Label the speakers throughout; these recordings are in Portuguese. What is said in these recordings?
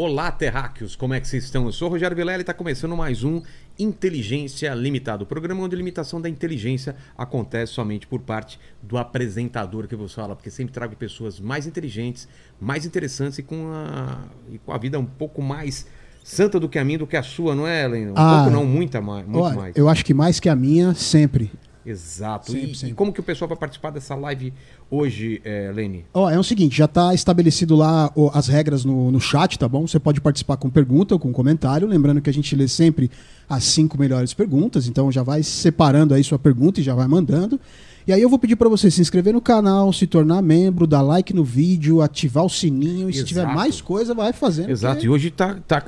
Speaker 1: Olá, terráqueos, como é que vocês estão? Eu sou o Rogério Vilela e está começando mais um Inteligência Limitada, o programa onde a limitação da inteligência acontece somente por parte do apresentador que você fala, porque sempre trago pessoas mais inteligentes, mais interessantes e com a, e com a vida um pouco mais santa do que a minha, do que a sua, não é, Helena? Um
Speaker 2: Ah,
Speaker 1: pouco não, muita mais, muito mais.
Speaker 2: Eu acho que mais que a minha, sempre.
Speaker 1: Exato.
Speaker 2: Sempre,
Speaker 1: e,
Speaker 2: sempre.
Speaker 1: e como que o pessoal vai participar dessa live hoje, é, Lene?
Speaker 2: Ó, é o seguinte, já está estabelecido lá ó, as regras no, no chat, tá bom? Você pode participar com pergunta ou com comentário. Lembrando que a gente lê sempre as cinco melhores perguntas, então já vai separando aí sua pergunta e já vai mandando. E aí eu vou pedir para você se inscrever no canal, se tornar membro, dar like no vídeo, ativar o sininho e se
Speaker 1: Exato.
Speaker 2: tiver mais coisa, vai fazendo.
Speaker 1: Exato,
Speaker 2: porque-
Speaker 1: e hoje tá, tá,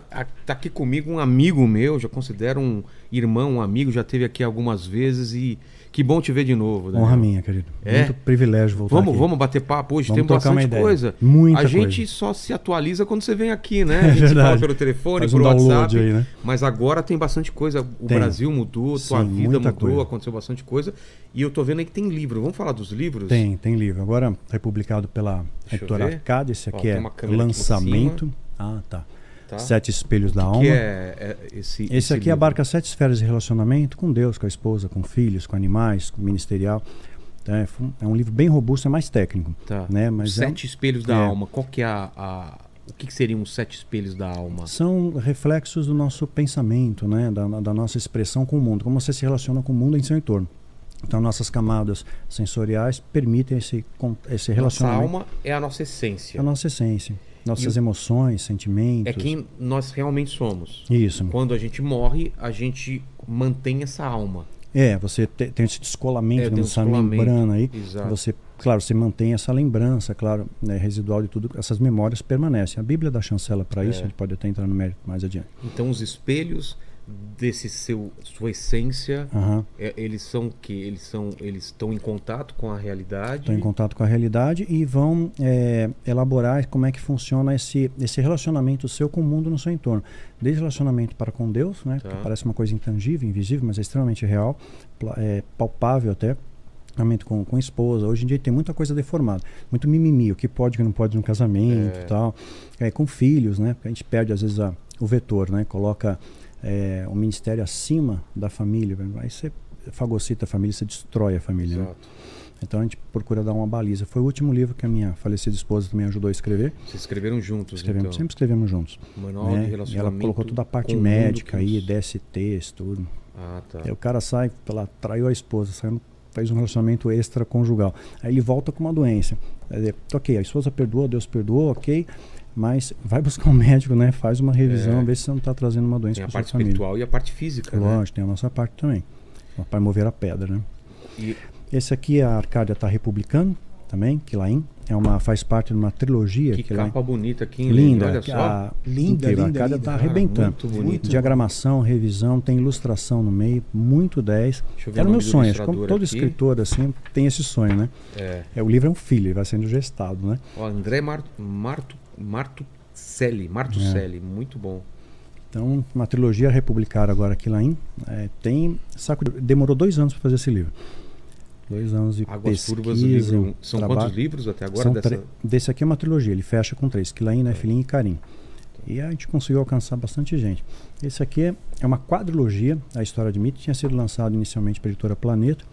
Speaker 1: tá aqui comigo um amigo meu, já considero um irmão, um amigo, já teve aqui algumas vezes e que bom te ver de novo. Daniel.
Speaker 3: Honra minha, querido.
Speaker 1: É?
Speaker 3: Muito privilégio voltar
Speaker 1: Vamos,
Speaker 3: aqui.
Speaker 1: vamos bater papo hoje,
Speaker 3: Vamos
Speaker 1: tem bastante coisa.
Speaker 3: Muita
Speaker 1: a gente
Speaker 3: coisa.
Speaker 1: só se atualiza quando você vem aqui, né? A gente se
Speaker 3: verdade.
Speaker 1: fala pelo telefone,
Speaker 3: Faz um download
Speaker 1: WhatsApp.
Speaker 3: aí, né?
Speaker 1: Mas agora tem bastante coisa. O
Speaker 3: Tem.
Speaker 1: Brasil mudou, tua
Speaker 3: Sim,
Speaker 1: vida
Speaker 3: muita
Speaker 1: mudou,
Speaker 3: coisa.
Speaker 1: aconteceu bastante coisa. E eu tô vendo aí que tem livro. Vamos falar dos livros?
Speaker 3: Tem, tem livro. Agora foi publicado pela editora
Speaker 1: ver.
Speaker 3: Arcade. Esse
Speaker 1: Ó,
Speaker 3: aqui
Speaker 1: tem
Speaker 3: é
Speaker 1: aqui
Speaker 3: lançamento. Ah, tá.
Speaker 1: Tá?
Speaker 3: Sete Espelhos da
Speaker 1: O
Speaker 3: Alma.
Speaker 1: que é, é esse,
Speaker 3: Esse aqui
Speaker 1: livro?
Speaker 3: abarca sete esferas de relacionamento com Deus, com a esposa, com filhos, com animais, com ministerial. É, fu- é um livro bem robusto, é mais técnico.
Speaker 1: Tá.
Speaker 3: Né? Mas é-
Speaker 1: sete espelhos da
Speaker 3: é.
Speaker 1: alma. Qual que é a, a- O que, que seriam os sete espelhos da alma?
Speaker 3: são reflexos do nosso pensamento, né? da, da nossa expressão com o mundo, como você se relaciona com o mundo em seu entorno. Então, nossas camadas sensoriais permitem esse, esse
Speaker 1: Nossa
Speaker 3: relacionamento.
Speaker 1: alma é a nossa essência.
Speaker 3: É a nossa essência. Nossas
Speaker 1: E
Speaker 3: emoções, sentimentos.
Speaker 1: É quem nós realmente somos.
Speaker 3: Isso.
Speaker 1: Quando a gente morre, a gente mantém essa alma.
Speaker 3: É, você te- tem esse descolamento
Speaker 1: É, tem
Speaker 3: nessa
Speaker 1: descolamento.
Speaker 3: membrana aí.
Speaker 1: Exato.
Speaker 3: Você, claro, você mantém essa lembrança, claro, né, residual de tudo. Essas memórias permanecem. A Bíblia dá chancela para isso,
Speaker 1: É.
Speaker 3: a gente pode até entrar no mérito mais adiante.
Speaker 1: Então os espelhos desse seu sua essência,
Speaker 3: Aham.
Speaker 1: é, eles são que eles são eles estão em contato com a realidade.
Speaker 3: Estão em contato com a realidade e vão é, elaborar como é que funciona esse, esse relacionamento seu com o mundo no seu entorno. Desde relacionamento para com Deus, né,
Speaker 1: Tá.
Speaker 3: que parece uma coisa intangível, invisível, mas é extremamente real, é, palpável até. Relacionamento com, com a esposa. Hoje em dia tem muita coisa deformada. Muito mimimi, o que pode, o que não pode no casamento
Speaker 1: É.
Speaker 3: e tal. É, com filhos, né? Porque a gente perde às vezes a- o vetor, né? Coloca é, o ministério acima da família. Aí você fagocita a família, você destrói a família. né? Então a gente procura dar uma baliza. Foi o último livro que a minha falecida esposa também ajudou a escrever.
Speaker 1: Vocês escreveram juntos,
Speaker 3: Escrevemos,
Speaker 1: então.
Speaker 3: Sempre escrevemos juntos.
Speaker 1: Manual
Speaker 3: né?
Speaker 1: de
Speaker 3: E ela
Speaker 1: relacionamento.
Speaker 3: colocou toda a parte médica aí, DSTs, tudo.
Speaker 1: Ah, tá.
Speaker 3: Aí o cara sai, ela traiu a esposa, saiu, faz um relacionamento extraconjugal. Aí ele volta com uma doença. Quer dizer, ok, a esposa perdoou, Deus perdoou, ok. Mas vai buscar um médico, né? Faz uma revisão,
Speaker 1: É.
Speaker 3: vê se você não está trazendo uma doença
Speaker 1: Tem a
Speaker 3: para sua
Speaker 1: parte
Speaker 3: família.
Speaker 1: espiritual e a parte física, né?
Speaker 3: Lógico, tem a nossa parte também. Para mover a pedra, né?
Speaker 1: E
Speaker 3: Esse aqui a Arcádia está republicando também, Quilain. É uma, faz parte de uma trilogia.
Speaker 1: que capa bonita aqui, hein,
Speaker 3: linda.
Speaker 1: Olha só.
Speaker 3: A,
Speaker 2: Linda,
Speaker 3: incrível,
Speaker 2: linda,
Speaker 3: A Arcádia está arrebentando.
Speaker 1: muito bonito.
Speaker 3: Diagramação, revisão, tem ilustração no meio, muito 10.
Speaker 1: Deixa eu ver
Speaker 3: Era
Speaker 1: o
Speaker 3: o meu sonho, acho que como todo
Speaker 1: aqui.
Speaker 3: escritor assim tem esse sonho, né?
Speaker 1: É.
Speaker 3: É, o livro é um filho, ele vai sendo gestado, né?
Speaker 1: Ó, André Mar Marto Martucelli, Martucelli,
Speaker 3: É.
Speaker 1: muito bom.
Speaker 3: Então, uma trilogia republicada agora aqui lá em. é, tem. Saco de- demorou dois anos para fazer esse livro. Dois anos de
Speaker 1: Águas
Speaker 3: pesquisa.
Speaker 1: Turvas, livro. São
Speaker 3: trabalho.
Speaker 1: quantos livros até agora dessa?
Speaker 3: Desse aqui é uma trilogia, ele fecha com três: Quilain, Nefilim e Karim. E a gente conseguiu alcançar bastante gente. Esse aqui é- é uma quadrilogia, a história de mito, tinha sido lançado inicialmente pela editora Planeta.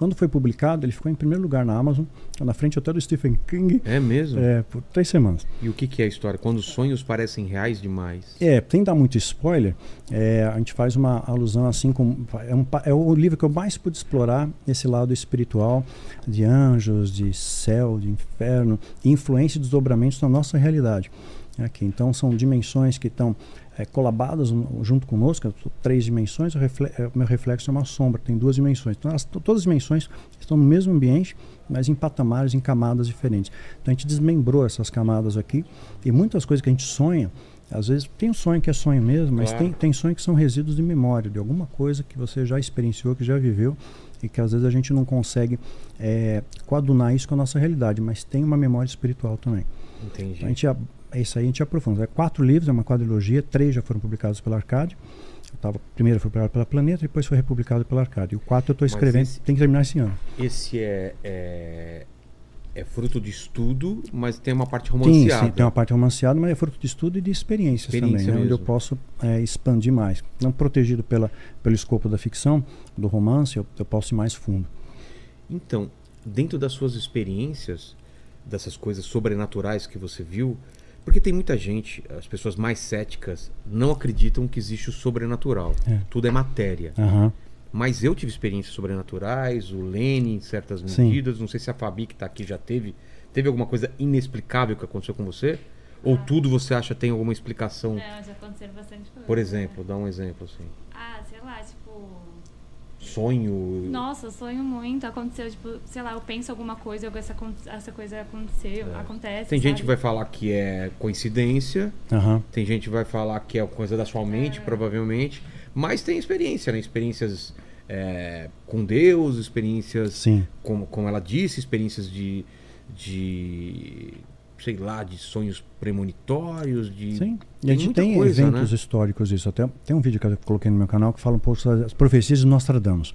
Speaker 3: Quando foi publicado, ele ficou em primeiro lugar na Amazon, tá na frente até do Stephen King,
Speaker 1: É mesmo?
Speaker 3: é, por três semanas.
Speaker 1: E o que, que é a história? Quando os sonhos parecem reais demais.
Speaker 3: É, sem dar muito spoiler, é, a gente faz uma alusão assim com. É, um é o livro que eu mais pude explorar esse lado espiritual de anjos, de céu, de inferno, influência e desdobramentos na nossa realidade. Aqui. Então são dimensões que estão é, colabadas junto conosco, três dimensões, o, refle- é, meu reflexo é uma sombra, tem duas dimensões. Então elas, to- todas as dimensões estão no mesmo ambiente, mas em patamares, em camadas diferentes. Então a gente desmembrou essas camadas aqui e muitas coisas que a gente sonha, às vezes tem um sonho que é sonho mesmo, mas
Speaker 1: Claro.
Speaker 3: tem, tem sonho que são resíduos de memória, de alguma coisa que você já experienciou, que já viveu e que às vezes a gente não consegue é, coadunar isso com a nossa realidade, mas tem uma memória espiritual também.
Speaker 1: Entendi.
Speaker 3: Então, a gente, é isso aí a gente aprofunda. É quatro livros, é uma quadrilogia, três já foram publicados pela Arcade. Tava, primeiro foi publicado pela Planeta, depois foi republicado pela Arcade. E o quatro eu estou escrevendo,
Speaker 1: esse-
Speaker 3: tem que terminar esse ano.
Speaker 1: Esse é, é é fruto de estudo, mas tem uma parte
Speaker 3: Sim,
Speaker 1: romanceada.
Speaker 3: sim, tem uma parte romanceada, mas é fruto de estudo e de experiências
Speaker 1: Experiência
Speaker 3: também, né, onde eu posso é, expandir mais. Não protegido pela, pelo escopo da ficção, do romance, eu, eu posso ir mais fundo.
Speaker 1: Então, dentro das suas experiências, dessas coisas sobrenaturais que você viu, porque tem muita gente, as pessoas mais céticas, não acreditam que existe o sobrenatural.
Speaker 3: É.
Speaker 1: Tudo é matéria.
Speaker 3: Aham.
Speaker 1: Mas eu tive experiências sobrenaturais, o Lene em certas
Speaker 3: Sim.
Speaker 1: medidas, não sei se a Fabi que está aqui já teve. Teve alguma coisa inexplicável que aconteceu com você? Ou tudo você acha tem alguma explicação?
Speaker 4: Não, já aconteceram bastante coisa.
Speaker 1: Por exemplo, dá um exemplo assim.
Speaker 4: Ah, sei lá, tipo.
Speaker 1: Sonho.
Speaker 4: Nossa, eu sonho muito. Aconteceu, tipo, sei lá, eu penso alguma coisa, eu, essa, essa coisa aconteceu,
Speaker 1: É.
Speaker 4: acontece.
Speaker 1: Tem gente que
Speaker 4: sabe?
Speaker 1: vai falar que é coincidência,
Speaker 3: Aham.
Speaker 1: tem gente que vai falar que é coisa da sua mente, provavelmente, mas tem experiência, né? Experiências é, com Deus, experiências,
Speaker 3: Sim.
Speaker 1: como, como ela disse, experiências de, de, sei lá, de sonhos premonitórios, de...
Speaker 3: Sim. E a gente
Speaker 1: muita
Speaker 3: tem
Speaker 1: coisa,
Speaker 3: eventos
Speaker 1: né?
Speaker 3: históricos disso. Até tem um vídeo que eu coloquei no meu canal que fala um pouco sobre as profecias de Nostradamus.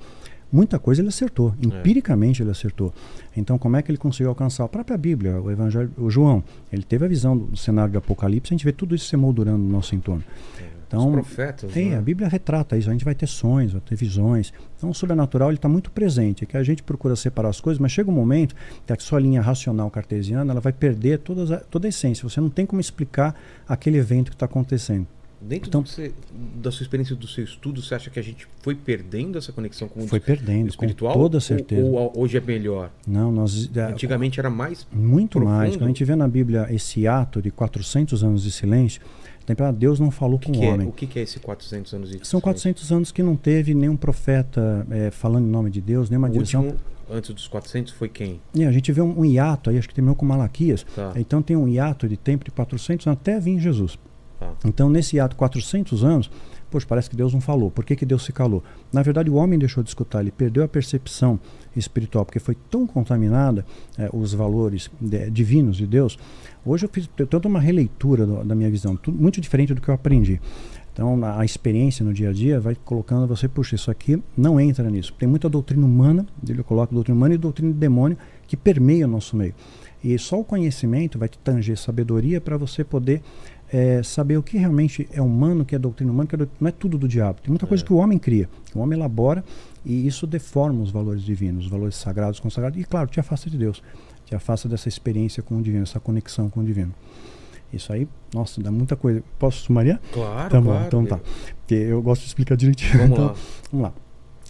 Speaker 3: Muita coisa ele acertou,
Speaker 1: É.
Speaker 3: empiricamente ele acertou. Então, como é que ele conseguiu alcançar? A própria Bíblia, o Evangelho, o João, ele teve a visão do cenário de Apocalipse, a gente vê tudo isso se moldurando no nosso entorno. Então,
Speaker 1: Os profetas,
Speaker 3: É,
Speaker 1: né?
Speaker 3: a Bíblia retrata isso. A gente vai ter sonhos, vai ter visões. Então, o sobrenatural ele está muito presente. É que a gente procura separar as coisas, mas chega um momento que a sua linha racional cartesiana ela vai perder todas a- toda a essência. Você não tem como explicar aquele evento que está acontecendo.
Speaker 1: Dentro
Speaker 3: Então-
Speaker 1: você- da sua experiência, do seu estudo, você acha que a gente foi perdendo essa conexão com o
Speaker 3: Foi perdendo,
Speaker 1: espiritual?
Speaker 3: com toda certeza.
Speaker 1: Ou, ou hoje é melhor?
Speaker 3: Não, nós é,
Speaker 1: Antigamente era mais
Speaker 3: muito mais.
Speaker 1: profundo?
Speaker 3: Quando a gente vê na Bíblia esse ato de 400 anos de silêncio, tem pra- Deus não falou
Speaker 1: que,
Speaker 3: com o
Speaker 1: que é?
Speaker 3: homem.
Speaker 1: O que, que é esse 400 anos de
Speaker 3: São 400 anos que não teve nenhum profeta eh, falando em nome de Deus, nenhuma
Speaker 1: O
Speaker 3: direção.
Speaker 1: último, antes dos 400, foi quem?
Speaker 3: E a gente vê um, um hiato aí, acho que terminou com Malaquias.
Speaker 1: Tá.
Speaker 3: Então tem um hiato de tempo de 400 anos até vir Jesus.
Speaker 1: Tá.
Speaker 3: Então nesse hiato 400 anos, poxa, parece que Deus não falou. Por que, que Deus se calou? Na verdade, o homem deixou de escutar, ele perdeu a percepção espiritual, porque foi tão contaminada eh, os valores de- divinos de Deus. Hoje eu fiz toda uma releitura do- da minha visão, tudo muito diferente do que eu aprendi. Então, a experiência no dia a dia vai colocando você, puxa, isso aqui não entra nisso. Tem muita doutrina humana, ele coloca doutrina humana e doutrina de demônio que permeia o nosso meio. E só o conhecimento vai te tanger sabedoria para você poder eh, saber o que realmente é humano, o que é doutrina humana, que é doutrina- não é tudo do diabo. Tem muita coisa
Speaker 1: É.
Speaker 3: que o homem cria, o homem elabora e isso deforma os valores divinos, os valores sagrados, consagrados. E claro, te afasta de Deus, te afasta dessa experiência com o divino, essa conexão com o divino. Isso aí, nossa, dá muita coisa. Posso sumariar?
Speaker 1: Claro,
Speaker 3: Tá bom,
Speaker 1: claro.
Speaker 3: então tá. Porque eu gosto de explicar direitinho.
Speaker 1: Vamos
Speaker 3: então,
Speaker 1: lá.
Speaker 3: Vamos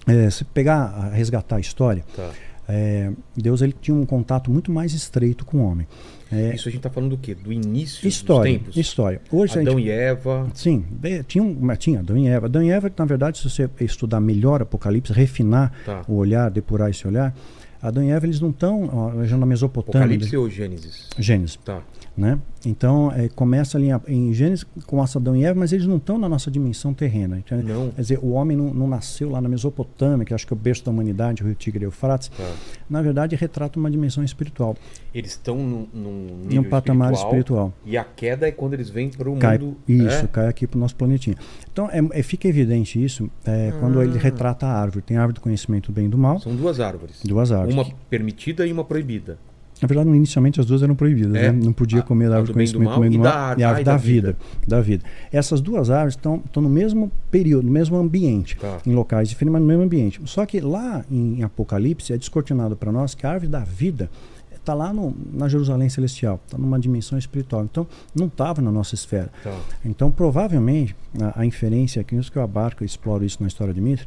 Speaker 3: lá. É, se pegar, resgatar a história,
Speaker 1: Tá.
Speaker 3: é, Deus ele tinha um contato muito mais estreito com o homem. É,
Speaker 1: Isso a gente tá falando do quê? Do início
Speaker 3: história,
Speaker 1: dos tempos?
Speaker 3: história. Hoje
Speaker 1: Adão
Speaker 3: gente,
Speaker 1: e Eva.
Speaker 3: sim, tinha, um, tinha Adão e Eva. Adão e Eva, na verdade, se você estudar melhor Apocalipse, refinar
Speaker 1: Tá.
Speaker 3: o olhar, depurar esse olhar, Adão e Eva eles não estão já na Mesopotâmia,
Speaker 1: Apocalipse ou Gênesis?
Speaker 3: Gênesis,
Speaker 1: Tá.
Speaker 3: Né? Então é, começa ali em Gênesis com Adão e Eva, mas eles não estão na nossa dimensão terrena. entende?
Speaker 1: Não.
Speaker 3: Quer dizer, o homem não, não nasceu lá na Mesopotâmia, que acho que é o berço da humanidade, o rio Tigre e Eufrates.
Speaker 1: Tá.
Speaker 3: Na verdade, retrata uma dimensão espiritual,
Speaker 1: Eles estão num, num
Speaker 3: um patamar espiritual.
Speaker 1: E a queda é quando eles vêm para o mundo.
Speaker 3: isso,
Speaker 1: é?
Speaker 3: cai aqui para o nosso planetinha. Então, é, é- fica evidente isso é, quando ele
Speaker 1: Ah.
Speaker 3: retrata a árvore. Tem a árvore do conhecimento do bem e do mal,
Speaker 1: São duas árvores.
Speaker 3: duas árvores.
Speaker 1: Uma permitida e uma proibida.
Speaker 3: Na verdade, inicialmente as duas eram proibidas,
Speaker 1: É.
Speaker 3: né? Não podia
Speaker 1: A-
Speaker 3: comer da
Speaker 1: a
Speaker 3: árvore
Speaker 1: do
Speaker 3: conhecimento
Speaker 1: mal
Speaker 3: do e mal a árvore da,
Speaker 1: da
Speaker 3: vida, da vida. Essas duas árvores estão estão no mesmo período, no mesmo ambiente,
Speaker 1: Tá.
Speaker 3: em locais diferentes, mas no mesmo ambiente. Só que lá em Apocalipse é descortinado para nós que a árvore da vida está lá no, na Jerusalém celestial, está numa dimensão espiritual. Então, não estava na nossa esfera.
Speaker 1: Tá.
Speaker 3: Então, provavelmente, a, a inferência, que isso que eu abarco e exploro isso na história de Mitra,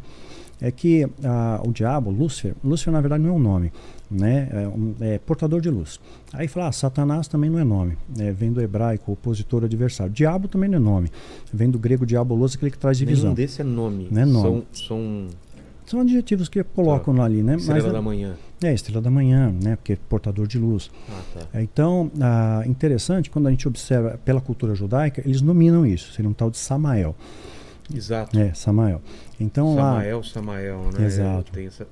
Speaker 3: é que ah, o diabo, Lúcifer, Lúcifer na verdade não é um nome, né? É, um- é portador de luz. Aí fala, ah, Satanás também não é nome, é, vem do hebraico, opositor adversário. Diabo também não é nome, vem do grego diabolos, aquele que traz divisão.
Speaker 1: Nenhum desse é nome.
Speaker 3: Não é nome.
Speaker 1: São, são
Speaker 3: São adjetivos que colocam lá ali, né?
Speaker 1: estrela
Speaker 3: Mas,
Speaker 1: da manhã.
Speaker 3: é, estrela da manhã, né? Porque é portador de luz.
Speaker 1: Ah, tá.
Speaker 3: É, Então, ah, interessante, quando a gente observa pela cultura judaica, eles nominam isso, seria um tal de Samael.
Speaker 1: Exato.
Speaker 3: É, Samael. Então, lá,
Speaker 1: Samael, Samael, né?
Speaker 3: Exato.
Speaker 1: Essa...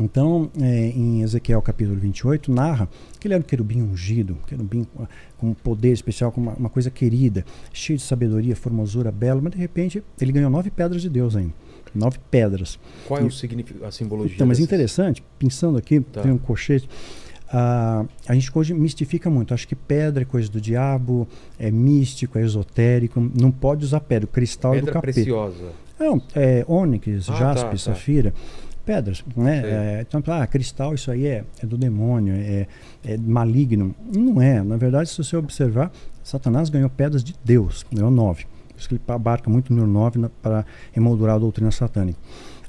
Speaker 3: Então, é, em Ezequiel capítulo 28, narra que ele era um querubim ungido, um querubim com, com um poder especial, com uma, uma coisa querida, cheio de sabedoria, formosura, belo, mas de repente ele ganhou nove pedras de Deus ainda. Nove pedras.
Speaker 1: Qual é o significado, a simbologia?
Speaker 3: Então, mas
Speaker 1: desses?
Speaker 3: interessante, pensando aqui,
Speaker 1: Tá.
Speaker 3: tem um cochete. ah, a gente hoje mistifica muito. Acho que pedra é coisa do diabo, é místico, é esotérico. Não pode usar pedra. O cristal é do
Speaker 1: Pedra
Speaker 3: capeta.
Speaker 1: preciosa.
Speaker 3: Não, é ônix,
Speaker 1: Ah,
Speaker 3: jaspe,
Speaker 1: tá, tá.
Speaker 3: safira, pedras, né? É, então, ah, cristal, isso aí é, é do demônio, é, é maligno. Não é. Na verdade, se você observar, Satanás ganhou pedras de Deus, ganhou nove. Isso que ele abarca muito no nove na- para emoldurar a doutrina satânica.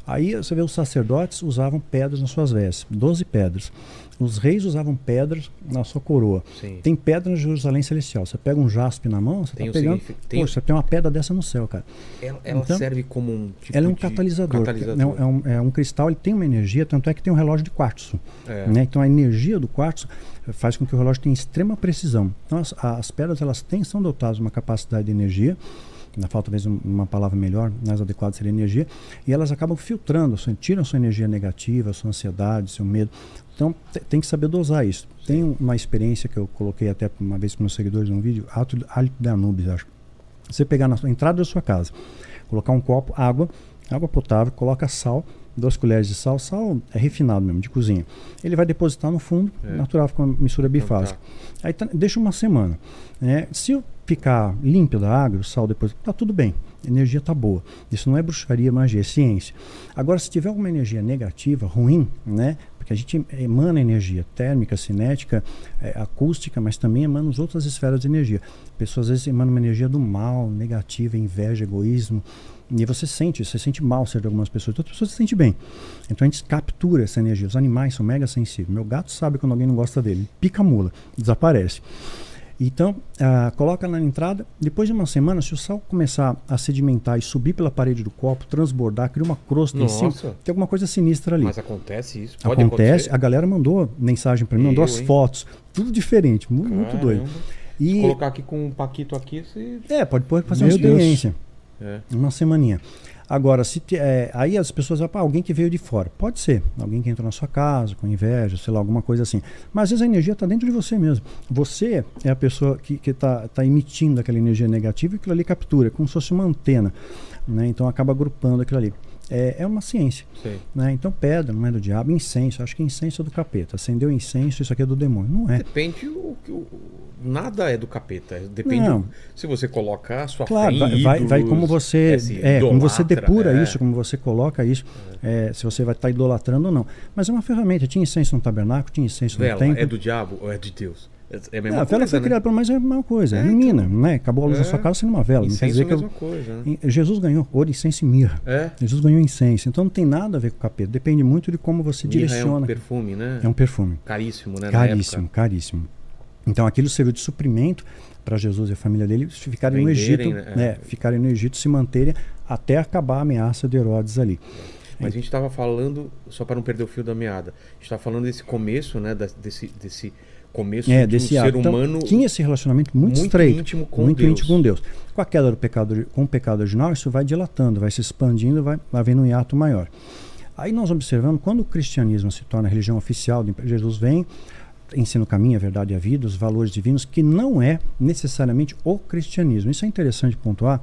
Speaker 3: Aí você vê os sacerdotes usavam pedras nas suas vestes, 12 pedras. Os reis usavam pedras na sua coroa.
Speaker 1: Sim.
Speaker 3: Tem pedra na Jerusalém Celestial. Você pega um jaspe na mão, você
Speaker 1: Tem
Speaker 3: está pegando.
Speaker 1: tem-
Speaker 3: Poxa, tem uma pedra dessa no céu, cara.
Speaker 1: Ela, ela
Speaker 3: Então,
Speaker 1: serve como um tipo
Speaker 3: Ela é um
Speaker 1: de
Speaker 3: catalisador.
Speaker 1: catalisador.
Speaker 3: É, um, é um- é um cristal, ele tem uma energia, tanto é que tem um relógio de quartzo.
Speaker 1: É.
Speaker 3: né? Então a energia do quartzo faz com que o relógio tenha extrema precisão. Então as, as pedras elas têm, são dotadas de uma capacidade de energia, na falta um- uma palavra melhor, mais adequada seria energia, e elas acabam filtrando, tiram sua energia negativa, sua ansiedade, seu medo. Então te- tem que saber dosar isso. Tem uma experiência que eu coloquei até uma vez para meus seguidores num vídeo, Alto de Anubis, acho. Você pegar na entrada da sua casa, colocar um copo, água, água potável, coloca sal, duas colheres de sal, sal é refinado mesmo, de cozinha. Ele vai depositar no fundo,
Speaker 1: É.
Speaker 3: natural, fica uma mistura
Speaker 1: Então
Speaker 3: bifásica.
Speaker 1: tá.
Speaker 3: Aí tá- deixa uma semana. né? Se ficar límpida a água, o sal depois, tá tudo bem. A energia tá boa. Isso não é bruxaria, magia, é ciência. Agora, se tiver alguma energia negativa, ruim, né? Porque a gente emana energia térmica, cinética, eh, acústica, mas também emana as outras esferas de energia. Pessoas às vezes emanam uma energia do mal, negativa, inveja, egoísmo. E você sente, você sente mal ser de algumas pessoas, outras pessoas se sente bem. Então a gente captura essa energia. Os animais são mega sensíveis. Meu gato sabe quando alguém não gosta dele. Pica a mula, desaparece. Então, ah, coloca na entrada. Depois de uma semana, se o sal começar a sedimentar e subir pela parede do copo, transbordar, cria uma crosta em cima,
Speaker 1: Nossa.
Speaker 3: tem alguma coisa sinistra ali.
Speaker 1: Mas acontece isso? Pode
Speaker 3: Acontece,
Speaker 1: acontecer?
Speaker 3: a galera mandou mensagem para mim, mandou
Speaker 1: Eu,
Speaker 3: as
Speaker 1: hein?
Speaker 3: fotos, tudo diferente, mu- muito
Speaker 1: Caramba.
Speaker 3: doido.
Speaker 1: Se
Speaker 3: E
Speaker 1: colocar aqui com um paquito aqui, você...
Speaker 3: é, pode, fazer
Speaker 2: Meu
Speaker 3: uma
Speaker 2: Deus.
Speaker 3: experiência,
Speaker 1: É.
Speaker 3: uma semaninha. Agora, se te- é, aí as pessoas vão, "Pá, alguém que veio de fora. Pode ser, alguém que entrou na sua casa com inveja, sei lá, alguma coisa assim. Mas às vezes a energia está dentro de você mesmo. Você é a pessoa que está tá emitindo aquela energia negativa e aquilo ali captura, como se fosse uma antena. Né? Então acaba agrupando aquilo ali. É, é uma ciência. Né? Então pedra não é do diabo, incenso. Acho que incenso é do capeta. Acendeu incenso, isso aqui é do demônio. Não é.
Speaker 1: Depende o, que o- nada é do capeta. Depende
Speaker 3: Não.
Speaker 1: se você coloca a sua
Speaker 3: Claro,
Speaker 1: fé
Speaker 3: vai, vai, como você
Speaker 1: se
Speaker 3: é, como você depura
Speaker 1: é.
Speaker 3: isso, como você coloca isso, é, se você vai estar idolatrando ou não. Mas é uma ferramenta. Tinha incenso no tabernáculo, tinha incenso no
Speaker 1: Vela,
Speaker 3: templo.
Speaker 1: é do diabo ou é de Deus? É é a
Speaker 3: Não,
Speaker 1: mesma
Speaker 3: a vela
Speaker 1: coisa,
Speaker 3: foi
Speaker 1: né?
Speaker 3: criada pelo menos é a mesma coisa.
Speaker 1: É,
Speaker 3: É, menina, né? Acabou a luz
Speaker 1: É.
Speaker 3: da sua casa sendo uma vela. Não quer
Speaker 1: Incenso
Speaker 3: dizer
Speaker 1: é a
Speaker 3: que eu-
Speaker 1: mesma coisa, né?
Speaker 3: Jesus ganhou ouro, incenso e mirra.
Speaker 1: É.
Speaker 3: Jesus ganhou incenso. Então não tem nada a ver com o capeta. Depende muito de como você
Speaker 1: Mirra é um
Speaker 3: direciona.
Speaker 1: perfume, né?
Speaker 3: É um perfume.
Speaker 1: Caríssimo, né?
Speaker 3: Caríssimo, caríssimo. Então aquilo serviu de suprimento para Jesus e a família dele ficarem no
Speaker 1: Venderem,
Speaker 3: Egito,
Speaker 1: né?
Speaker 3: né, ficarem no Egito, se manterem até acabar a ameaça de Herodes ali.
Speaker 1: Mas a gente estava falando, só para não perder o fio da meada, a gente estava falando desse começo, né? Desse, desse começo
Speaker 3: É,
Speaker 1: de um ser
Speaker 3: ato. Então,
Speaker 1: humano
Speaker 3: tinha esse relacionamento muito,
Speaker 1: muito
Speaker 3: estreito,
Speaker 1: íntimo com
Speaker 3: muito
Speaker 1: Deus.
Speaker 3: íntimo com Deus. Com a queda do pecado, com o pecado original, isso vai dilatando, vai se expandindo, vai havendo um hiato maior. Aí nós observamos quando o cristianismo se torna a religião oficial, Jesus vem, ensina o caminho, a verdade e a vida, os valores divinos, que não é necessariamente o cristianismo. Isso é interessante pontuar,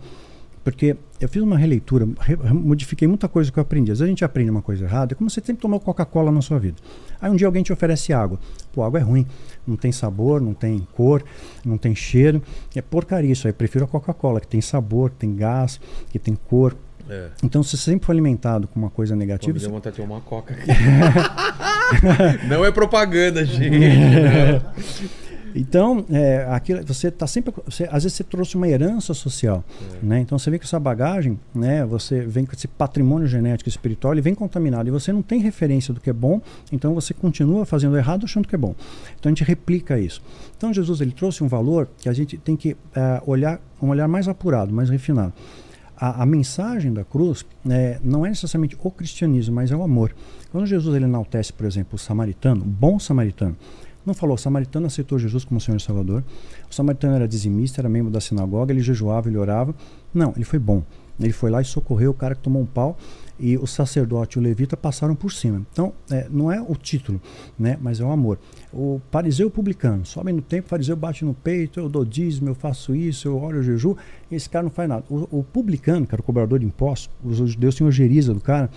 Speaker 3: porque eu fiz uma releitura, re- modifiquei muita coisa que eu aprendi. Às vezes a gente aprende uma coisa errada, é como você sempre tomou Coca-Cola na sua vida. Aí um dia alguém te oferece água. Pô, água é ruim, não tem sabor, não tem cor, não tem cheiro. É porcaria isso aí. Eu prefiro a Coca-Cola, que tem sabor, que tem gás, que tem cor.
Speaker 1: É.
Speaker 3: Então, se você sempre for alimentado com uma coisa
Speaker 1: Pô,
Speaker 3: negativa,
Speaker 1: me
Speaker 3: você
Speaker 1: deu vontade de tomar uma coca aqui. não é propaganda, gente.
Speaker 3: Então, é, aquilo, você está sempre. Você, às vezes você trouxe uma herança social. Né? Então você vem com essa bagagem, né? você vem com esse patrimônio genético espiritual, ele vem contaminado e você não tem referência do que é bom, então você continua fazendo errado achando que é bom. Então a gente replica isso. Então Jesus ele trouxe um valor que a gente tem que eh, olhar, um olhar mais apurado, mais refinado. A, a mensagem da cruz né, não é necessariamente o cristianismo, mas é o amor. Quando Jesus ele enaltece, por exemplo, o samaritano, o bom samaritano, não falou, o samaritano aceitou Jesus como Senhor e Salvador. O samaritano era dizimista, era membro da sinagoga, ele jejuava, ele orava. Não, ele foi bom. Ele foi lá e socorreu o cara que tomou um pau e o sacerdote e o levita passaram por cima. Então, é, não é o título, né, mas é o amor. O fariseu publicano, sobe no tempo, o fariseu bate no peito, eu dou dízimo, eu faço isso, eu oro, eu jejuo, esse cara não faz nada. O, o publicano, que era o cobrador de impostos, os judeus tinham ojeriza do cara,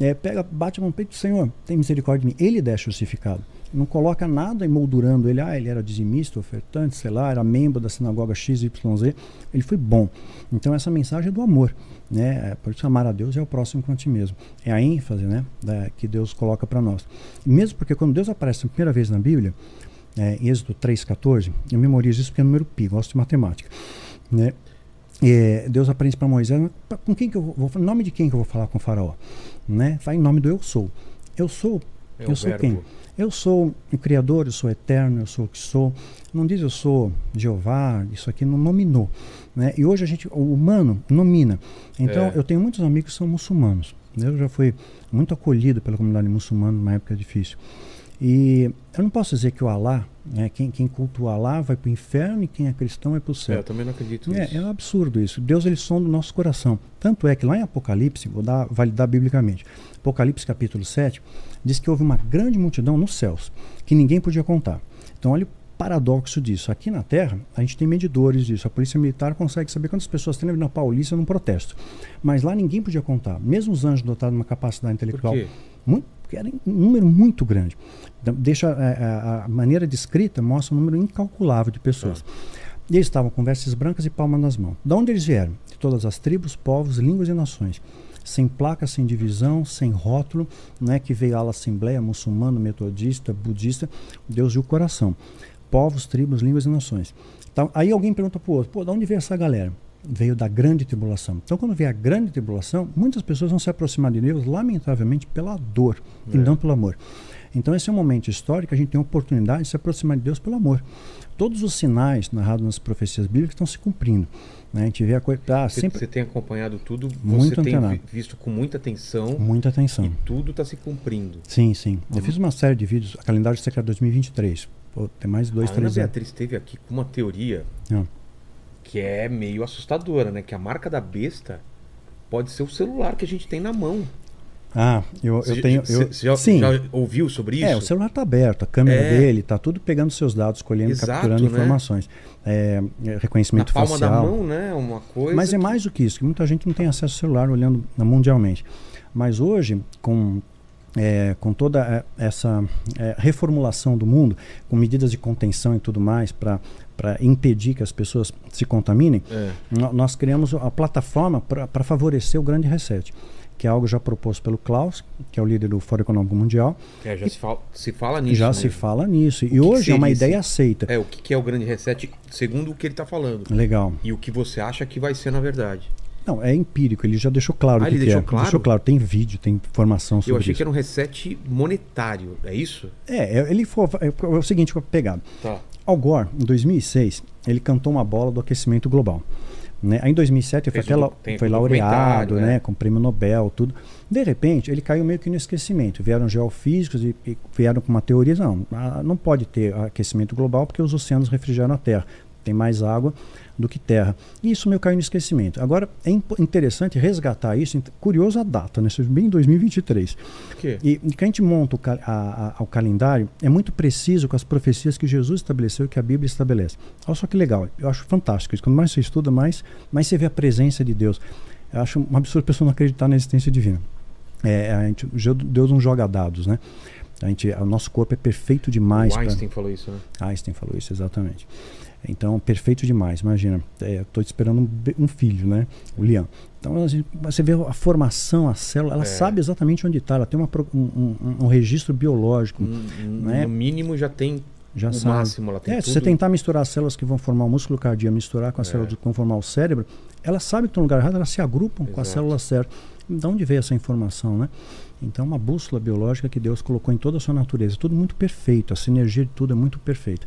Speaker 3: é, pega, bate no peito Senhor, tem misericórdia de mim. Ele é justificado. Não coloca nada emoldurando ele. Ah, ele era dizimista, ofertante, sei lá, era membro da sinagoga XYZ. Ele foi bom. Então essa mensagem é do amor. Né? É, por isso amar a Deus é o próximo com a ti mesmo. É a ênfase né? Da, que Deus coloca para nós. Mesmo porque quando Deus aparece a primeira vez na Bíblia, é, em Êxodo 3,14, eu memorizo isso porque é número pi, gosto de matemática. Né? É, Deus aparece para Moisés, com quem que eu vou, em nome de quem que eu vou falar com o faraó? Né? Vai em nome do eu sou. Eu sou,
Speaker 1: É
Speaker 3: eu
Speaker 1: o
Speaker 3: sou
Speaker 1: verbo.
Speaker 3: quem? Eu sou o Criador, eu sou eterno, eu sou o que sou. Não diz eu sou Jeová, isso aqui não nominou. Né? E hoje a gente, o humano nomina. Então
Speaker 1: É.
Speaker 3: eu tenho muitos amigos que são muçulmanos. né? Eu já fui muito acolhido pela comunidade muçulmana numa época difícil. E eu não posso dizer que o Alá, né, quem, quem cultua o Alá vai para o inferno e quem é cristão vai para o
Speaker 1: É,
Speaker 3: céu.
Speaker 1: eu também não acredito
Speaker 3: É,
Speaker 1: nisso.
Speaker 3: é um absurdo isso. Deus ele sonda o nosso coração. Tanto é que lá em Apocalipse, vou dar, validar biblicamente, Apocalipse capítulo 7, diz que houve uma grande multidão nos céus, que ninguém podia contar. Então olha o paradoxo disso. Aqui na Terra, a gente tem medidores disso. A polícia militar consegue saber quantas pessoas tem na Paulista num protesto. Mas lá ninguém podia contar. Mesmo os anjos dotados de uma capacidade
Speaker 1: Por
Speaker 3: intelectual
Speaker 1: quê?
Speaker 3: muito, porque era um número muito grande. Então, Deixa é, a, a maneira de escrita mostra um número incalculável de pessoas. E eles estavam com vestes brancas e palmas nas mãos. De onde eles vieram? De todas as tribos, povos, línguas e nações. Sem placa, sem divisão, sem rótulo, não é que veio a assembleia muçulmano, metodista, budista, Deus viu o coração. Povos, tribos, línguas e nações. Então, aí alguém pergunta para o outro, pô, de onde veio essa galera? Veio da grande tribulação. Então, quando vier a grande tribulação, muitas pessoas vão se aproximar de Deus, lamentavelmente, pela dor e
Speaker 1: É.
Speaker 3: não pelo amor. Então, esse é um momento histórico que a gente tem a oportunidade de se aproximar de Deus pelo amor. Todos os sinais narrados nas profecias bíblicas estão se cumprindo. né? A gente vê a coisa. Ah,
Speaker 1: Você,
Speaker 3: sempre
Speaker 1: você tem acompanhado tudo,
Speaker 3: Muito
Speaker 1: você tem
Speaker 3: antenado.
Speaker 1: vi- visto com muita atenção
Speaker 3: muita atenção.
Speaker 1: e tudo está se cumprindo.
Speaker 3: Sim, sim. Eu fiz uma série de vídeos, a calendário secreto 2023. Pô, tem mais dois,
Speaker 1: a
Speaker 3: três anos.
Speaker 1: Beatriz esteve aqui com uma teoria
Speaker 3: Não.
Speaker 1: que é meio assustadora, né? Que a marca da besta pode ser o celular que a gente tem na mão.
Speaker 3: Ah, eu, eu tenho. Eu,
Speaker 1: você já,
Speaker 3: sim.
Speaker 1: já ouviu sobre isso?
Speaker 3: É, o celular está aberto, a câmera
Speaker 1: É.
Speaker 3: dele está tudo pegando seus dados, colhendo,
Speaker 1: Exato,
Speaker 3: capturando
Speaker 1: né?
Speaker 3: informações. É, é,
Speaker 1: na
Speaker 3: reconhecimento
Speaker 1: palma
Speaker 3: facial.
Speaker 1: da mão, né? Uma coisa.
Speaker 3: Mas é
Speaker 1: que-
Speaker 3: mais do que isso, que muita gente não tem acesso ao celular olhando na- mundialmente. Mas hoje, com, é, com toda é, essa é, reformulação do mundo, com medidas de contenção e tudo mais, para impedir que as pessoas se contaminem,
Speaker 1: É.
Speaker 3: nós criamos a plataforma para favorecer o grande reset, que é algo já proposto pelo Klaus, que é o líder do Fórum Econômico Mundial.
Speaker 1: É, já se fala, se fala nisso.
Speaker 3: já
Speaker 1: né?
Speaker 3: se fala nisso. E hoje é uma
Speaker 1: seria
Speaker 3: ideia
Speaker 1: esse-
Speaker 3: aceita.
Speaker 1: É, o que que é o grande reset, segundo o que ele está falando.
Speaker 3: Legal.
Speaker 1: E o que você acha que vai ser na verdade.
Speaker 3: Não, é empírico, ele já deixou claro
Speaker 1: Ah,
Speaker 3: o que,
Speaker 1: ele
Speaker 3: que
Speaker 1: deixou
Speaker 3: é.
Speaker 1: claro?
Speaker 3: Deixou claro, tem vídeo, tem informação sobre
Speaker 1: Eu achei
Speaker 3: isso.
Speaker 1: que era um reset monetário, é isso?
Speaker 3: É, é, ele foi, é, é o seguinte, foi pegado.
Speaker 1: Tá.
Speaker 3: Al Gore, em 2006, ele cantou uma bola do aquecimento global. Né? Aí em 2007 ele foi, até
Speaker 1: tem
Speaker 3: foi laureado, né?
Speaker 1: é.
Speaker 3: com prêmio Nobel, tudo. De repente, ele caiu meio que no esquecimento. Vieram geofísicos e, e vieram com uma teoria, não, ah, não pode ter aquecimento global porque os oceanos refrigeram a Terra. Tem mais água do que terra. E isso meio caiu no esquecimento. Agora, é interessante resgatar isso. Curiosa a data, né? Isso é bem em 2023.
Speaker 1: Por quê?
Speaker 3: E que a gente monta o, a- a- o calendário é muito preciso com as profecias que Jesus estabeleceu e que a Bíblia estabelece. Olha só que legal, eu acho fantástico isso. Quanto mais você estuda, mais, mais você vê a presença de Deus. Eu acho um absurdo a pessoa não acreditar na existência divina. É, a gente, Deus não joga dados, né? A gente, o nosso corpo é perfeito demais.
Speaker 1: o
Speaker 3: pra-
Speaker 1: Einstein falou isso, né?
Speaker 3: Einstein falou isso, exatamente. Então, perfeito demais. Imagina, estou esperando um, um filho, né? O Liam. Então, gente- você vê a formação, a célula, ela
Speaker 1: É.
Speaker 3: sabe exatamente onde está. Ela tem uma um, um- um registro biológico. Né?
Speaker 1: No mínimo já tem
Speaker 3: Já
Speaker 1: o
Speaker 3: sabe.
Speaker 1: máximo, ela tem
Speaker 3: É, se
Speaker 1: tudo.
Speaker 3: você tentar misturar as células que vão formar o músculo cardíaco, misturar com as
Speaker 1: É.
Speaker 3: células que vão formar o cérebro, ela sabe que estão no lugar errado, elas se agrupam com a
Speaker 1: Exato.
Speaker 3: célula certa. De onde veio essa informação, né? Então, uma bússola biológica que Deus colocou em toda a sua natureza. Tudo muito perfeito, a sinergia de tudo é muito perfeita.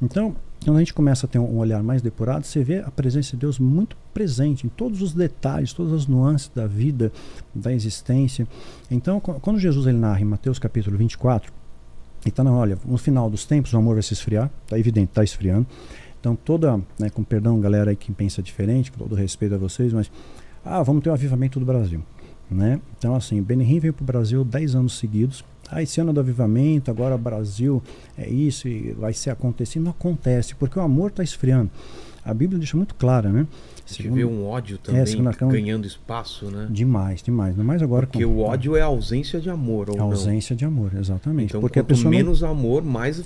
Speaker 3: Então, quando a gente começa a ter um olhar mais depurado, você vê a presença de Deus muito presente em todos os detalhes, todas as nuances da vida, da existência. Então, qu- quando Jesus ele narra em Mateus capítulo 24, ele está na olha, no final dos tempos o amor vai se esfriar, está evidente, está esfriando. Então, toda, né, com perdão, galera aí que pensa diferente, com todo respeito a vocês, mas, ah, vamos ter um avivamento do Brasil. Né? Então, assim, Benihim veio para o Brasil 10 anos seguidos. Ah, esse ano do avivamento, agora Brasil é isso e vai ser acontecido. Não acontece, porque o amor está esfriando. A Bíblia deixa muito clara, né?
Speaker 1: A gente
Speaker 3: Segundo-
Speaker 1: vê um ódio também
Speaker 3: segunda Câmara-
Speaker 1: ganhando espaço, né?
Speaker 3: Demais, demais. Ainda mais agora
Speaker 1: Porque
Speaker 3: com
Speaker 1: o ódio é a ausência de amor, ou
Speaker 3: a
Speaker 1: não?
Speaker 3: ausência de amor, exatamente.
Speaker 1: Então,
Speaker 3: Porque a
Speaker 1: quanto
Speaker 3: pessoa não-
Speaker 1: menos amor, mais...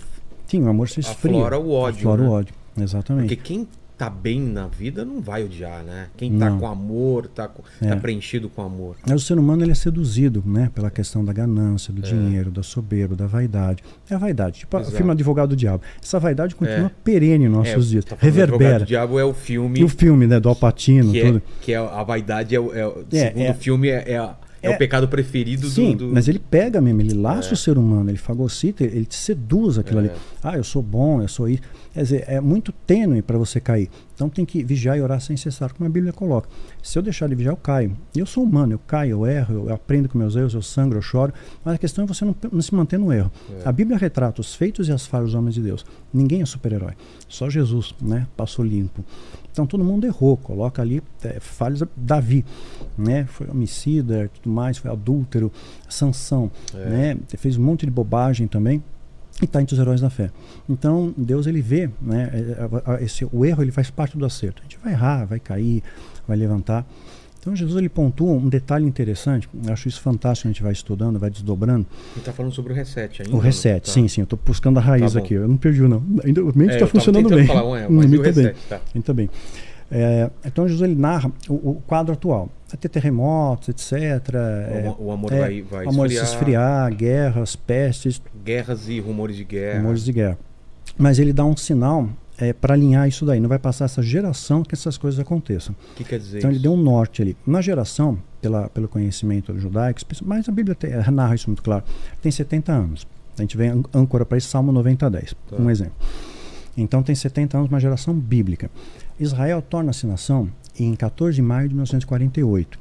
Speaker 3: Sim, o amor se esfria.
Speaker 1: Aflora o ódio,
Speaker 3: Aflora
Speaker 1: né?
Speaker 3: o ódio, exatamente.
Speaker 1: Porque quem tá bem na vida não vai odiar, né? Quem tá
Speaker 3: Não.
Speaker 1: com amor, tá, com-
Speaker 3: É.
Speaker 1: tá preenchido com amor.
Speaker 3: Mas o ser humano ele é seduzido, né, pela questão da ganância, do dinheiro, da soberba, da vaidade. É a vaidade, tipo o
Speaker 1: Exato.
Speaker 3: filme Advogado do Diabo. Essa vaidade continua
Speaker 1: É.
Speaker 3: perene em nossos
Speaker 1: É,
Speaker 3: dias,
Speaker 1: tá do Advogado
Speaker 3: reverbera.
Speaker 1: do Diabo é o filme
Speaker 3: E o filme, né, do Alpatino,
Speaker 1: que,
Speaker 3: tudo.
Speaker 1: é, que é a vaidade, é, o- é, o-
Speaker 3: É,
Speaker 1: segundo
Speaker 3: é.
Speaker 1: o filme, é, é, a- é
Speaker 3: É.
Speaker 1: o pecado preferido do-
Speaker 3: Sim,
Speaker 1: do...
Speaker 3: mas ele pega mesmo, ele laça
Speaker 1: É.
Speaker 3: o ser humano, ele fagocita, ele te seduz aquilo
Speaker 1: É.
Speaker 3: ali. Ah, eu sou bom, eu sou isso. Quer dizer, é muito tênue para você cair. Então tem que vigiar e orar sem cessar, como a Bíblia coloca. Se eu deixar de vigiar, eu caio. Eu sou humano, eu caio, eu erro, eu aprendo com meus erros, eu sangro, eu choro. Mas a questão é você não, não se manter no erro.
Speaker 1: É.
Speaker 3: A Bíblia retrata os feitos e as falhas dos homens de Deus. Ninguém é super-herói. Só Jesus, né? Passou limpo. Então todo mundo errou. Coloca ali é, falhas. Davi, né? Foi homicida, tudo mais, foi adúltero. Sansão,
Speaker 1: É.
Speaker 3: né? Fez um monte de bobagem também e está entre os heróis da fé. Então Deus ele vê, né? é, é, Esse, o erro ele faz parte do acerto. A gente vai errar, vai cair, vai levantar. Então Jesus ele pontua um detalhe interessante. Eu acho isso fantástico. A gente vai estudando, vai desdobrando.
Speaker 1: Ele tá falando sobre o reset ainda.
Speaker 3: O reset,
Speaker 1: tá?
Speaker 3: sim, sim. Eu estou buscando a raiz
Speaker 1: Tá
Speaker 3: aqui. Eu não perdi, não. Ainda, o mente
Speaker 1: É,
Speaker 3: está
Speaker 1: eu tava
Speaker 3: funcionando bem.
Speaker 1: falar, ué,
Speaker 3: Hum,
Speaker 1: mas e o
Speaker 3: muito bem.
Speaker 1: reset, tá.
Speaker 3: Muito bem. É, então Jesus ele narra o, o quadro atual. Vai ter terremotos, etc. é,
Speaker 1: O, o amor
Speaker 3: é,
Speaker 1: vai, vai
Speaker 3: o amor
Speaker 1: esfriar,
Speaker 3: se esfriar, guerras, pestes,
Speaker 1: guerras e rumores de guerra.
Speaker 3: rumores de guerra. Mas ele dá um sinal é, para alinhar isso daí. Não vai passar essa geração que essas coisas aconteçam.
Speaker 1: O que quer dizer
Speaker 3: Então ele
Speaker 1: isso?
Speaker 3: deu um norte ali. Na geração, pela, pelo conhecimento judaico, mas a Bíblia tem, narra isso muito claro, tem 70 anos. A gente vem âncora para isso, Salmo 90, 10,
Speaker 1: Tá.
Speaker 3: um exemplo. Então tem 70 anos, uma geração bíblica. Israel torna-se nação em 14 de maio de 1948.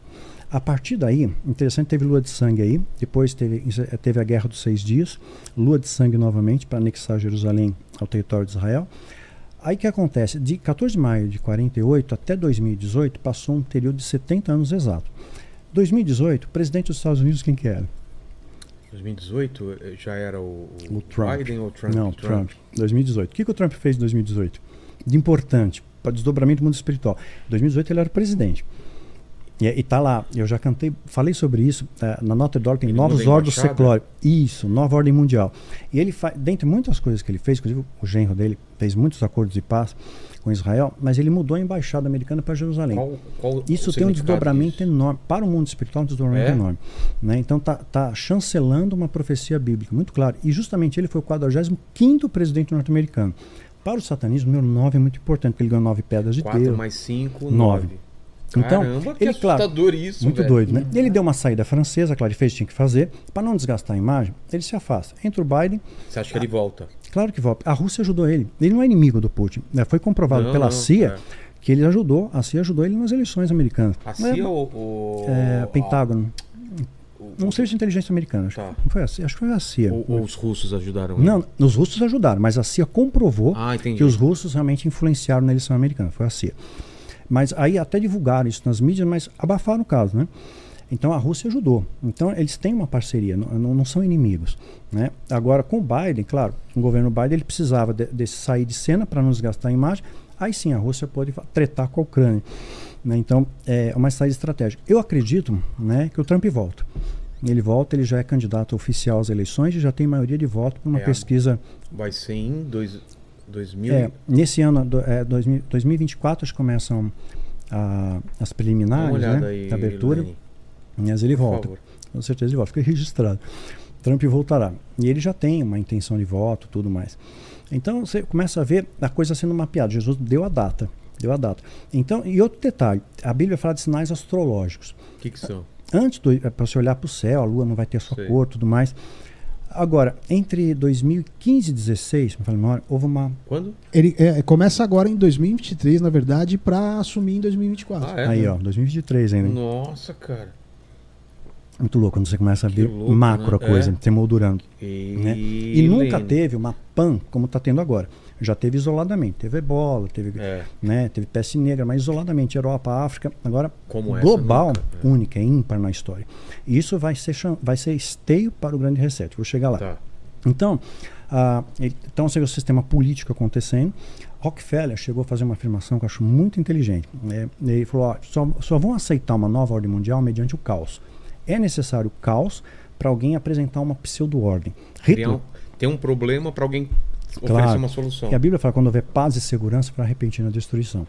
Speaker 3: A partir daí, interessante, teve lua de sangue aí, depois teve, teve a Guerra dos Seis Dias, lua de sangue novamente para anexar Jerusalém ao território de Israel. Aí o que acontece? De 14 de maio de 48 até 2018 passou um período de 70 anos exato. 2018, o presidente dos Estados Unidos quem que era?
Speaker 1: 2018 eh, já era o, o
Speaker 3: O Trump.
Speaker 1: Biden ou Trump?
Speaker 3: Não, Trump. 2018. O que, que o Trump fez em 2018? De importante, para desdobramento do mundo espiritual. Em 2018 ele era o presidente. E, e tá lá, eu já cantei, falei sobre isso, eh, na nota de ordem tem
Speaker 1: Ele
Speaker 3: novos ordens seculares. Isso, nova ordem mundial. E ele faz, dentre muitas coisas que ele fez, inclusive o genro dele fez muitos acordos de paz com Israel, mas ele mudou a embaixada americana para Jerusalém.
Speaker 1: Qual, qual
Speaker 3: Isso tem um desdobramento
Speaker 1: disso?
Speaker 3: enorme. Para o mundo espiritual, um desdobramento
Speaker 1: É?
Speaker 3: enorme. Né? Então tá, tá chancelando uma profecia bíblica, muito claro. E justamente ele foi o 45 presidente norte-americano. Para o satanismo, o número 9 é muito importante, porque ele ganhou nove pedras de
Speaker 1: 4
Speaker 3: Deus.
Speaker 1: mais 5,
Speaker 3: Nove.
Speaker 1: 9.
Speaker 3: Então,
Speaker 1: Caramba, que
Speaker 3: ele, claro,
Speaker 1: assustador isso,
Speaker 3: Muito
Speaker 1: velho.
Speaker 3: doido, né? Ele deu uma saída francesa, claro, ele fez o que tinha que fazer. Para não desgastar a imagem, ele se afasta. Entra o Biden,
Speaker 1: Você acha que ele volta?
Speaker 3: claro que volta. A Rússia ajudou ele. Ele não é inimigo do Putin. né? Foi comprovado
Speaker 1: Não,
Speaker 3: pela
Speaker 1: não,
Speaker 3: CIA
Speaker 1: é.
Speaker 3: que ele ajudou, a CIA ajudou ele nas eleições americanas.
Speaker 1: A
Speaker 3: Mas-
Speaker 1: CIA ou o...
Speaker 3: É,
Speaker 1: a-
Speaker 3: Pentágono.
Speaker 1: o-
Speaker 3: Um serviço de inteligência americano. Acho,
Speaker 1: Tá.
Speaker 3: que não foi a CIA, acho que foi a CIA.
Speaker 1: ou, os russos ajudaram ele?
Speaker 3: Não, os russos ajudaram, mas a CIA comprovou
Speaker 1: Ah,
Speaker 3: que os russos realmente influenciaram na eleição americana. Foi a CIA. Mas aí até divulgaram isso nas mídias, mas abafaram o caso, né? Então a Rússia ajudou. Então eles têm uma parceria, não, não- são inimigos. Né? Agora, com o Biden, claro, o governo Biden ele precisava de, de sair de cena para não desgastar a imagem. Aí sim a Rússia pode tretar com a Ucrânia. Né? Então é uma saída estratégica. Eu acredito né, que o Trump volta. Ele volta, ele já é candidato oficial às eleições e já tem maioria de voto por uma
Speaker 1: É,
Speaker 3: pesquisa.
Speaker 1: Vai ser em dois, 2000...
Speaker 3: É, nesse ano, do, é, 2000 2024, acho que começam a- as preliminares, né?
Speaker 1: aí,
Speaker 3: da abertura. Mas ele volta. Com certeza ele volta. Fica registrado. Trump voltará. E ele já tem uma intenção de voto tudo mais. Então você começa a ver a coisa sendo mapeada. Jesus deu a data. Deu a data. Então, e outro detalhe: a Bíblia fala de sinais astrológicos.
Speaker 1: O que que são?
Speaker 3: Antes do, é para você olhar para o céu, a lua não vai ter a sua
Speaker 1: Sei.
Speaker 3: cor tudo mais. Agora, entre 2015 e 2016, me fala a memória, houve uma.
Speaker 1: Quando?
Speaker 2: Ele é, começa agora em 2023, na verdade, para assumir em 2024.
Speaker 1: Ah, é?
Speaker 3: aí, ó, 2023 ainda.
Speaker 1: Nossa, cara.
Speaker 3: Muito louco quando você começa a
Speaker 1: Que
Speaker 3: ver
Speaker 1: louco,
Speaker 3: macro
Speaker 1: né?
Speaker 3: a coisa,
Speaker 1: É.
Speaker 3: se moldurando.
Speaker 1: E,
Speaker 3: né? E nunca teve uma PAN como está tendo agora. Já teve isoladamente. Teve ebola, teve,
Speaker 1: É,
Speaker 3: né, teve peste negra, mas isoladamente. Europa, África. Agora,
Speaker 1: como
Speaker 3: global,
Speaker 1: nunca. É.
Speaker 3: única, é ímpar na história. E isso vai ser, vai ser esteio para o grande reset. Vou chegar lá.
Speaker 1: Tá.
Speaker 3: Então, ah, então você vê o sistema político acontecendo. Rockefeller chegou a fazer uma afirmação que eu acho muito inteligente. né? ele falou: ó, só, só vão aceitar uma nova ordem mundial mediante o caos. É necessário caos para alguém apresentar uma pseudo-ordem.
Speaker 1: Um- tem um problema para alguém oferecer
Speaker 3: Claro.
Speaker 1: uma solução.
Speaker 3: E a Bíblia fala quando houver paz e segurança para repentina destruição.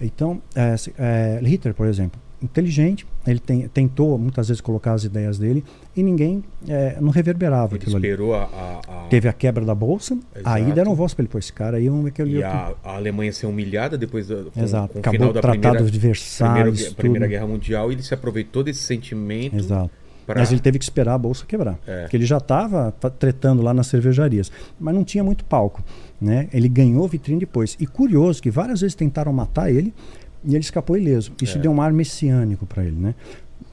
Speaker 3: Então, é, é, Hitler, por exemplo, inteligente, ele tem- tentou muitas vezes colocar as ideias dele e ninguém é, não reverberava
Speaker 1: Ele
Speaker 3: aquilo ali.
Speaker 1: esperou a, a- a-
Speaker 3: Teve a quebra da bolsa, aí
Speaker 1: Exato.
Speaker 3: deram voz para ele, pô, esse cara aí vamos ver que ele
Speaker 1: e a, a Alemanha ser humilhada depois do, com,
Speaker 3: Exato.
Speaker 1: com o
Speaker 3: Acabou
Speaker 1: final
Speaker 3: o
Speaker 1: da
Speaker 3: Tratado
Speaker 1: primeira,
Speaker 3: de
Speaker 1: primeira,
Speaker 3: Versalhes,
Speaker 1: Primeira
Speaker 3: tudo.
Speaker 1: Guerra Mundial e ele se aproveitou desse sentimento
Speaker 3: Exato.
Speaker 1: Para
Speaker 3: Mas ele teve que esperar a bolsa quebrar.
Speaker 1: É.
Speaker 3: Porque ele já estava tretando lá nas cervejarias. Mas não tinha muito palco. Né? Ele ganhou vitrine depois. E curioso que várias vezes tentaram matar ele e ele escapou ileso. Isso
Speaker 1: É.
Speaker 3: deu um ar messiânico para ele. Né?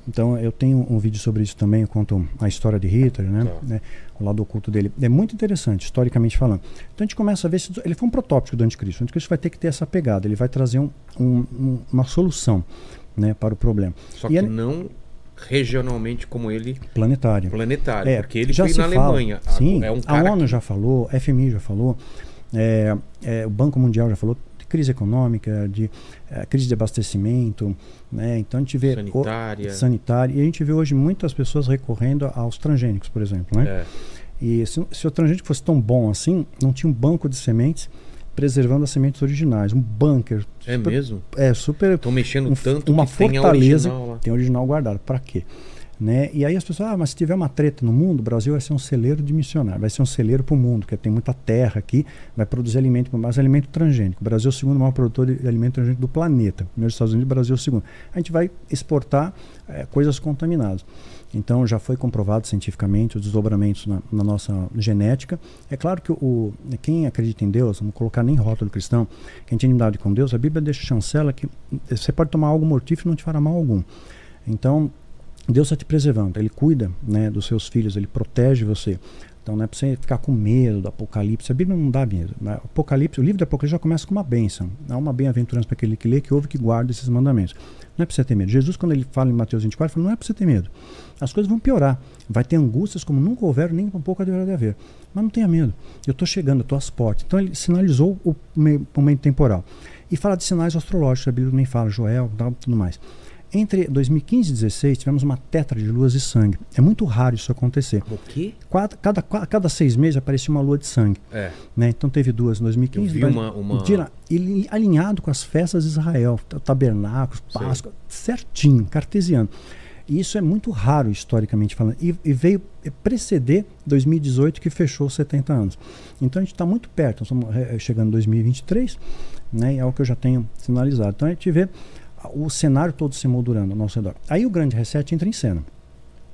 Speaker 3: Então eu tenho um vídeo sobre isso também, eu conto a história de Hitler, né?
Speaker 1: Tá.
Speaker 3: né? o lado oculto dele. É muito interessante, historicamente falando. Então a gente começa a ver se ele foi um protótipo do anticristo. O anticristo vai ter que ter essa pegada, ele vai trazer um- um- uma solução né, para o problema.
Speaker 1: só
Speaker 3: E
Speaker 1: que
Speaker 3: ele-
Speaker 1: não regionalmente como ele
Speaker 3: Planetário.
Speaker 1: planetário,
Speaker 3: É,
Speaker 1: porque ele
Speaker 3: já
Speaker 1: foi
Speaker 3: se
Speaker 1: na
Speaker 3: fala.
Speaker 1: Alemanha. A-
Speaker 3: Sim,
Speaker 1: é um
Speaker 3: a ONU
Speaker 1: que-
Speaker 3: já falou, a FMI já falou, é, é, o Banco Mundial já falou de crise econômica, de é, crise de abastecimento, né? Então a gente vê o-
Speaker 1: sanitária.
Speaker 3: sanitária e a gente vê hoje muitas pessoas recorrendo aos transgênicos, por exemplo, né?
Speaker 1: É.
Speaker 3: E se, se o transgênico fosse tão bom assim, não tinha um banco de sementes preservando as sementes originais, um bunker.
Speaker 1: É
Speaker 3: super-
Speaker 1: mesmo?
Speaker 3: É super
Speaker 1: Estão mexendo
Speaker 3: um-
Speaker 1: tanto
Speaker 3: uma
Speaker 1: que tem a
Speaker 3: fortaleza
Speaker 1: original lá.
Speaker 3: tem original guardado. Para quê? Né? E aí as pessoas, ah, mas se tiver uma treta no mundo, o Brasil vai ser um celeiro de missionário, vai ser um celeiro para o mundo, porque tem muita terra aqui, vai produzir alimento, mas alimento transgênico. O Brasil é o segundo maior produtor de alimento transgênico do planeta. Primeiro os Estados Unidos, Brasil é o segundo. A gente vai exportar eh, coisas contaminadas. Então já foi comprovado cientificamente os desdobramentos na, na nossa genética. É claro que o, quem acredita em Deus, não colocar nem rótulo cristão, quem tem intimidade com Deus, a Bíblia deixa chancela que você pode tomar algo mortífero e não te fará mal algum. Então, Deus está te preservando, Ele cuida né, dos seus filhos, Ele protege você. Então não é para você ficar com medo do Apocalipse. A Bíblia não dá medo. Né? O Apocalipse, o livro do Apocalipse já começa com uma bênção. Há uma bem-aventurança para aquele que lê, que ouve, que guarda esses mandamentos. Não é para você ter medo. Jesus, quando ele fala em Mateus 24, ele fala, não é para você ter medo. As coisas vão piorar. Vai ter angústias como nunca houveram, nem um pouco de haver. Mas não tenha medo. Eu estou chegando, eu estou às portas. Então ele sinalizou o me- momento temporal. E fala de sinais astrológicos, a Bíblia nem fala, Joel, tal, tudo mais. Entre 2015 e 2016, tivemos uma tetra de luas de sangue. É muito raro isso acontecer.
Speaker 1: O quê?
Speaker 3: Cada, cada, cada seis meses aparecia uma lua de sangue.
Speaker 1: É.
Speaker 3: Né? Então teve duas em 2015.
Speaker 1: Eu vi uma- uma-
Speaker 3: Tira- ele alinhado com as festas de Israel, tabernáculos. Páscoa, certinho, cartesiano. E isso é muito raro historicamente falando. E, e veio preceder 2018 que fechou 70 anos. Então a gente está muito perto, estamos eh, chegando em 2023, né? É o que eu já tenho sinalizado. Então a gente vê o cenário todo se moldurando ao nosso redor. Aí o grande reset entra em cena.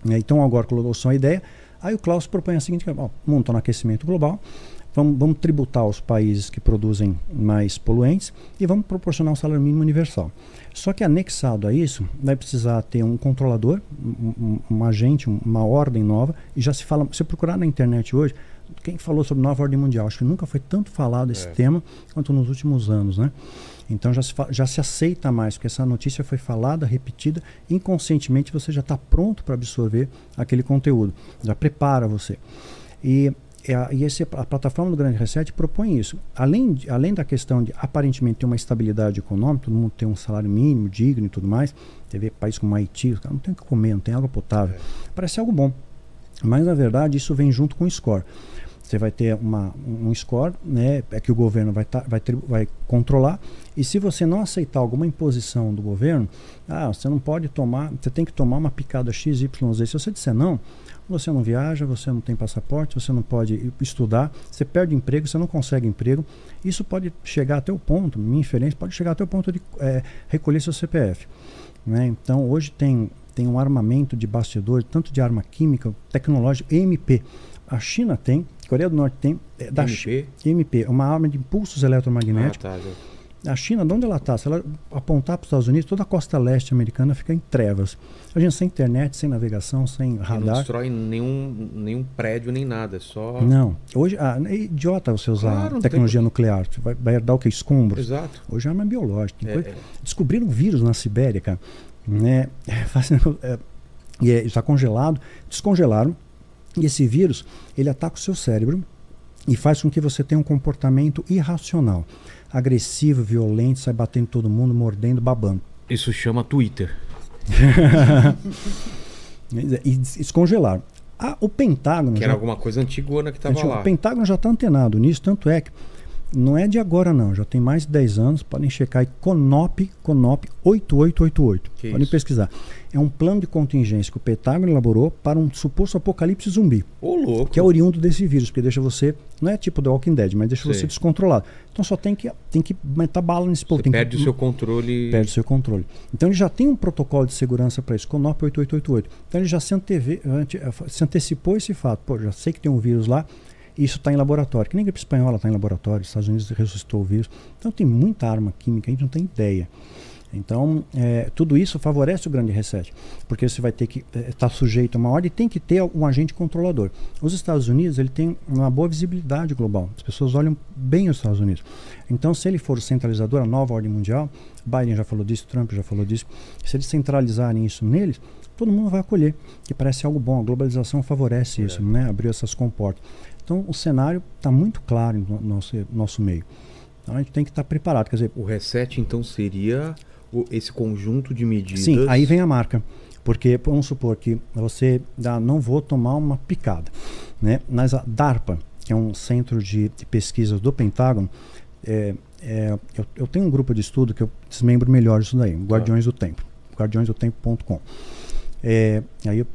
Speaker 3: né? Então agora colocou só a ideia. Aí o Klaus propõe a seguinte: ó, está no aquecimento global, vamos, vamos tributar os países que produzem mais poluentes e vamos proporcionar um salário mínimo universal. Só que anexado a isso, vai precisar ter um controlador, um, um- um agente, um- uma ordem nova. E já se fala, se procurar na internet hoje, quem falou sobre nova ordem mundial? Acho que nunca foi tanto falado esse
Speaker 1: É.
Speaker 3: tema quanto nos últimos anos, né? Então já se, já se aceita mais, porque essa notícia foi falada, repetida, inconscientemente você já está pronto para absorver aquele conteúdo, já prepara você. E, a, e esse, a plataforma do Grande Reset propõe isso. Além, além da questão de aparentemente ter uma estabilidade econômica, todo mundo tem um salário mínimo, digno e tudo mais, você vê países como Haiti, os caras não tem o que comer, não tem água potável. Parece algo bom. Mas na verdade isso vem junto com o score. Você vai ter uma, um score, né, é que o governo vai, tá, vai, tri- vai controlar. E se você não aceitar alguma imposição do governo, ah, você não pode tomar, você tem que tomar uma picada X, Y, Z. Se você disser não, você não viaja, você não tem passaporte, você não pode estudar, você perde emprego, você não consegue emprego. Isso pode chegar até o ponto, minha inferência, pode chegar até o ponto de eh, recolher seu CPF. né? Então hoje tem, tem um armamento de bastidores, tanto de arma química, tecnológica, EMP. A China tem, Coreia do Norte tem, é, da
Speaker 1: MP?
Speaker 3: EMP, é uma arma de impulsos
Speaker 1: Ah,
Speaker 3: eletromagnéticos.
Speaker 1: tá. já-
Speaker 3: A China, de onde ela está? Se ela apontar para os Estados Unidos, toda a costa leste americana fica em trevas. A gente sem internet, sem navegação, sem
Speaker 1: E não
Speaker 3: radar.
Speaker 1: destrói nenhum, nenhum prédio nem nada, é só.
Speaker 3: Não. Hoje, ah, é idiota você usar
Speaker 1: Claro,
Speaker 3: tecnologia
Speaker 1: tem-
Speaker 3: nuclear. Vai, vai herdar o que? Escombros.
Speaker 1: Exato.
Speaker 3: Hoje é arma biológica.
Speaker 1: É,
Speaker 3: coisa-
Speaker 1: é.
Speaker 3: Descobriram um vírus na Sibéria, cara. Né? Fazendo- é, e é, está congelado. Descongelaram. E esse vírus, ele ataca o seu cérebro e faz com que você tenha um comportamento irracional. agressivo, violento, sai batendo todo mundo, mordendo, babando.
Speaker 1: Isso chama Twitter.
Speaker 3: E descongelaram. Ah, o Pentágono.
Speaker 1: Que
Speaker 3: já-
Speaker 1: era alguma coisa antigona que tava
Speaker 3: Gente,
Speaker 1: lá.
Speaker 3: O Pentágono já está antenado nisso, tanto é que não é de agora não, já tem mais de 10 anos, podem checar aí CONOP, CONOP 8888.
Speaker 1: Que
Speaker 3: podem
Speaker 1: isso?
Speaker 3: pesquisar. É um plano de contingência que o Pentágono elaborou para um suposto apocalipse zumbi,
Speaker 1: Ô, louco.
Speaker 3: que é oriundo desse vírus, porque deixa você, não é tipo The Walking Dead, mas deixa
Speaker 1: Sei.
Speaker 3: você descontrolado. Então só tem que tem que meter bala nesse povo,
Speaker 1: Você
Speaker 3: tem que-
Speaker 1: perde o seu controle.
Speaker 3: perde o seu controle. Então ele já tem um protocolo de segurança para isso, CONOP 8888. Então ele já se, anteve, ante- se antecipou esse fato. Pô, já sei que tem um vírus lá, isso está em laboratório. Que nem gripe espanhola está em laboratório, os Estados Unidos ressuscitou o vírus. Então tem muita arma química, a gente não tem ideia. Então, é, tudo isso favorece o grande reset, porque você vai ter que estar sujeito a uma ordem e tem que ter um agente controlador. Os Estados Unidos ele tem uma boa visibilidade global, as pessoas olham bem os Estados Unidos. Então, se ele for o centralizador, a nova ordem mundial, Biden já falou disso, Trump já falou disso, se eles centralizarem isso neles, todo mundo vai acolher, que parece algo bom. A globalização favorece isso, né? abriu essas comportas. Então, o cenário está muito claro no nosso, nosso meio. Então, a gente tem que estar preparado. Quer dizer,
Speaker 1: O reset, então, seria esse conjunto de medidas.
Speaker 3: Sim, aí vem a marca. Porque vamos supor que você dá, não vou tomar uma picada. Né? Mas a DARPA, que é um centro de, de pesquisas do Pentágono, é, é, eu, eu tenho um grupo de estudo que eu desmembro melhor isso daí, Guardiões do Tempo, guardiõesdotempo.com. É, aí eu ah,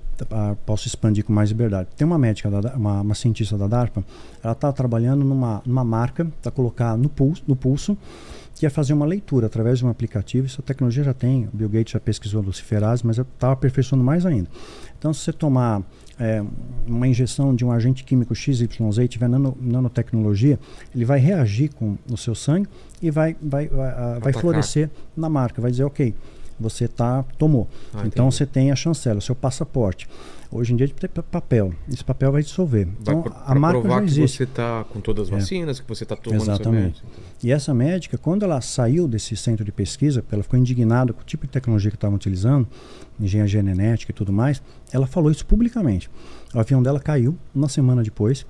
Speaker 3: posso expandir com mais liberdade. Tem uma médica, da, uma, uma cientista da DARPA, ela está trabalhando numa, numa marca para colocar no pulso, no pulso, que é fazer uma leitura através de um aplicativo. Isso a tecnologia já tem, o Bill Gates já pesquisou luciferase, mas eu estava aperfeiçoando mais ainda. Então, se você tomar é, uma injeção de um agente químico XYZ e tiver nano, nanotecnologia, ele vai reagir com o seu sangue e vai, vai, vai, vai
Speaker 1: Atacar.
Speaker 3: florescer na marca, vai dizer, ok, você tá, tomou.
Speaker 1: Ah,
Speaker 3: então
Speaker 1: entendi.
Speaker 3: você tem a chancela, o seu passaporte. Hoje em dia tem pa- papel, esse papel vai dissolver.
Speaker 1: Vai
Speaker 3: Então
Speaker 1: pro-
Speaker 3: a
Speaker 1: pra
Speaker 3: marca já
Speaker 1: provar que
Speaker 3: existe.
Speaker 1: você está com todas as
Speaker 3: É.
Speaker 1: vacinas, que você está tomando
Speaker 3: Exatamente. E essa médica, quando ela saiu desse centro de pesquisa, ela ficou indignada com o tipo de tecnologia que estavam utilizando, engenharia genética e tudo mais, ela falou isso publicamente. O avião dela caiu uma semana depois.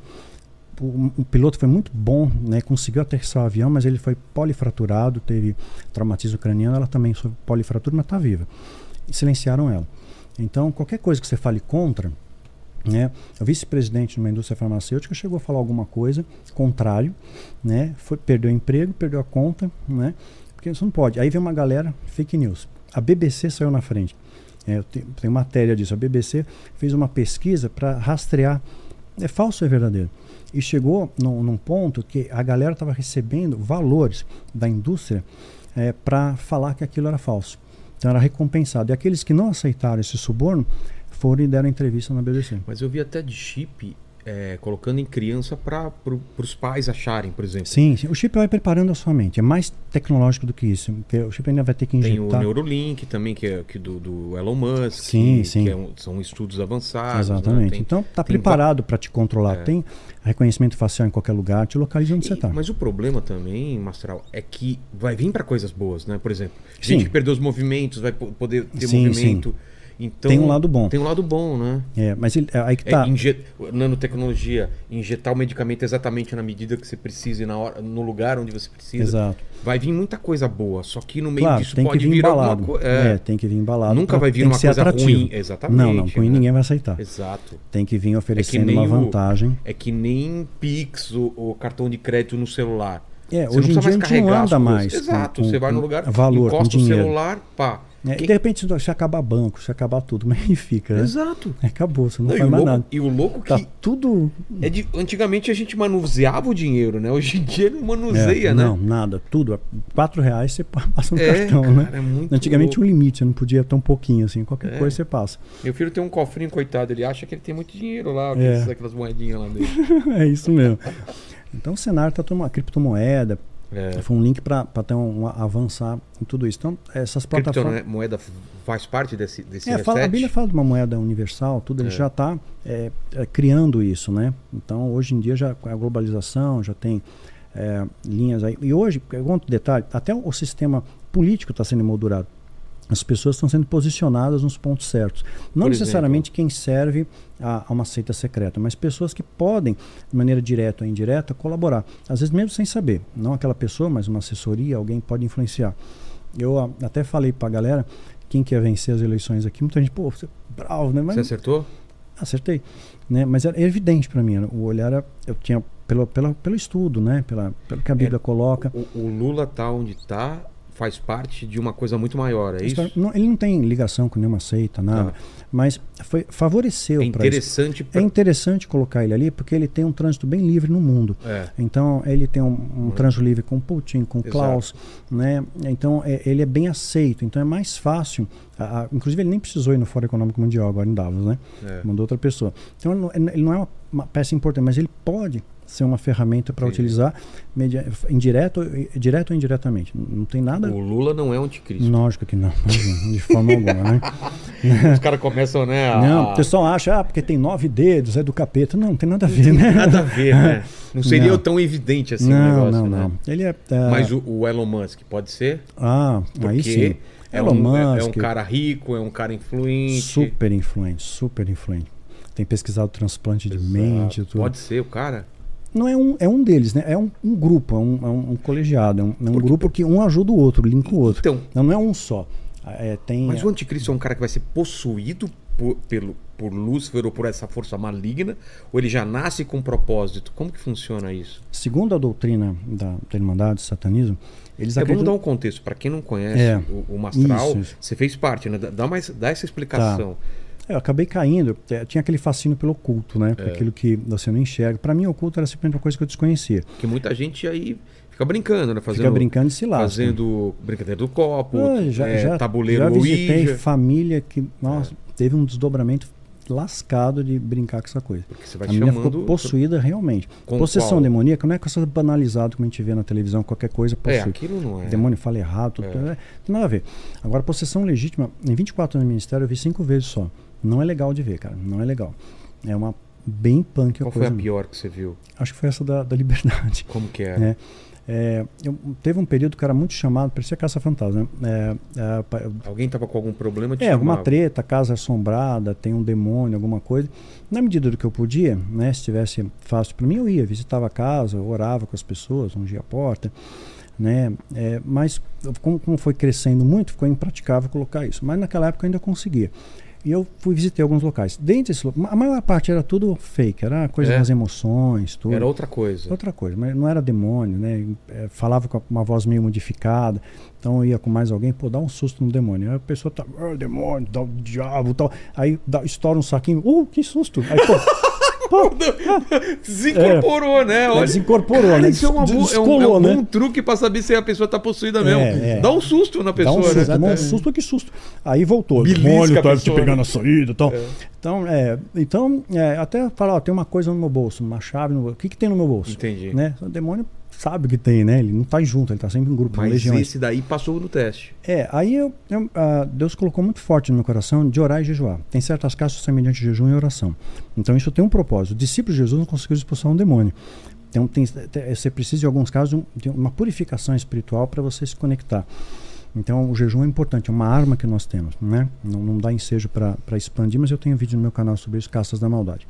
Speaker 3: O, o piloto foi muito bom, né, conseguiu aterrissar o avião, mas ele foi polifraturado, teve traumatismo craniano, ela também sofreu polifratura, mas está viva. E silenciaram ela. Então, qualquer coisa que você fale contra, né? O vice-presidente de uma indústria farmacêutica chegou a falar alguma coisa contrário, né? Foi, perdeu o emprego, perdeu a conta, né? Porque isso não pode. Aí vem uma galera, fake news. A BBC saiu na frente. É, eu tenho matéria disso. A BBC fez uma pesquisa para rastrear é falso ou é verdadeiro. E chegou num, num ponto que a galera estava recebendo valores da indústria para falar que aquilo era falso. Então era recompensado. E aqueles que não aceitaram esse suborno foram e deram entrevista na BBC.
Speaker 1: Mas eu vi até de chip é, colocando em criança para pro, os pais acharem, por exemplo.
Speaker 3: Sim, sim, o chip vai preparando a sua mente. É mais tecnológico do que isso. O chip ainda vai ter que
Speaker 1: Tem
Speaker 3: injetar.
Speaker 1: o Neurolink também, que é que do, do Elon Musk,
Speaker 3: Sim,
Speaker 1: que,
Speaker 3: sim.
Speaker 1: que é um- são estudos avançados. né?
Speaker 3: Exatamente.
Speaker 1: Tem-
Speaker 3: então tá
Speaker 1: tem
Speaker 3: preparado para te controlar.
Speaker 1: É.
Speaker 3: Tem reconhecimento facial em qualquer lugar, te localiza onde você
Speaker 1: E-
Speaker 3: está.
Speaker 1: Mas o problema também, Mastral, é que vai vir para coisas boas, né? Por exemplo,
Speaker 3: Sim.
Speaker 1: gente que perdeu os movimentos vai po- poder ter
Speaker 3: Sim,
Speaker 1: movimento. Então,
Speaker 3: Tem um lado bom.
Speaker 1: Tem um lado bom, né?
Speaker 3: É, mas ele, é aí que
Speaker 1: É,
Speaker 3: tá.
Speaker 1: inje- nanotecnologia, injetar o medicamento exatamente na medida que você precisa e na hora, no lugar onde você precisa.
Speaker 3: Exato.
Speaker 1: Vai vir muita coisa boa, só que no meio
Speaker 3: Claro,
Speaker 1: disso
Speaker 3: tem que
Speaker 1: pode
Speaker 3: vir
Speaker 1: vir
Speaker 3: embalado.
Speaker 1: coisa.
Speaker 3: É, tem que vir embalado.
Speaker 1: Nunca
Speaker 3: pra-
Speaker 1: vai vir uma
Speaker 3: que
Speaker 1: coisa
Speaker 3: atrativo.
Speaker 1: ruim, exatamente,
Speaker 3: Não, não, ruim
Speaker 1: né?
Speaker 3: ninguém vai aceitar.
Speaker 1: Exato.
Speaker 3: Tem que vir
Speaker 1: É que
Speaker 3: oferecendo uma
Speaker 1: o-
Speaker 3: vantagem.
Speaker 1: É que nem Pix ou, ou cartão de crédito no celular.
Speaker 3: É,
Speaker 1: Você
Speaker 3: hoje em dia a
Speaker 1: mais
Speaker 3: gente não anda mais.
Speaker 1: Exato.
Speaker 3: com-
Speaker 1: você vai no lugar,
Speaker 3: valor,
Speaker 1: encosta o celular, pá.
Speaker 3: É,
Speaker 1: Quem-
Speaker 3: e de repente, se acabar banco, se acabar tudo, é que fica, né?
Speaker 1: Exato.
Speaker 3: É, Acabou, você não,
Speaker 1: Não,
Speaker 3: faz mais
Speaker 1: louco,
Speaker 3: nada.
Speaker 1: e o louco que
Speaker 3: Tá tudo.
Speaker 1: é de, antigamente a gente manuseava o dinheiro, né? Hoje em dia não manuseia,
Speaker 3: é,
Speaker 1: né?
Speaker 3: Não, nada, tudo. Quatro reais você pa- passa no
Speaker 1: É,
Speaker 3: cartão,
Speaker 1: cara,
Speaker 3: né?
Speaker 1: é muito
Speaker 3: Antigamente
Speaker 1: louco.
Speaker 3: um limite, você não podia tão pouquinho assim, qualquer
Speaker 1: É.
Speaker 3: coisa você passa.
Speaker 1: Meu filho tem um cofrinho, coitado, ele acha que ele tem muito dinheiro lá,
Speaker 3: É.
Speaker 1: aquelas moedinhas lá dele.
Speaker 3: é isso mesmo. Então o cenário tá tomando criptomoeda,
Speaker 1: É.
Speaker 3: foi um link para ter um, um avançar em tudo isso. Então, essas plataformas.
Speaker 1: Criptomoeda faz parte desse, desse
Speaker 3: É, fala, a? Bíblia fala de uma moeda universal, tudo, ele
Speaker 1: É.
Speaker 3: já está criando isso, né? Então, hoje em dia, já com a globalização, já tem é, linhas aí. E hoje, outro detalhe, até o sistema político está sendo emoldurado. As pessoas estão sendo posicionadas nos pontos certos. Não
Speaker 1: Por
Speaker 3: necessariamente quem serve a, a uma seita secreta, mas pessoas que podem, de maneira direta ou indireta, colaborar. Às vezes mesmo sem saber. Não aquela pessoa, mas uma assessoria, alguém pode influenciar. Eu a, até falei pra galera quem quer vencer as eleições aqui. Muita gente, pô, você é bravo, né? Mas
Speaker 1: Você acertou?
Speaker 3: acertei. Né? Mas era evidente para mim. O olhar era, eu tinha pelo, pelo, pelo estudo, né? Pela, pelo que a Bíblia coloca.
Speaker 1: O, o Lula tá onde tá, faz parte de uma coisa muito maior, é isso?
Speaker 3: Não, ele não tem ligação com nenhuma seita, nada.
Speaker 1: Tá.
Speaker 3: Mas foi, favoreceu
Speaker 1: É interessante
Speaker 3: É
Speaker 1: pra...
Speaker 3: interessante colocar ele ali porque ele tem um trânsito bem livre no mundo.
Speaker 1: É.
Speaker 3: Então ele tem um, um trânsito livre com Putin, com
Speaker 1: Exato.
Speaker 3: Klaus, né? Então é- ele é bem aceito. Então é mais fácil. a- a- inclusive ele nem precisou ir no Fórum Econômico Mundial agora em Davos, né?
Speaker 1: É.
Speaker 3: Mandou outra pessoa. Então ele não, ele não é uma, uma peça importante, mas ele pode ser uma ferramenta para utilizar media, indireto, direto ou indiretamente. Não tem nada.
Speaker 1: O Lula não é o anticristo.
Speaker 3: Lógico que não, de forma alguma, né?
Speaker 1: Os caras começam, né? a-
Speaker 3: Não, o pessoal acha, ah, porque tem nove dedos, é do capeta. Não, não tem nada a ver, né?
Speaker 1: Nada a ver, né? Não seria
Speaker 3: Não.
Speaker 1: tão evidente assim o
Speaker 3: não,
Speaker 1: negócio,
Speaker 3: não,
Speaker 1: né?
Speaker 3: não. Ele é. é,
Speaker 1: Mas o, o Elon Musk pode ser?
Speaker 3: Ah, aí
Speaker 1: Porque
Speaker 3: sim.
Speaker 1: é
Speaker 3: Elon
Speaker 1: um, é- é
Speaker 3: Musk,
Speaker 1: um cara rico, é um cara influente.
Speaker 3: super influente, super influente. Tem pesquisado transplante de
Speaker 1: Exato.
Speaker 3: mente e tudo.
Speaker 1: Pode ser o cara.
Speaker 3: Não é um, é um deles, né? É um, um grupo, é um, é um- um colegiado, é um, é um grupo que um ajuda o outro, linka o outro.
Speaker 1: Então,
Speaker 3: Não, não é um só. É, tem,
Speaker 1: mas o anticristo é um cara que vai ser possuído por, pelo, por Lúcifer ou por essa força maligna? Ou ele já nasce com um propósito? Como que funciona isso?
Speaker 3: Segundo a doutrina da, da Irmandade, do satanismo, eles
Speaker 1: É, vamos
Speaker 3: acreditam...
Speaker 1: dar um contexto. Para quem não conhece
Speaker 3: É.
Speaker 1: o, o Mastral,
Speaker 3: Isso, isso.
Speaker 1: você fez parte, né? Dá, mais, dá essa explicação.
Speaker 3: É, Eu acabei caindo, é, tinha aquele fascínio pelo oculto, né?
Speaker 1: É.
Speaker 3: aquilo que você não enxerga. Para mim, o oculto era simplesmente uma coisa que eu desconhecia.
Speaker 1: Porque muita gente aí fica brincando, né? Fazendo,
Speaker 3: Fica brincando e se lasca.
Speaker 1: Fazendo brincadeira do copo,
Speaker 3: Ah, já,
Speaker 1: é,
Speaker 3: já,
Speaker 1: tabuleiro
Speaker 3: já visitei
Speaker 1: Ouija.
Speaker 3: família que, nossa, teve um desdobramento lascado de brincar com essa coisa. A menina
Speaker 1: chamando...
Speaker 3: ficou possuída realmente.
Speaker 1: Com
Speaker 3: Possessão
Speaker 1: qual?
Speaker 3: demoníaca não é coisa banalizada como a gente vê na televisão, qualquer coisa
Speaker 1: É,
Speaker 3: possui.
Speaker 1: aquilo não é.
Speaker 3: Demônio fala errado, tudo,
Speaker 1: É.
Speaker 3: tudo, é, tem nada a ver. Agora, possessão legítima, em 24 anos de ministério, eu vi cinco vezes só. Não é legal de ver, cara. Não é legal. É uma bem punk a
Speaker 1: Qual foi
Speaker 3: coisa.
Speaker 1: a pior que você viu?
Speaker 3: Acho que foi essa da, da liberdade.
Speaker 1: Como que era?
Speaker 3: né? É, eu- teve um período que era muito chamado, parecia caça-fantasma. Né? É, é,
Speaker 1: Alguém tava com algum problema? Te
Speaker 3: é, alguma treta, casa assombrada, tem um demônio, alguma coisa. Na medida do que eu podia, né, se tivesse fácil para mim, eu ia, visitava a casa, orava com as pessoas, ungia a porta, né? É, mas como, como foi crescendo muito, ficou impraticável colocar isso. Mas naquela época eu ainda conseguia. E eu fui visitei alguns locais. Dentro desse lo- a maior parte era tudo fake, era coisa
Speaker 1: É?
Speaker 3: das emoções, tudo.
Speaker 1: Era outra coisa.
Speaker 3: Outra coisa, mas não era demônio, né? É, falava com uma voz meio modificada, então eu ia com mais alguém, pô, dá um susto no demônio. Aí a pessoa tá, ah, demônio, dá o diabo tal. Aí dá, estoura um saquinho, uh, que susto. Aí, pô,
Speaker 1: Desincorporou, né? Olha-
Speaker 3: desincorporou,
Speaker 1: Cara,
Speaker 3: né?
Speaker 1: Isso é, uma boa- é um, é
Speaker 3: Descolou,
Speaker 1: um
Speaker 3: né?
Speaker 1: truque pra saber se a pessoa tá possuída mesmo.
Speaker 3: É, é.
Speaker 1: Dá um susto na
Speaker 3: Dá
Speaker 1: pessoa,
Speaker 3: um susto,
Speaker 1: né?
Speaker 3: um susto, que susto. Aí voltou.
Speaker 1: A
Speaker 3: tá te
Speaker 1: pessoa,
Speaker 3: pegando
Speaker 1: né?
Speaker 3: na saída e tal.
Speaker 1: É.
Speaker 3: Então, é, então é, até falar, ó, tem uma coisa no meu bolso, uma chave no bolso. O que, que tem no meu bolso?
Speaker 1: Entendi.
Speaker 3: Né? O demônio sabe que tem, né? Ele não tá junto, ele tá sempre em grupo,
Speaker 1: Mas
Speaker 3: legiões.
Speaker 1: esse daí passou no teste.
Speaker 3: É, aí eu, eu, ah, Deus colocou muito forte no meu coração de orar e jejuar. Tem certas casas são mediante jejum e oração. Então isso tem um propósito. O discípulo de Jesus não conseguiu expulsar um demônio. Então tem, te- você precisa, em alguns casos, de um- de uma purificação espiritual para você se conectar. Então o jejum é importante, é uma arma que nós temos. Né? Não, não dá ensejo para expandir, mas eu tenho vídeo no meu canal sobre isso, Castas da Maldade.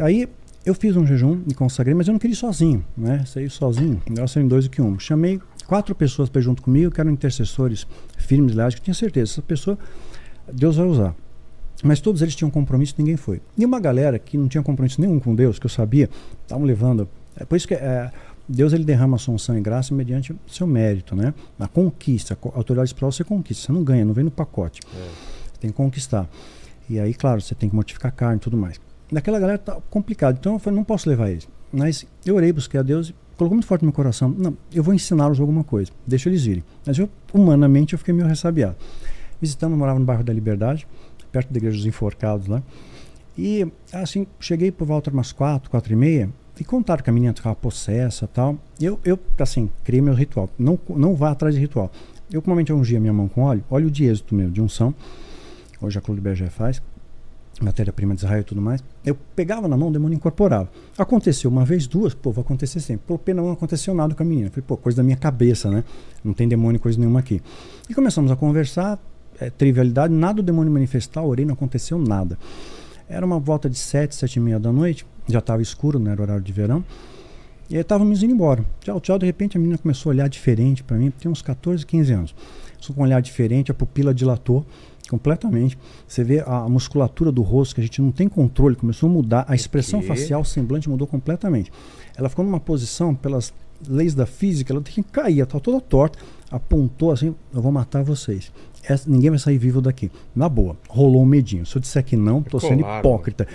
Speaker 3: Aí eu fiz um jejum, me consagrei, mas eu não queria ir sozinho, né? Sair sozinho, melhor ser em dois do que um. Chamei quatro pessoas para junto comigo, que eram intercessores firmes, leais, que eu tinha certeza, essa pessoa Deus vai usar. Mas todos eles tinham compromisso, ninguém foi. E uma galera que não tinha compromisso nenhum com Deus, que eu sabia, estavam levando. É por isso que é, Deus ele derrama a sua unção e graça mediante o seu mérito, né? A conquista, a autoridade espiritual você conquista, você não ganha, não vem no pacote. Você tem que conquistar. E aí, claro, você tem que mortificar a carne e tudo mais. Daquela galera tá complicado, então eu falei, não posso levar eles. Mas eu orei, busquei a Deus colocou muito forte no meu coração. Não, eu vou ensiná-los alguma coisa, deixa eles irem. Mas eu, humanamente, eu fiquei meio ressabiado. Visitamos, morava no bairro da Liberdade, perto da Igreja dos Enforcados lá. E assim, cheguei por volta de umas quatro, quatro e meia, e contaram que a menina ficava possessa tal. Eu, eu, assim, criei meu ritual. Não, não vá atrás de ritual. Eu, normalmente, ungia minha mão com óleo, óleo de êxito meu, de unção. Hoje a Claude Berger faz. Matéria-prima de Israel e tudo mais. Eu pegava na mão, o demônio incorporava. Aconteceu uma vez, duas, pô, vai acontecer sempre. Pô, pena não aconteceu nada com a menina. Falei, pô, coisa da minha cabeça, né? Não tem demônio, coisa nenhuma aqui. E começamos a conversar, é, trivialidade, nada o demônio manifestar, orei, não aconteceu nada. Era uma volta de sete, sete e meia da noite, já estava escuro, não era horário de verão. E aí estávamos indo embora. Tchau, tchau. De repente a menina começou a olhar diferente para mim, tinha uns 14, 15 anos. Começou com um olhar diferente, a pupila dilatou completamente. Você vê a musculatura do rosto, que a gente não tem controle, começou a mudar, a expressão
Speaker 1: quê?
Speaker 3: facial, o semblante mudou completamente. Ela ficou numa posição, pelas leis da física, ela tem que cair, ela estava toda torta, apontou assim: eu vou matar vocês. Essa- ninguém vai sair vivo daqui. Na boa, rolou um medinho. Se eu disser que não, estou sendo hipócrita.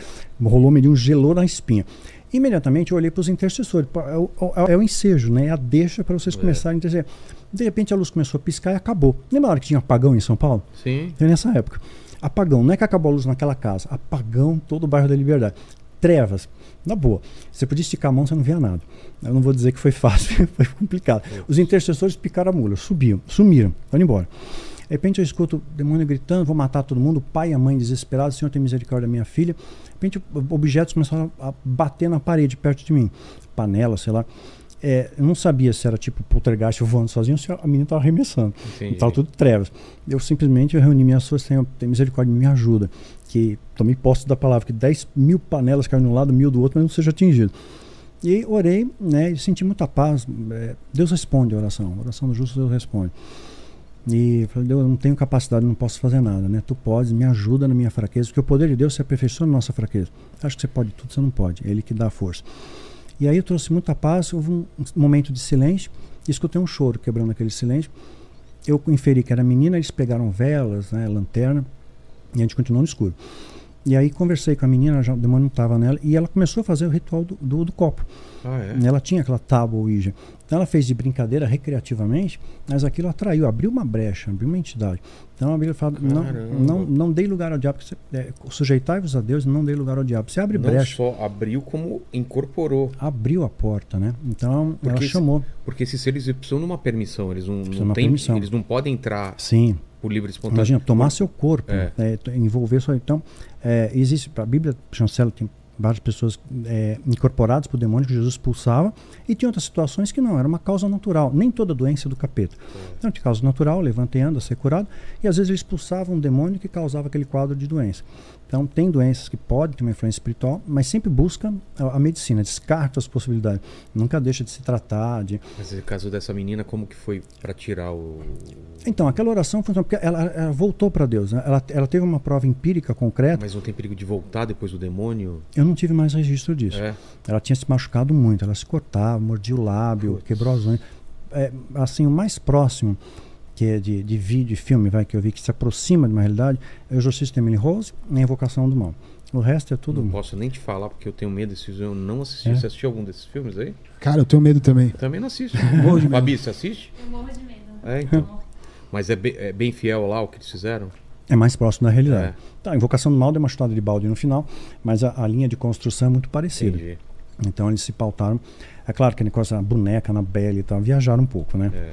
Speaker 3: Rolou um medinho, gelou na espinha. Imediatamente eu olhei para os intercessores. É o, é o- é o ensejo, né? é a deixa para vocês
Speaker 1: É.
Speaker 3: começarem a interceder. De repente a luz começou a piscar e acabou. Lembra a hora que tinha apagão em São Paulo?
Speaker 1: Sim.
Speaker 3: Foi nessa época. Apagão, não é que acabou a luz naquela casa. Apagão, todo o bairro da Liberdade. Trevas, na boa. Você podia esticar a mão, você não via nada. Eu não vou dizer que foi fácil, foi complicado. Os intercessores picaram a mula, subiam, sumiram, foram embora. De repente eu escuto o demônio gritando, vou matar todo mundo, o pai e a mãe desesperados, Senhor tem misericórdia da minha filha. De repente objetos começaram a bater na parede perto de mim. Panela, sei lá. É, eu não sabia se era tipo poltergeist voando sozinho ou se a menina estava arremessando.
Speaker 1: Entendi.
Speaker 3: Estava tudo trevas. Eu simplesmente reuni minhas forças, Senhor, tem misericórdia, me ajuda. Que tomei posse da palavra, que 10 mil panelas caíram de um lado, mil do outro, mas não seja atingido. E aí orei, né, e senti muita paz. É, Deus responde a oração. A oração do justo, Deus responde. E eu falei, Deus, eu não tenho capacidade, não posso fazer nada, né? Tu podes, me ajuda na minha fraqueza, porque o poder de Deus se aperfeiçoa na nossa fraqueza. Acho que você pode tudo, você não pode. É Ele que dá a força. E aí eu trouxe muita paz, houve um momento de silêncio, e escutei um choro quebrando aquele silêncio. Eu inferi que era menina, eles pegaram velas, né, lanterna, e a gente continuou no escuro. E aí conversei com a menina, já, o demônio não estava nela, e ela começou a fazer o ritual do, do, do copo.
Speaker 1: Ah, é?
Speaker 3: Ela tinha aquela tábua Ouija. Então ela fez de brincadeira, recreativamente, mas aquilo atraiu, abriu uma brecha, abriu uma entidade. Então a Bíblia fala, não, não, não dei lugar ao diabo, é, sujeitai-vos a Deus e não dei lugar ao diabo. Você abre
Speaker 1: Não
Speaker 3: brecha,
Speaker 1: só abriu, como incorporou.
Speaker 3: abriu a porta, né? Então ela
Speaker 1: Porque se-
Speaker 3: chamou.
Speaker 1: Porque esses seres precisam de uma permissão. Eles não, não têm,
Speaker 3: permissão.
Speaker 1: eles não podem entrar
Speaker 3: Sim,
Speaker 1: por livre espontâneo.
Speaker 3: Imagina, tomar seu corpo,
Speaker 1: É.
Speaker 3: né, envolver sua. Então, é, existe. A Bíblia chancela, tem várias pessoas é, incorporadas por demônio que Jesus expulsava, e tinha outras situações que não, era uma causa natural. Nem toda doença é do capeta. Então, de causa natural, levanta e anda, ser curado, e às vezes ele expulsava um demônio que causava aquele quadro de doença. Então, tem doenças que podem ter uma influência espiritual, mas sempre busca a, a medicina, descarta as possibilidades. Nunca deixa de se tratar, de,
Speaker 1: Mas no caso dessa menina, como que foi pra tirar o.
Speaker 3: Então, aquela oração funcionou porque ela, ela voltou para Deus. né? Ela, ela teve uma prova empírica concreta.
Speaker 1: Mas não tem perigo de voltar depois do demônio?
Speaker 3: Eu não tive mais registro disso.
Speaker 1: É.
Speaker 3: Ela tinha se machucado muito. Ela se cortava, mordia o lábio,
Speaker 1: Putz.
Speaker 3: quebrou as unhas. É, assim, o mais próximo que é de, de vídeo e filme vai, que eu vi que se aproxima de uma realidade é o Exorcista de Emily Rose e a Invocação do Mal. O resto é tudo.
Speaker 1: Não posso nem te falar porque eu tenho medo desses filmes. Eu não assisti.
Speaker 3: É?
Speaker 1: Você assistiu algum desses filmes aí?
Speaker 2: Cara, eu tenho medo também.
Speaker 1: Eu também não assisto.
Speaker 2: Morro de medo.
Speaker 1: Fabi, você assiste?
Speaker 4: Eu morro de medo.
Speaker 1: É, então. Mas é, be- é bem fiel lá o que eles fizeram?
Speaker 3: É mais próximo da realidade.
Speaker 1: É.
Speaker 3: Tá, a Invocação do Mal deu uma chutada de balde no final, mas a, a linha de construção é muito parecida.
Speaker 1: Entendi.
Speaker 3: Então eles se pautaram. É claro que a negócio, a boneca na Belle e tal, viajaram um pouco, né?
Speaker 1: É.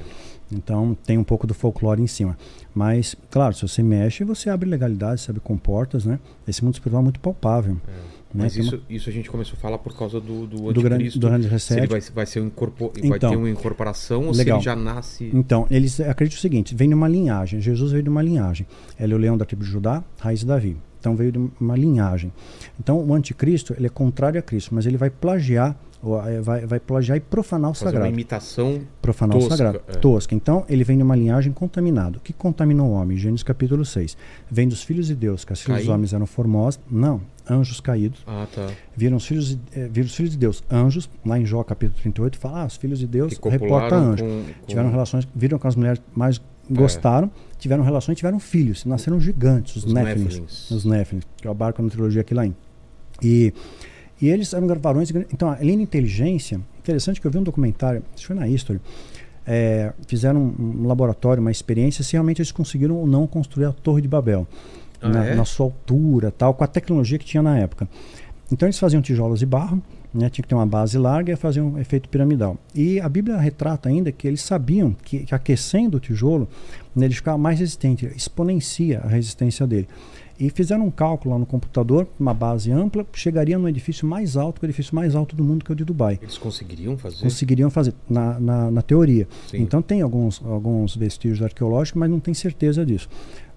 Speaker 3: Então tem um pouco do folclore em cima. Mas, claro, se você mexe, você abre legalidade, você abre comportas, né? Esse mundo espiritual é muito palpável. Né?
Speaker 1: Mas isso, isso a gente começou a falar por causa do, do
Speaker 3: Do grande, do grande
Speaker 1: Se ele
Speaker 3: reset.
Speaker 1: vai, vai, ser um incorpor, vai
Speaker 3: Então,
Speaker 1: ter uma incorporação ou
Speaker 3: legal.
Speaker 1: se ele já nasce.
Speaker 3: Então, eles acreditam o seguinte: vem de uma linhagem. Jesus veio de uma linhagem. Ele é o leão da tribo de Judá, raiz de Davi. Então veio de uma linhagem. Então o anticristo ele é contrário a Cristo, mas ele vai plagiar, ou, vai, vai plagiar e profanar o
Speaker 1: Fazer uma
Speaker 3: sagrado.
Speaker 1: imitação.
Speaker 3: Profanar
Speaker 1: Tosca,
Speaker 3: o sagrado.
Speaker 1: é.
Speaker 3: Tosca. Então, ele vem de uma linhagem contaminada. O que contaminou o homem? Gênesis capítulo 6. Vem dos filhos de Deus, que os filhos dos homens eram formosos. Não, anjos caídos.
Speaker 1: Ah, tá.
Speaker 3: Viram os filhos de, eh, viram os filhos de Deus, anjos. Lá em Jó capítulo 38, fala, ah, os filhos de Deus reporta anjo.
Speaker 1: com, com-
Speaker 3: Tiveram relações, viram com as mulheres mais gostaram, tiveram relações, tiveram filhos, nasceram gigantes, os,
Speaker 1: Os
Speaker 3: Néfilins,
Speaker 1: Néfilins.
Speaker 3: os Néfilins, que eu abarco na trilogia Aquilaim. E e eles eram varões. Então, além da inteligência, interessante que eu vi um documentário, isso foi na History, é, fizeram um, um laboratório, uma experiência, se realmente eles conseguiram ou não construir a Torre de Babel.
Speaker 1: Ah,
Speaker 3: na,
Speaker 1: é?
Speaker 3: na sua altura, tal, com a tecnologia que tinha na época. Então eles faziam tijolos de barro, né, tinha que ter uma base larga e faziam um efeito piramidal. E a Bíblia retrata ainda que eles sabiam que, que aquecendo o tijolo, né, ele ficava mais resistente, exponencia a resistência dele. E fizeram um cálculo lá no computador, uma base ampla, chegaria no edifício mais alto, que é o edifício mais alto do mundo, que é o de Dubai.
Speaker 1: Eles conseguiriam fazer?
Speaker 3: Conseguiriam fazer, na, na, na teoria.
Speaker 1: Sim.
Speaker 3: Então tem alguns, alguns vestígios arqueológicos, mas não tem certeza disso.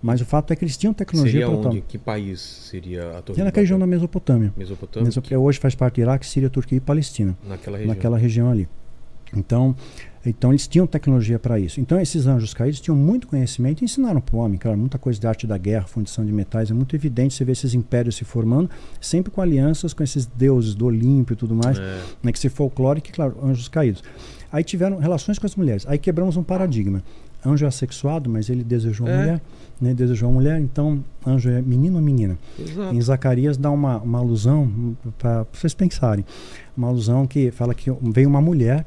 Speaker 3: Mas o fato é que eles tinham tecnologia
Speaker 1: Seria
Speaker 3: para
Speaker 1: onde?
Speaker 3: tal.
Speaker 1: Que país seria a Torre de
Speaker 3: naquela região da? Mesopotâmia.
Speaker 1: Mesopotâmia?
Speaker 3: Mesopotâmia hoje faz parte do Iraque, Síria, Turquia e Palestina.
Speaker 1: Naquela região.
Speaker 3: naquela região ali. Então, então eles tinham tecnologia para isso. Então esses anjos caídos tinham muito conhecimento e ensinaram para o homem, cara, muita coisa de arte da guerra, fundição de metais, é muito evidente você ver esses impérios se formando, sempre com alianças com esses deuses do Olímpio e tudo mais,
Speaker 1: É.
Speaker 3: né, que esse folclórico, claro, anjos caídos. Aí tiveram relações com as mulheres. Aí quebramos um paradigma. Anjo é assexuado, mas ele desejou uma
Speaker 1: É.
Speaker 3: mulher, né? Desejou uma mulher, então anjo é menino ou menina?
Speaker 1: Exato.
Speaker 3: Em Zacarias dá uma, uma alusão para vocês pensarem. Uma alusão que fala que veio uma mulher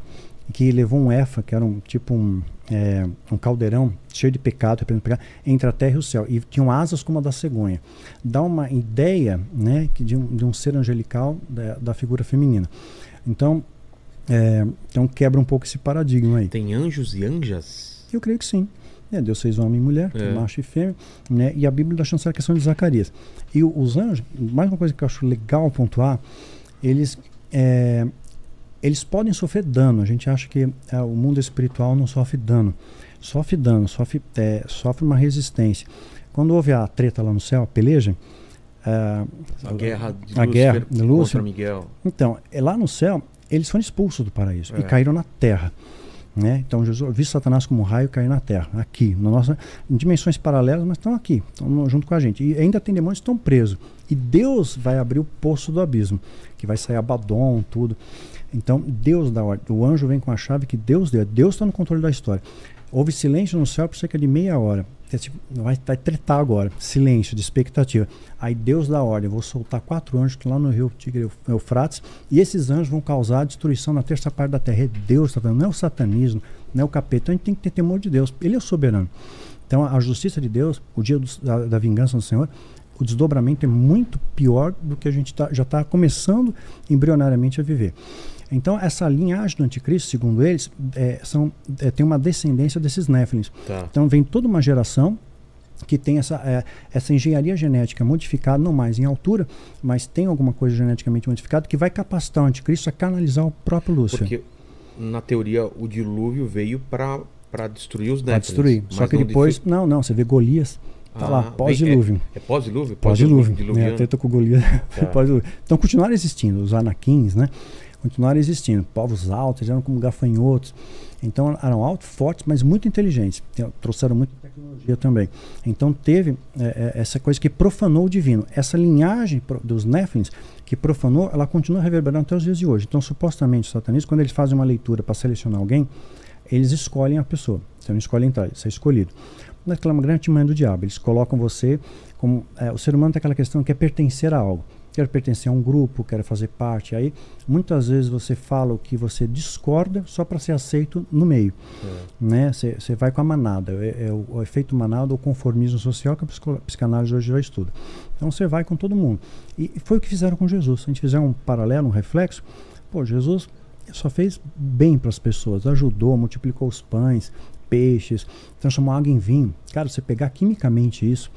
Speaker 3: que levou um efa, que era um tipo um, é, um caldeirão cheio de pecado, pecado, entre a terra e o céu. E tinham asas como a da cegonha. Dá uma ideia né, que de, um, de um ser angelical da, da figura feminina. Então, é, então quebra um pouco esse paradigma aí.
Speaker 1: Tem anjos e anjas?
Speaker 3: Eu creio que sim. É, Deus fez homem e mulher,
Speaker 1: É.
Speaker 3: macho e fêmea, né? E a Bíblia dá chance à questão de Zacarias. E os anjos, mais uma coisa que eu acho legal pontuar, eles é, eles podem sofrer dano. A gente acha que é, o mundo espiritual não sofre dano. Sofre dano, sofre, é, sofre uma resistência. Quando houve a treta lá no céu, a peleja, é,
Speaker 1: A guerra de
Speaker 3: a
Speaker 1: Lúcifer
Speaker 3: guerra de Lúcifer,
Speaker 1: Miguel.
Speaker 3: então, é lá no céu, eles foram expulsos do paraíso
Speaker 1: É.
Speaker 3: e caíram na terra. Né? Então, Jesus eu vi Satanás como um raio cair na terra, aqui, na nossa, em dimensões paralelas, mas estão aqui, estão junto com a gente. E ainda tem demônios que estão presos. E Deus vai abrir o poço do abismo, que vai sair Abaddon, tudo. Então, Deus dá ordem. O anjo vem com a chave que Deus deu. Deus está no controle da história. Houve silêncio no céu por cerca de meia hora. É tipo, Vai, vai tretar agora. Silêncio, de expectativa. Aí Deus dá ordem. Vou soltar quatro anjos lá no rio Tigre Eufrates. E esses anjos vão causar destruição na terça parte da terra. É Deus está falando. Não é o satanismo, não é o capeta. Então a gente tem que ter temor de Deus. Ele é soberano. Então a justiça de Deus, o dia do- da, da vingança do Senhor, o desdobramento é muito pior do que a gente tá- já está começando embrionariamente a viver. Então, essa linhagem do anticristo, segundo eles, é, são, é, tem uma descendência desses néfilins.
Speaker 1: Tá.
Speaker 3: Então, vem toda uma geração que tem essa, é, essa engenharia genética modificada, não mais em altura, mas tem alguma coisa geneticamente modificada que vai capacitar o anticristo a canalizar o próprio Lúcifer.
Speaker 1: Porque, na teoria, o dilúvio veio para para destruir os
Speaker 3: Para
Speaker 1: néfilins.
Speaker 3: destruir. Só que
Speaker 1: não
Speaker 3: depois. Não, não, você vê Golias. Tá
Speaker 1: Ah,
Speaker 3: lá, pós-dilúvio.
Speaker 1: É, é pós-dilúvio?
Speaker 3: Pós-dilúvio.
Speaker 1: Diluviano.
Speaker 3: Né? A treta com Golias.
Speaker 1: Tá.
Speaker 3: pós-dilúvio. Então continuaram existindo, os anaquins, né? Continuaram existindo. Povos altos, eram como gafanhotos. Então eram altos, fortes, mas muito inteligentes. Trouxeram muita tecnologia também. Então teve é, é, essa coisa que profanou o divino. Essa linhagem dos Néfilins que profanou, ela continua reverberando até os dias de hoje. Então supostamente os satanistas, quando eles fazem uma leitura para selecionar alguém, eles escolhem a pessoa. Você não escolhe entrar, você é escolhido. Naquela grande artimanha do diabo, eles colocam você como. é, o ser humano tem aquela questão que é pertencer a algo. Quero pertencer a um grupo, quero fazer parte. Aí, muitas vezes você fala o que você discorda só para ser aceito no meio. né? Você vai com a manada. É, é o, efeito manada ou conformismo social que a psicanálise hoje já estuda. Então você vai com todo mundo. E foi o que fizeram com Jesus. Se a gente fizer um paralelo, um reflexo, pô, Jesus só fez bem para as pessoas, ajudou, multiplicou os pães, peixes, transformou água em vinho. Cara, você pegar quimicamente isso,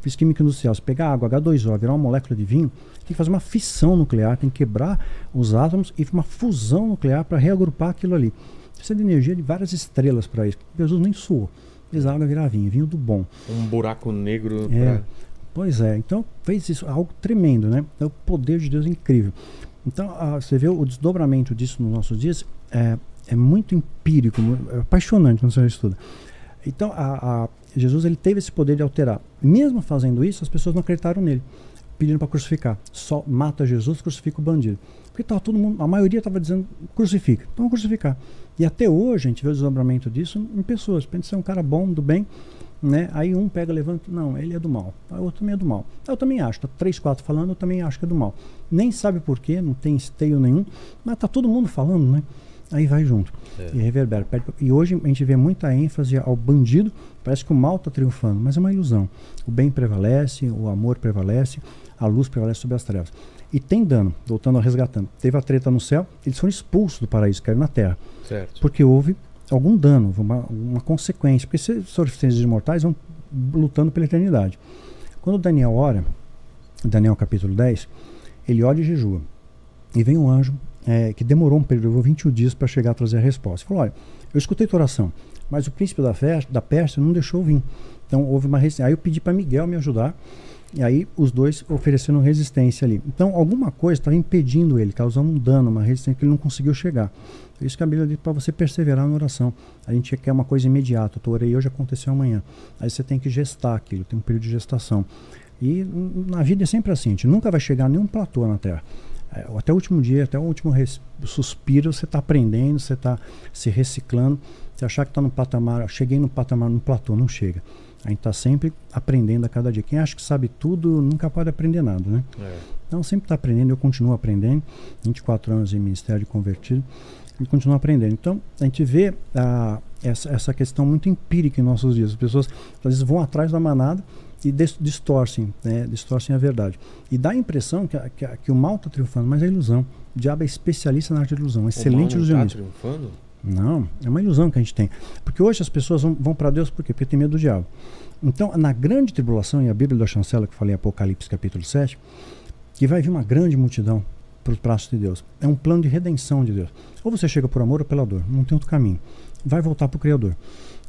Speaker 3: fiz química industrial, você pegar água H2O, virar uma molécula de vinho, tem que fazer uma fissão nuclear, tem que quebrar os átomos e uma fusão nuclear para reagrupar aquilo ali. Precisa de energia de várias estrelas para isso. Jesus nem suou. Fez a água virar vinho, vinho do bom.
Speaker 1: Um buraco negro
Speaker 3: É.
Speaker 1: pra-
Speaker 3: Pois é, então fez isso, algo tremendo, né? É o poder de Deus incrível. Então, ah, você vê o desdobramento disso nos nossos dias, é, é muito empírico, é apaixonante quando você estuda. Então, a, a- Jesus ele teve esse poder de alterar. Mesmo fazendo isso, as pessoas não acreditaram nele, pedindo para crucificar. Só mata Jesus, crucifica o bandido. Porque tava todo mundo, a maioria estava dizendo crucifica, então vamos crucificar. E até hoje a gente vê o desdobramento disso em pessoas. Pensa ser um cara bom, do bem, né? Aí um pega, levanta, não, ele é do mal. Aí o outro também é do mal. Eu também acho, tá três, quatro falando, eu também acho que é do mal. Nem sabe por quê, não tem esteio nenhum, mas tá todo mundo falando, né? Aí vai junto.
Speaker 1: É.
Speaker 3: E reverbera. E hoje a gente vê muita ênfase ao bandido, parece que o mal está triunfando, mas é uma ilusão. O bem prevalece, o amor prevalece, a luz prevalece sobre as trevas. E tem dano, voltando ao resgatando. Teve a treta no céu, eles foram expulsos do paraíso, caíram na terra
Speaker 1: Certo.
Speaker 3: porque houve algum dano, uma, uma consequência. Porque se seres imortais vão lutando pela eternidade. Quando Daniel ora, Daniel capítulo 10, ele ora e jejua. E vem um anjo é, que demorou um período, levou 21 dias para chegar a trazer a resposta. Ele falou: olha, eu escutei tua oração, mas o príncipe da, festa, da Pérsia não deixou vir. Então houve uma resistência. Aí eu pedi para Miguel me ajudar. E aí os dois ofereceram resistência ali. Então alguma coisa estava impedindo ele, causando um dano, uma resistência que ele não conseguiu chegar. Por isso que a Bíblia diz para você perseverar na oração. A gente quer uma coisa imediata. Eu orei hoje, aconteceu amanhã. Aí você tem que gestar aquilo, tem um período de gestação. E na vida é sempre assim, a gente nunca vai chegar a nenhum platô na Terra. É, até o último dia, até o último suspiro, você está aprendendo, você está se reciclando. Você achar que está no patamar, cheguei no patamar, no platô, não chega. A gente está sempre aprendendo a cada dia. Quem acha que sabe tudo nunca pode aprender nada, né? É. Então sempre está aprendendo, eu continuo aprendendo. 24 anos em Ministério de Convertido e continuo aprendendo. Então a gente vê a, essa, essa questão muito empírica em nossos dias. As pessoas às vezes vão atrás da manada e distorcem, né? distorcem a verdade. E dá a impressão que, que, que o mal está triunfando, mas é ilusão. O diabo é especialista na arte de ilusão, excelente ilusionista. Está triunfando? Não, é uma ilusão que a gente tem. Porque hoje as pessoas vão, vão para Deus por quê? Porque tem medo do diabo. Então, na grande tribulação, e a Bíblia da chancela que eu falei em Apocalipse capítulo 7, que vai vir uma grande multidão para os braços de Deus. É um plano de redenção de Deus. Ou você chega por amor ou pela dor. Não tem outro caminho. Vai voltar para o Criador.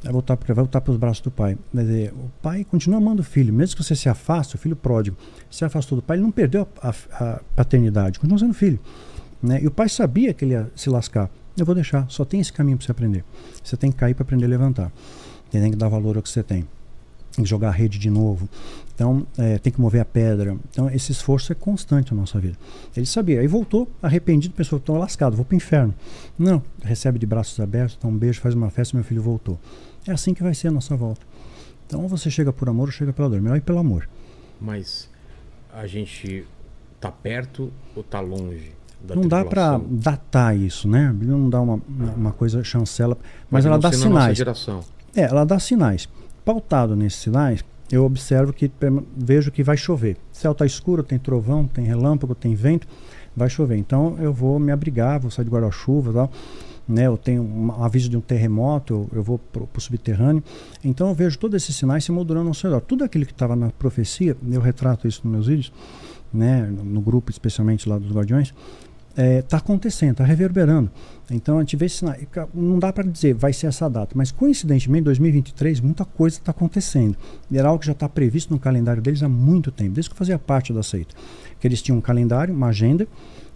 Speaker 3: Vai voltar para voltar os braços do pai. Dizer, o pai continua amando o filho, mesmo que você se afaste, o filho pródigo se afastou do pai, ele não perdeu a, a, a paternidade, continua sendo filho. Né? E o pai sabia que ele ia se lascar. Eu vou deixar, só tem esse caminho para você aprender. Você tem que cair para aprender a levantar. Tem que dar valor ao que você tem. Tem que jogar a rede de novo. Então, é, tem que mover a pedra. Então, esse esforço é constante na nossa vida. Ele sabia. Aí voltou, arrependido, pensou: estou lascado, vou para o inferno. Não, recebe de braços abertos, dá um beijo, faz uma festa, meu filho voltou. É assim que vai ser a nossa volta. Então, ou você chega por amor ou chega pela dor. Melhor ir pelo amor.
Speaker 1: Mas a gente tá perto ou tá longe?
Speaker 3: Não dá para datar isso, né? A Bíblia não dá uma, uma coisa chancela, mas, mas ela dá sinais. É, ela dá sinais. Pautado nesses sinais, eu observo que vejo que vai chover. O céu está escuro, tem trovão, tem relâmpago, tem vento, vai chover. Então eu vou me abrigar, vou sair de guarda-chuva, tal né, eu tenho um aviso de um terremoto, eu, eu vou para o subterrâneo. Então eu vejo todos esses sinais se moldurando ao seu redor. Tudo aquilo que estava na profecia, eu retrato isso nos meus vídeos, né, no grupo, especialmente lá dos Guardiões, está é, tá acontecendo, está reverberando. Então a gente vê sinais. Não dá para dizer vai ser essa data, mas coincidentemente em 2023 muita coisa está acontecendo. E era algo que já está previsto no calendário deles há muito tempo, desde que eu fazia parte da seita. Que eles tinham um calendário, uma agenda,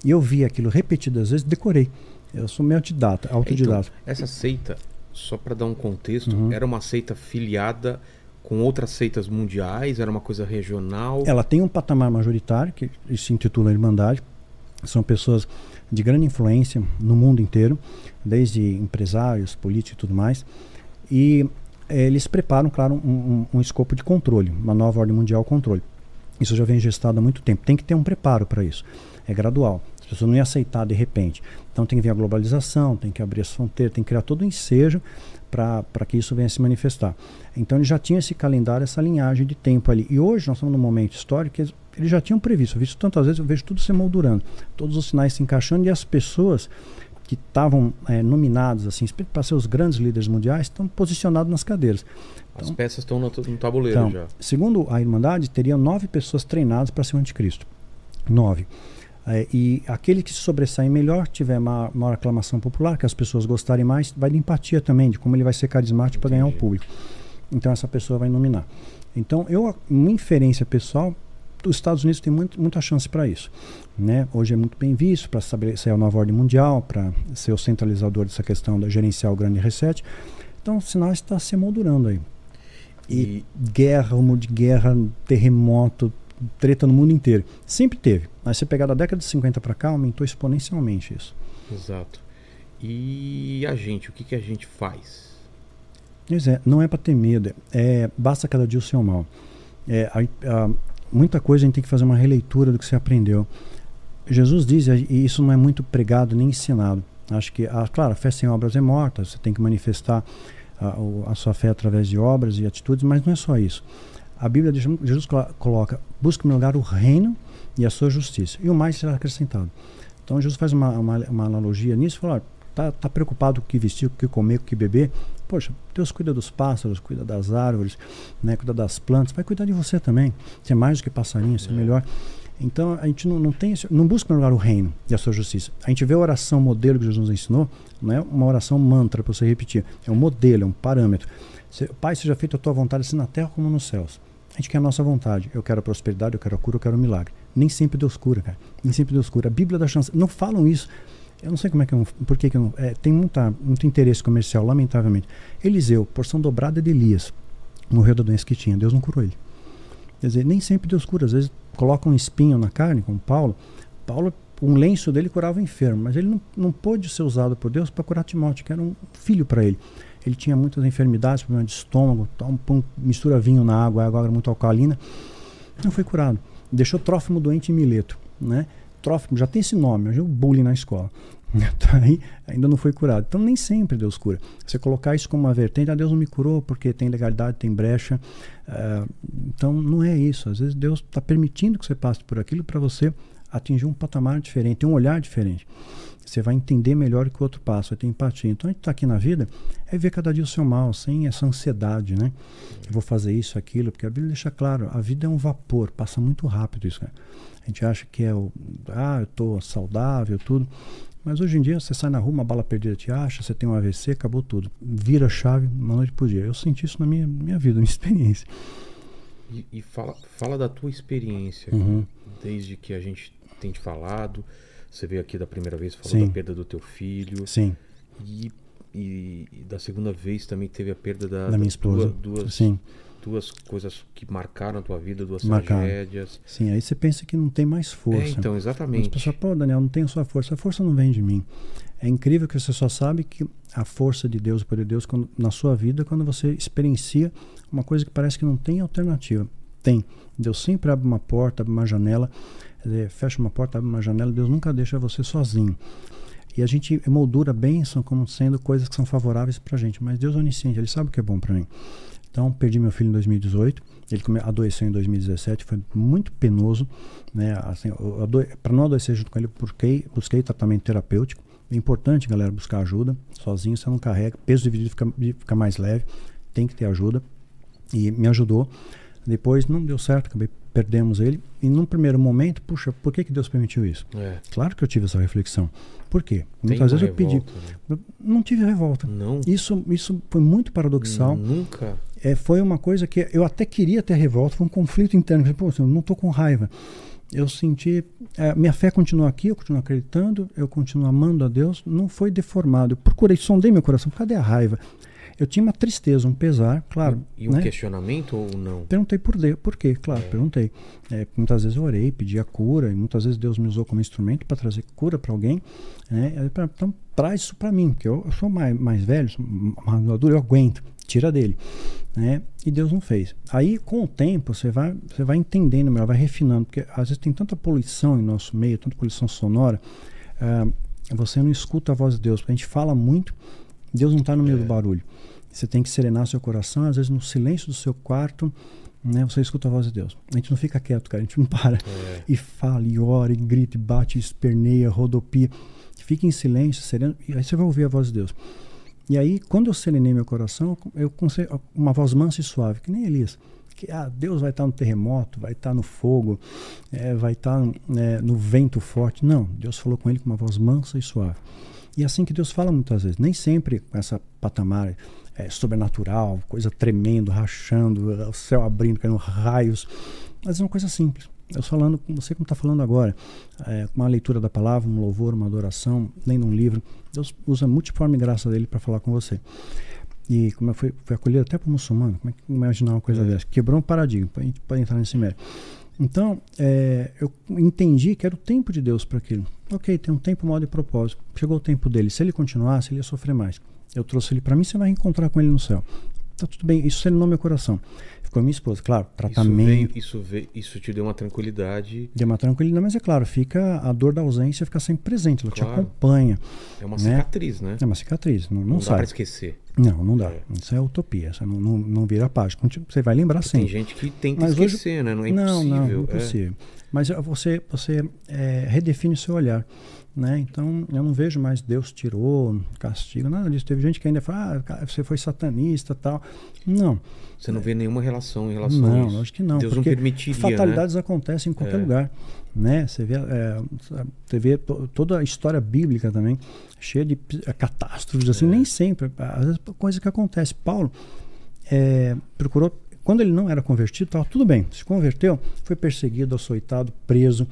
Speaker 3: e eu via aquilo repetidas vezes, decorei. Eu sou meio autodidata, autodidata.
Speaker 1: Então, essa seita, só para dar um contexto, uhum. era uma seita filiada com outras seitas mundiais? Era uma coisa regional?
Speaker 3: Ela tem um patamar majoritário, que se intitula Irmandade. São pessoas de grande influência no mundo inteiro, desde empresários, políticos e tudo mais. E eh, eles preparam, claro, um, um, um, escopo de controle, uma nova ordem mundial controle. Isso já vem gestado há muito tempo. Tem que ter um preparo para isso. É gradual. As pessoas não iam aceitar de repente. Então tem que vir a globalização, tem que abrir as fronteiras, tem que criar todo um ensejo para que isso venha se manifestar. Então ele já tinha esse calendário, essa linhagem de tempo ali. E hoje nós estamos num momento histórico que eles já tinham previsto. Eu visto tantas vezes, eu vejo tudo se moldurando, todos os sinais se encaixando e as pessoas que estavam é, nominados assim para ser os grandes líderes mundiais estão posicionados nas cadeiras.
Speaker 1: Então, as peças estão no, no tabuleiro então, já.
Speaker 3: Segundo a Irmandade, teria nove pessoas treinadas para ser o anticristo. Nove. É, e aquele que se sobressair melhor, tiver maior, maior aclamação popular, que as pessoas gostarem mais, vai de empatia também, de como ele vai ser carismático para ganhar o público. Então essa pessoa vai nominar. Então, eu, uma inferência pessoal, os Estados Unidos tem muito, muita chance para isso. Né? Hoje é muito bem visto para estabelecer a nova ordem mundial, para ser o centralizador dessa questão da gerenciar o grande reset. Então, o sinal está se moldurando aí. E, e guerra, rumor de guerra, terremoto, treta no mundo inteiro. Sempre teve. Mas você pegar da década de 50 para cá, aumentou exponencialmente isso.
Speaker 1: Exato. E a gente, o que, que a gente faz?
Speaker 3: Pois é, não é para ter medo. É, basta cada dia o seu mal. É, a, a, muita coisa a gente tem que fazer uma releitura do que você aprendeu. Jesus diz, e isso não é muito pregado nem ensinado. Acho que, a, claro, a fé sem obras é morta, você tem que manifestar a, a sua fé através de obras e atitudes, mas não é só isso a Bíblia Jesus coloca, busca meu lugar o reino e a sua justiça, e o mais será acrescentado. Então Jesus faz uma, uma, uma analogia nisso, fala, tá, tá preocupado com o que vestir, com o que comer, com o que beber? Poxa, Deus cuida dos pássaros, cuida das árvores, né, cuida das plantas, vai cuidar de você também. Você é mais do que passarinho, você é melhor. Então a gente não, não tem não busca melhorar o reino e a sua justiça. A gente vê a oração modelo que Jesus nos ensinou, não é uma oração mantra para você repetir, é um modelo, é um parâmetro. Você, Pai, seja feita a tua vontade assim na terra como nos céus. A gente quer a nossa vontade. Eu quero a prosperidade, eu quero a cura, eu quero o milagre. Nem sempre Deus cura, cara. Nem sempre Deus cura. A Bíblia dá chance. Não falam isso. Eu não sei como é que eu, por que, que eu não, é, tem muita, muito interesse comercial, lamentavelmente. Eliseu, porção dobrada de Elias, morreu da doença que tinha. Deus não curou ele. Quer dizer, nem sempre Deus cura. Às vezes coloca um espinho na carne, como Paulo. Paulo, um lenço dele curava o enfermo, mas ele não, não pôde ser usado por Deus para curar Timóteo, que era um filho para ele. Ele tinha muitas enfermidades, problema de estômago, um, mistura vinho na água, a água era muito alcalina. Não foi curado. Deixou Trófimo doente em Mileto. Né? Trófimo já tem esse nome, hoje é o bullying na escola. Tá aí, ainda não foi curado. Então nem sempre Deus cura. Você colocar isso como uma vertente, ah, Deus não me curou porque tem legalidade, tem brecha. Uh, então não é isso. Às vezes Deus está permitindo que você passe por aquilo para você atingir um patamar diferente, um olhar diferente. Você vai entender melhor que o outro passa, vai ter empatia. Então a gente está aqui na vida é ver cada dia o seu mal, sem essa ansiedade, né? Eu vou fazer isso, aquilo, porque a Bíblia deixa claro, a vida é um vapor, passa muito rápido isso. Né? A gente acha que é o, ah, eu estou saudável, tudo. Mas hoje em dia você sai na rua, uma bala perdida te acha, você tem um AVC, acabou tudo. Vira a chave uma noite por dia. Eu senti isso na minha, minha vida, minha experiência.
Speaker 1: E, e fala, fala da tua experiência,
Speaker 3: Uhum.
Speaker 1: desde que a gente tem te falado. Você veio aqui da primeira vez, falou
Speaker 3: Sim.
Speaker 1: da perda do teu filho.
Speaker 3: Sim,
Speaker 1: E, e- e da segunda vez também teve a perda da,
Speaker 3: da minha esposa.
Speaker 1: Duas, duas,
Speaker 3: Sim,
Speaker 1: duas coisas que marcaram a tua vida, duas
Speaker 3: Marcaram.
Speaker 1: tragédias.
Speaker 3: sim. Aí você pensa que não tem mais força.
Speaker 1: É, então, exatamente.
Speaker 3: pessoas, pô, Daniel, não tenho sua força. A força não vem de mim. É incrível que você só sabe que a força de Deus, o poder de Deus, quando, na sua vida, quando você experiencia uma coisa que parece que não tem alternativa. Tem. Deus sempre abre uma porta, abre uma janela, fecha uma porta, abre uma janela. Deus nunca deixa você sozinho. E a gente moldura a bênção como sendo coisas que são favoráveis pra gente. Mas Deus é onisciente, Ele sabe o que é bom para mim. Então, perdi meu filho em 2018. Ele adoeceu em 2017, foi muito penoso. Né? Assim, para não adoecer junto com ele, busquei, busquei tratamento terapêutico. É importante, galera, buscar ajuda. Sozinho você não carrega. Peso dividido fica, fica mais leve. Tem que ter ajuda. E me ajudou. Depois não deu certo, acabei perdemos ele. E num primeiro momento, puxa, por que, que Deus permitiu isso?
Speaker 1: É,
Speaker 3: Claro que eu tive essa reflexão. Por quê? Muitas vezes eu pedi.
Speaker 1: né?
Speaker 3: Eu Não tive revolta.
Speaker 1: Não.
Speaker 3: Isso, isso foi muito paradoxal.
Speaker 1: Nunca.
Speaker 3: É, foi uma coisa que eu até queria ter revolta, foi um conflito interno. Pô, eu não estou com raiva. Eu senti. é, minha fé continua aqui, eu continuo acreditando, eu continuo amando a Deus. Não foi deformado. Eu procurei, sondei meu coração. Cadê a raiva? Eu tinha uma tristeza, um pesar, claro.
Speaker 1: E um
Speaker 3: né?
Speaker 1: questionamento ou não?
Speaker 3: Perguntei por, de, por quê, claro, perguntei. É, muitas vezes eu orei, pedi a cura, e muitas vezes Deus me usou como instrumento para trazer cura para alguém. Né? É, Então, traz isso para mim, porque eu, eu sou mais, mais velho, sou mais maduro, eu aguento, tira dele. Né? E Deus não fez. Aí, com o tempo, você vai, você vai entendendo melhor, vai refinando, porque às vezes tem tanta poluição em nosso meio, tanta poluição sonora, ah, você não escuta a voz de Deus. A gente fala muito, Deus não está no meio do barulho. Você tem que serenar seu coração, às vezes no silêncio do seu quarto, né, você escuta a voz de Deus. A gente não fica quieto, cara, a gente não para.
Speaker 1: É.
Speaker 3: E fala, e ora, e grita, e bate, e esperneia, rodopia. Fica em silêncio, sereno, e aí você vai ouvir a voz de Deus. E aí, quando eu serenei meu coração, eu consegui uma voz mansa e suave, que nem Elias. Que ah, Deus vai estar no terremoto, vai estar no fogo, eh, vai estar né, no vento forte. Não, Deus falou com ele com uma voz mansa e suave. E é assim que Deus fala muitas vezes. Nem sempre com essa patamar eh, sobrenatural, coisa tremendo, rachando, eh, o céu abrindo, caindo raios. Mas é uma coisa simples. Eu falando com você como está falando agora, é, uma leitura da palavra, um louvor, uma adoração, lendo um livro. Deus usa a multiforme graça dele para falar com você. E como eu fui, fui acolhido até para o muçulmano, como é que imaginar uma coisa dessa? Quebrou um paradigma, a gente pode entrar nesse mérito. Então, é, eu entendi que era o tempo de Deus para aquilo. Ok, tem um tempo, modo e propósito. Chegou o tempo dele. Se ele continuasse, ele ia sofrer mais. Eu trouxe ele para mim, você vai encontrar com ele no céu. Tá tudo bem, isso serenou meu coração. Ficou minha esposa, claro,
Speaker 1: Isso,
Speaker 3: tratamento.
Speaker 1: veio, isso, veio, isso te deu uma tranquilidade.
Speaker 3: Deu uma tranquilidade, mas é claro, fica a dor da ausência fica sempre presente, ela te
Speaker 1: Claro.
Speaker 3: acompanha.
Speaker 1: É uma
Speaker 3: Né?
Speaker 1: cicatriz, né?
Speaker 3: É uma cicatriz, não, não,
Speaker 1: Não dá
Speaker 3: sai.
Speaker 1: pra esquecer.
Speaker 3: Não, não dá.
Speaker 1: É.
Speaker 3: Isso é utopia, isso não, não, não vira página. Você vai lembrar
Speaker 1: Tem
Speaker 3: sempre.
Speaker 1: gente que tenta
Speaker 3: Mas hoje-
Speaker 1: esquecer, né? Não é
Speaker 3: não,
Speaker 1: impossível.
Speaker 3: não,
Speaker 1: é.
Speaker 3: impossível. Mas eh, você, você é, redefine o seu olhar. Né? Então eu não vejo mais Deus tirou, castigo, nada disso. Teve gente que ainda fala, ah, você foi satanista tal. Não.
Speaker 1: Você não vê nenhuma relação em relação
Speaker 3: não,
Speaker 1: a isso?
Speaker 3: acho que não.
Speaker 1: Deus não permitiria,
Speaker 3: fatalidades
Speaker 1: né?
Speaker 3: acontecem em qualquer
Speaker 1: É.
Speaker 3: lugar. Né? Você vê, é, você vê to- toda a história bíblica também, cheia de pi- catástrofes,
Speaker 1: É.
Speaker 3: assim, nem sempre. Às vezes coisa que acontece. Paulo é, procurou, quando ele não era convertido, estava tudo bem. Se converteu, foi perseguido, açoitado, preso.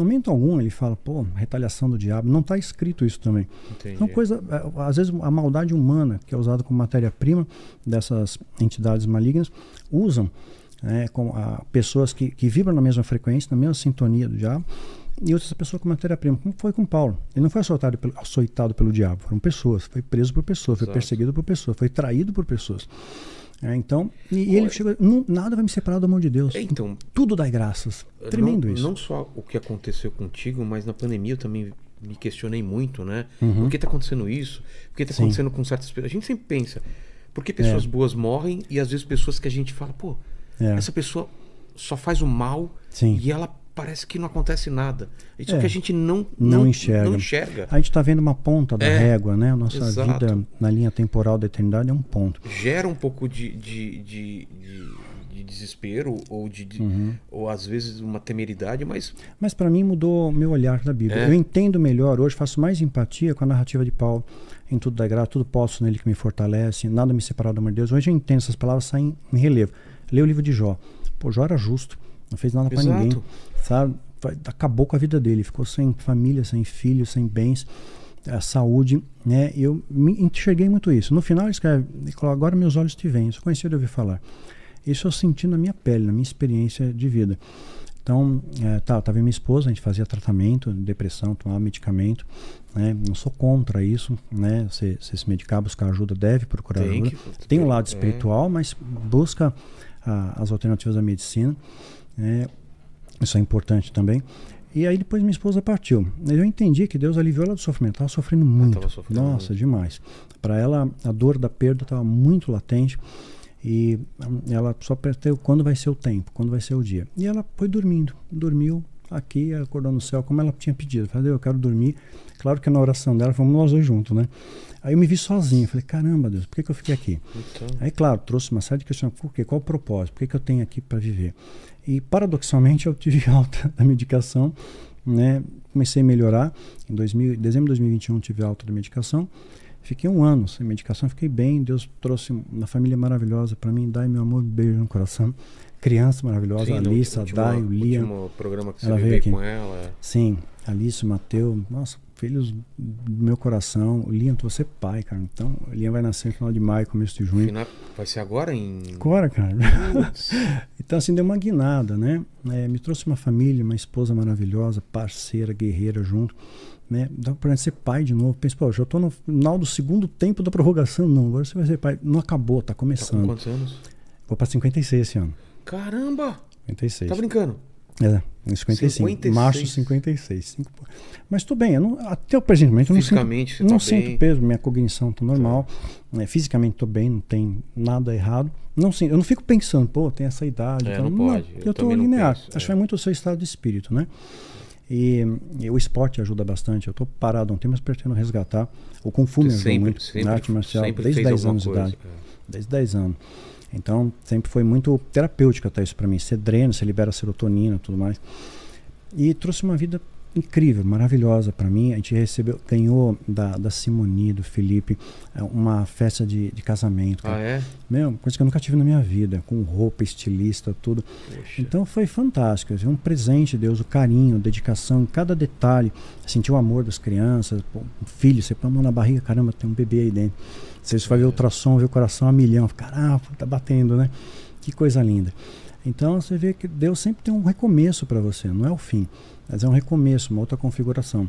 Speaker 3: No momento algum ele fala, pô, retaliação do diabo. Não está escrito isso também.
Speaker 1: Entendi.
Speaker 3: Então, coisa, é, às vezes a maldade humana, que é usada como matéria-prima dessas entidades malignas, usam né, com, a, pessoas que, que vibram na mesma frequência, na mesma sintonia do diabo, e essa pessoa como matéria-prima, como foi com Paulo. Ele não foi açoitado pelo, açoitado pelo diabo, foram pessoas, foi preso por pessoas, foi
Speaker 1: Exato.
Speaker 3: perseguido por pessoas, foi traído por pessoas. É, então, e, e ele chegou, "Não- nada vai me separar do amor de Deus.
Speaker 1: É, então,
Speaker 3: Tudo dá graças. Tremendo
Speaker 1: não,
Speaker 3: isso.
Speaker 1: Não só o que aconteceu contigo, mas na pandemia eu também me questionei muito, né?
Speaker 3: Uhum.
Speaker 1: Por que tá acontecendo isso? Por que tá
Speaker 3: Sim.
Speaker 1: acontecendo com certas pessoas? A gente sempre pensa, por que pessoas
Speaker 3: É.
Speaker 1: boas morrem e às vezes pessoas que a gente fala, pô,
Speaker 3: É.
Speaker 1: essa pessoa só faz o mal
Speaker 3: Sim.
Speaker 1: e ela parece que não acontece nada. Isso
Speaker 3: É.
Speaker 1: que a gente não,
Speaker 3: não, enxerga.
Speaker 1: Não enxerga.
Speaker 3: A gente está vendo uma ponta da
Speaker 1: É,
Speaker 3: régua, né? A nossa
Speaker 1: exato.
Speaker 3: vida na linha temporal da eternidade é um ponto.
Speaker 1: Gera um pouco de, de, de, de- de desespero ou de,
Speaker 3: Uhum.
Speaker 1: ou às vezes uma temeridade, mas
Speaker 3: Mas para mim mudou o meu olhar da Bíblia.
Speaker 1: É.
Speaker 3: Eu entendo melhor hoje, faço mais empatia com a narrativa de Paulo. Em tudo da graça, tudo posso nele que me fortalece, nada me separar do amor de Deus. Hoje eu entendo, essas palavras saem em relevo. Lê o livro de Jó. Pô, Jó era justo, não fez nada para ninguém, sabe? Acabou com a vida dele, ficou sem família, sem filhos, sem bens, a saúde, né? Eu me enxerguei muito isso. No final ele escreve, agora meus olhos te veem, isso conheci de ouvir falar. Isso eu senti na minha pele, na minha experiência de vida. Então, é, tá, eu tava minha esposa, a gente fazia tratamento, depressão, tomava medicamento, né? Não sou contra isso, né? Você, se medicar, buscar ajuda, deve procurar
Speaker 1: Tem
Speaker 3: ajuda.
Speaker 1: que-
Speaker 3: Tem um lado
Speaker 1: é.
Speaker 3: espiritual, mas busca ah, as alternativas da medicina, né? Isso é importante também. E aí depois minha esposa partiu. Eu entendi que Deus aliviou ela do sofrimento. Ela estava sofrendo muito.
Speaker 1: tava sofrendo
Speaker 3: Nossa,
Speaker 1: muito.
Speaker 3: demais. Para ela, a dor da perda estava muito latente. E hum, ela só perguntou quando vai ser o tempo, quando vai ser o dia. E ela foi dormindo. Dormiu aqui, acordou no céu, como ela tinha pedido. Falei, eu quero dormir. Claro que na oração dela, fomos nós dois juntos, né? Aí eu me vi sozinho. Falei, caramba, Deus, por que, que eu fiquei aqui?
Speaker 1: Então,
Speaker 3: Aí, claro, trouxe uma série de questionamentos. Por quê? Qual o propósito? Por que, que eu tenho aqui para viver? E, paradoxalmente, eu tive alta da medicação, né? Comecei a melhorar. Em 2000, dezembro de 2021, tive alta da medicação. Fiquei um ano sem medicação, fiquei bem. Deus trouxe uma família maravilhosa para mim. Dai meu amor, beijo no coração. Criança maravilhosa,
Speaker 1: sim,
Speaker 3: Alissa, Dai, o Liam.
Speaker 1: programa que você
Speaker 3: Ela
Speaker 1: veio
Speaker 3: aqui.
Speaker 1: com ela.
Speaker 3: Sim, Alice, o Mateu, nossa, filhos do meu coração. Liam, tu vai ser pai, cara. Então, o Liam vai nascer no final de maio, começo de junho.
Speaker 1: Final- vai ser agora em.
Speaker 3: Agora, cara. então, assim, deu uma guinada, né? É, me trouxe uma família, uma esposa maravilhosa, parceira, guerreira junto. Né? Dá pra ser pai de novo. Pensa, pô, já tô no final do segundo tempo da prorrogação. Não, agora você vai ser pai. Não acabou, tá
Speaker 1: Tá com
Speaker 3: começando.
Speaker 1: quantos anos?
Speaker 3: Vou pra 56 esse ano.
Speaker 1: Caramba!
Speaker 3: 56.
Speaker 1: Tá brincando?
Speaker 3: É, em 55.
Speaker 1: 56.
Speaker 3: Março 56. Cinco- Mas tô bem, não, até o presentemente eu não sinto, não
Speaker 1: tá
Speaker 3: sinto
Speaker 1: bem.
Speaker 3: peso, minha cognição tá normal. né, fisicamente tô bem, não tem nada errado. Não sinto, eu não fico pensando, pô, tem essa idade.
Speaker 1: É,
Speaker 3: então,
Speaker 1: não pode, eu não
Speaker 3: linear.
Speaker 1: penso,
Speaker 3: Acho
Speaker 1: é.
Speaker 3: que é muito o seu estado de espírito, né? E, e o esporte ajuda bastante. Eu tô parado há um tempo, mas pretendo resgatar. O Kung Fu me ajudou muito
Speaker 1: sempre,
Speaker 3: na arte marcial, desde
Speaker 1: fez
Speaker 3: 10
Speaker 1: alguma
Speaker 3: anos de
Speaker 1: coisa.
Speaker 3: idade desde 10 anos. Então, sempre foi muito terapêutico até isso para mim. Você drena, você libera serotonina tudo mais. E trouxe uma vida incrível, maravilhosa para mim. A gente recebeu, ganhou da, da Simoni, do Felipe, eh, uma festa de, de casamento.
Speaker 1: Ah,
Speaker 3: cara.
Speaker 1: é?
Speaker 3: Meu, coisa que eu nunca tive na minha vida, com roupa, estilista, tudo.
Speaker 1: Poxa.
Speaker 3: Então foi fantástico. assim, Um presente de Deus, o carinho, a dedicação, cada detalhe. Sentir o amor das crianças, pô, um filho, você põe a mão na barriga, caramba, tem um bebê aí dentro. Você vai ver o ultrassom, vê o coração a milhão. Caramba, tá batendo, né? Que coisa linda. Então você vê que Deus sempre tem um recomeço para você, não é o fim, mas é um recomeço, uma outra configuração.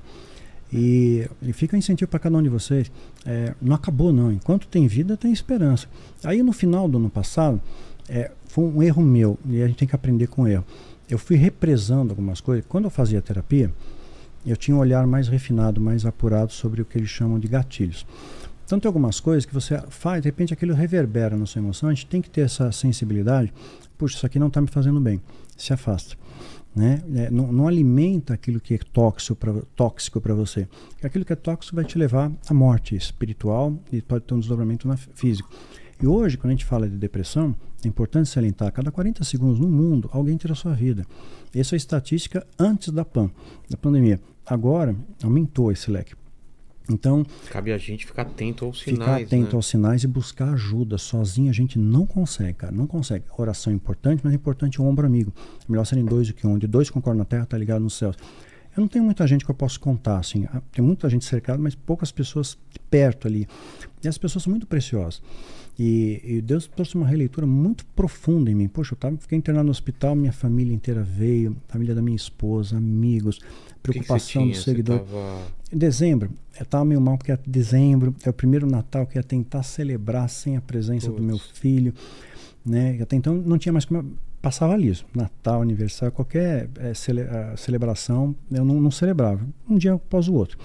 Speaker 3: E, e fica um incentivo para cada um de vocês. É, não acabou, não. Enquanto tem vida, tem esperança. Aí no final do ano passado, é, foi um erro meu, e a gente tem que aprender com o erro. Eu fui represando algumas coisas. Quando eu fazia terapia, eu tinha um olhar mais refinado, mais apurado sobre o que eles chamam de gatilhos. Então tem algumas coisas que você faz, de repente aquilo reverbera na sua emoção, a gente tem que ter essa sensibilidade. Puxa, isso aqui não está me fazendo bem. Se afasta. Né? É, não, não, alimenta aquilo que é tóxico para você. Aquilo que é tóxico vai te levar à morte espiritual e pode ter um desdobramento na, físico. E hoje, quando a gente fala de depressão, é importante salientar: a cada 40 segundos no mundo, alguém tira a sua vida. Essa é a estatística antes da PAN, da pandemia. Agora, aumentou esse leque. Então,
Speaker 1: cabe a gente ficar atento aos sinais.
Speaker 3: Ficar atento
Speaker 1: né?
Speaker 3: aos sinais e buscar ajuda. Sozinho a gente não consegue, cara. Não consegue. Oração é importante, mas é importante o ombro amigo. Melhor serem dois do que um. De dois concordam na terra, tá ligado nos céus. Eu não tenho muita gente que eu posso contar, assim. Ah, tem muita gente cercada, mas poucas pessoas perto ali. E as pessoas são muito preciosas. E, e, Deus trouxe uma releitura muito profunda em mim. Poxa, eu tava, fiquei internado no hospital, minha família inteira veio, família da minha esposa, amigos, preocupação
Speaker 1: que que
Speaker 3: do seguidor.
Speaker 1: Tava...
Speaker 3: Em dezembro, eu estava meio mal porque é dezembro, é o primeiro Natal que eu ia tentar celebrar sem a presença do meu filho. Né? Até então não tinha mais como. Passava liso. Natal, aniversário, qualquer é, cele, celebração, eu não, não celebrava. Um dia após o outro.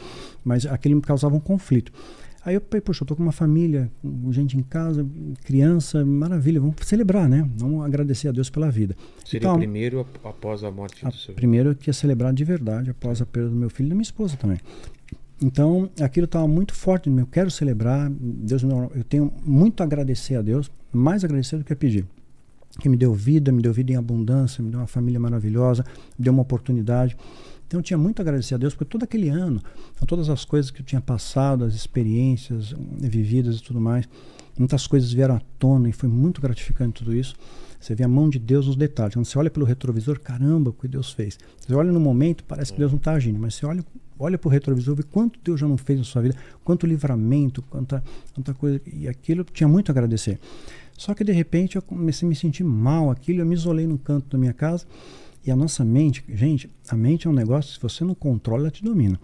Speaker 3: Mas aquilo me causava um conflito. Aí eu falei, poxa, eu tô com uma família, com gente em casa, criança, maravilha, vamos celebrar, né? Vamos agradecer a Deus pela vida.
Speaker 1: Seria então, o primeiro após a morte
Speaker 3: a
Speaker 1: do seu
Speaker 3: Primeiro que ia celebrar de verdade, após a perda do meu filho e da minha esposa também. Então, aquilo estava muito forte, eu quero celebrar, Deus, eu tenho muito a agradecer a Deus, mais agradecer do que a pedir. Que me deu vida, me deu vida em abundância, me deu uma família maravilhosa, me deu uma oportunidade. Então eu tinha muito a agradecer a Deus por todo aquele ano, todas as coisas que eu tinha passado, as experiências eh, vividas e tudo mais. Muitas coisas vieram à tona e foi muito gratificante tudo isso. Você vê a mão de Deus nos detalhes. Quando você olha pelo retrovisor, caramba, o que Deus fez. Você olha no momento, parece que Deus não está agindo, mas você olha, olha para o retrovisor, vê quanto Deus já não fez na sua vida, quanto livramento, quanta, quanta coisa. E aquilo eu tinha muito a agradecer. Só que de repente eu comecei a me sentir mal aquilo, eu me isolei num canto da minha casa e a nossa mente, gente, a mente é um negócio, se você não controla, ela te domina.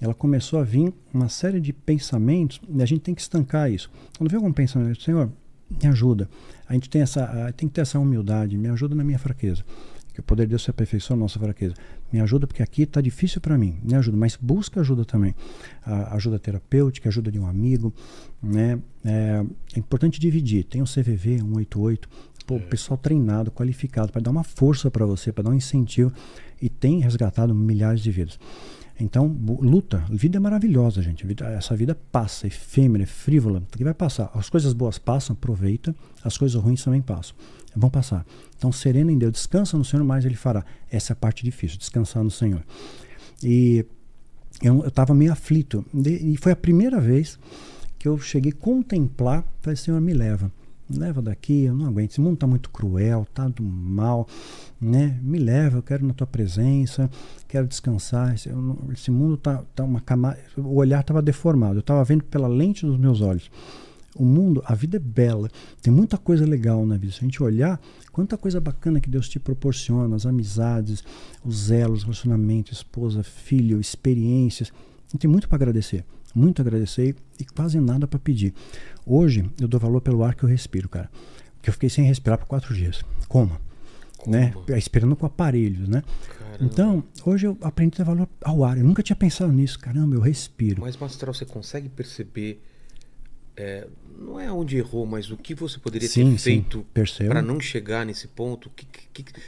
Speaker 3: Ela começou a vir uma série de pensamentos e a gente tem que estancar isso. Quando vem algum pensamento, Senhor, me ajuda. A gente tem, essa, tem que ter essa humildade, me ajuda na minha fraqueza. Que o poder de Deus se aperfeiçoa a nossa fraqueza. Me ajuda porque aqui está difícil para mim. Me ajuda, mas busca ajuda também. A ajuda terapêutica, ajuda de um amigo. Né? É, é importante dividir. Tem o CVV 188, Pô, pessoal treinado, qualificado, para dar uma força para você, para dar um incentivo. E tem resgatado milhares de vidas. Então, luta. Vida é maravilhosa, gente. Vida, essa vida passa, efêmera, é frívola. Que vai passar. As coisas boas passam, aproveita. As coisas ruins também passam. Vão passar. Então, serena em Deus. Descansa no Senhor, mais Ele fará. Essa é a parte difícil, descansar no Senhor. E eu estava meio aflito. E foi a primeira vez que eu cheguei a contemplar. Falei, Senhor, me leva leva daqui, eu não aguento. Esse mundo está muito cruel, tá do mal, né? Me leva, eu quero na tua presença, quero descansar. Esse, esse mundo tá, tá uma camada. O olhar estava deformado, eu estava vendo pela lente dos meus olhos. O mundo, a vida é bela, tem muita coisa legal na vida. Se a gente olhar, quanta coisa bacana que Deus te proporciona, as amizades, os elos, relacionamento, esposa, filho, experiências. Tem muito para agradecer muito agradecer e quase nada para pedir. Hoje eu dou valor pelo ar que eu respiro, cara. Que eu fiquei sem respirar por quatro dias. Como? Como? Né? Esperando com aparelhos, né? Caramba. Então, hoje eu aprendi a dar valor ao ar. Eu nunca tinha pensado nisso. Caramba, eu respiro.
Speaker 1: Mas, Mastral, você consegue perceber é, não é onde errou, mas o que você poderia sim, ter feito para não chegar nesse ponto?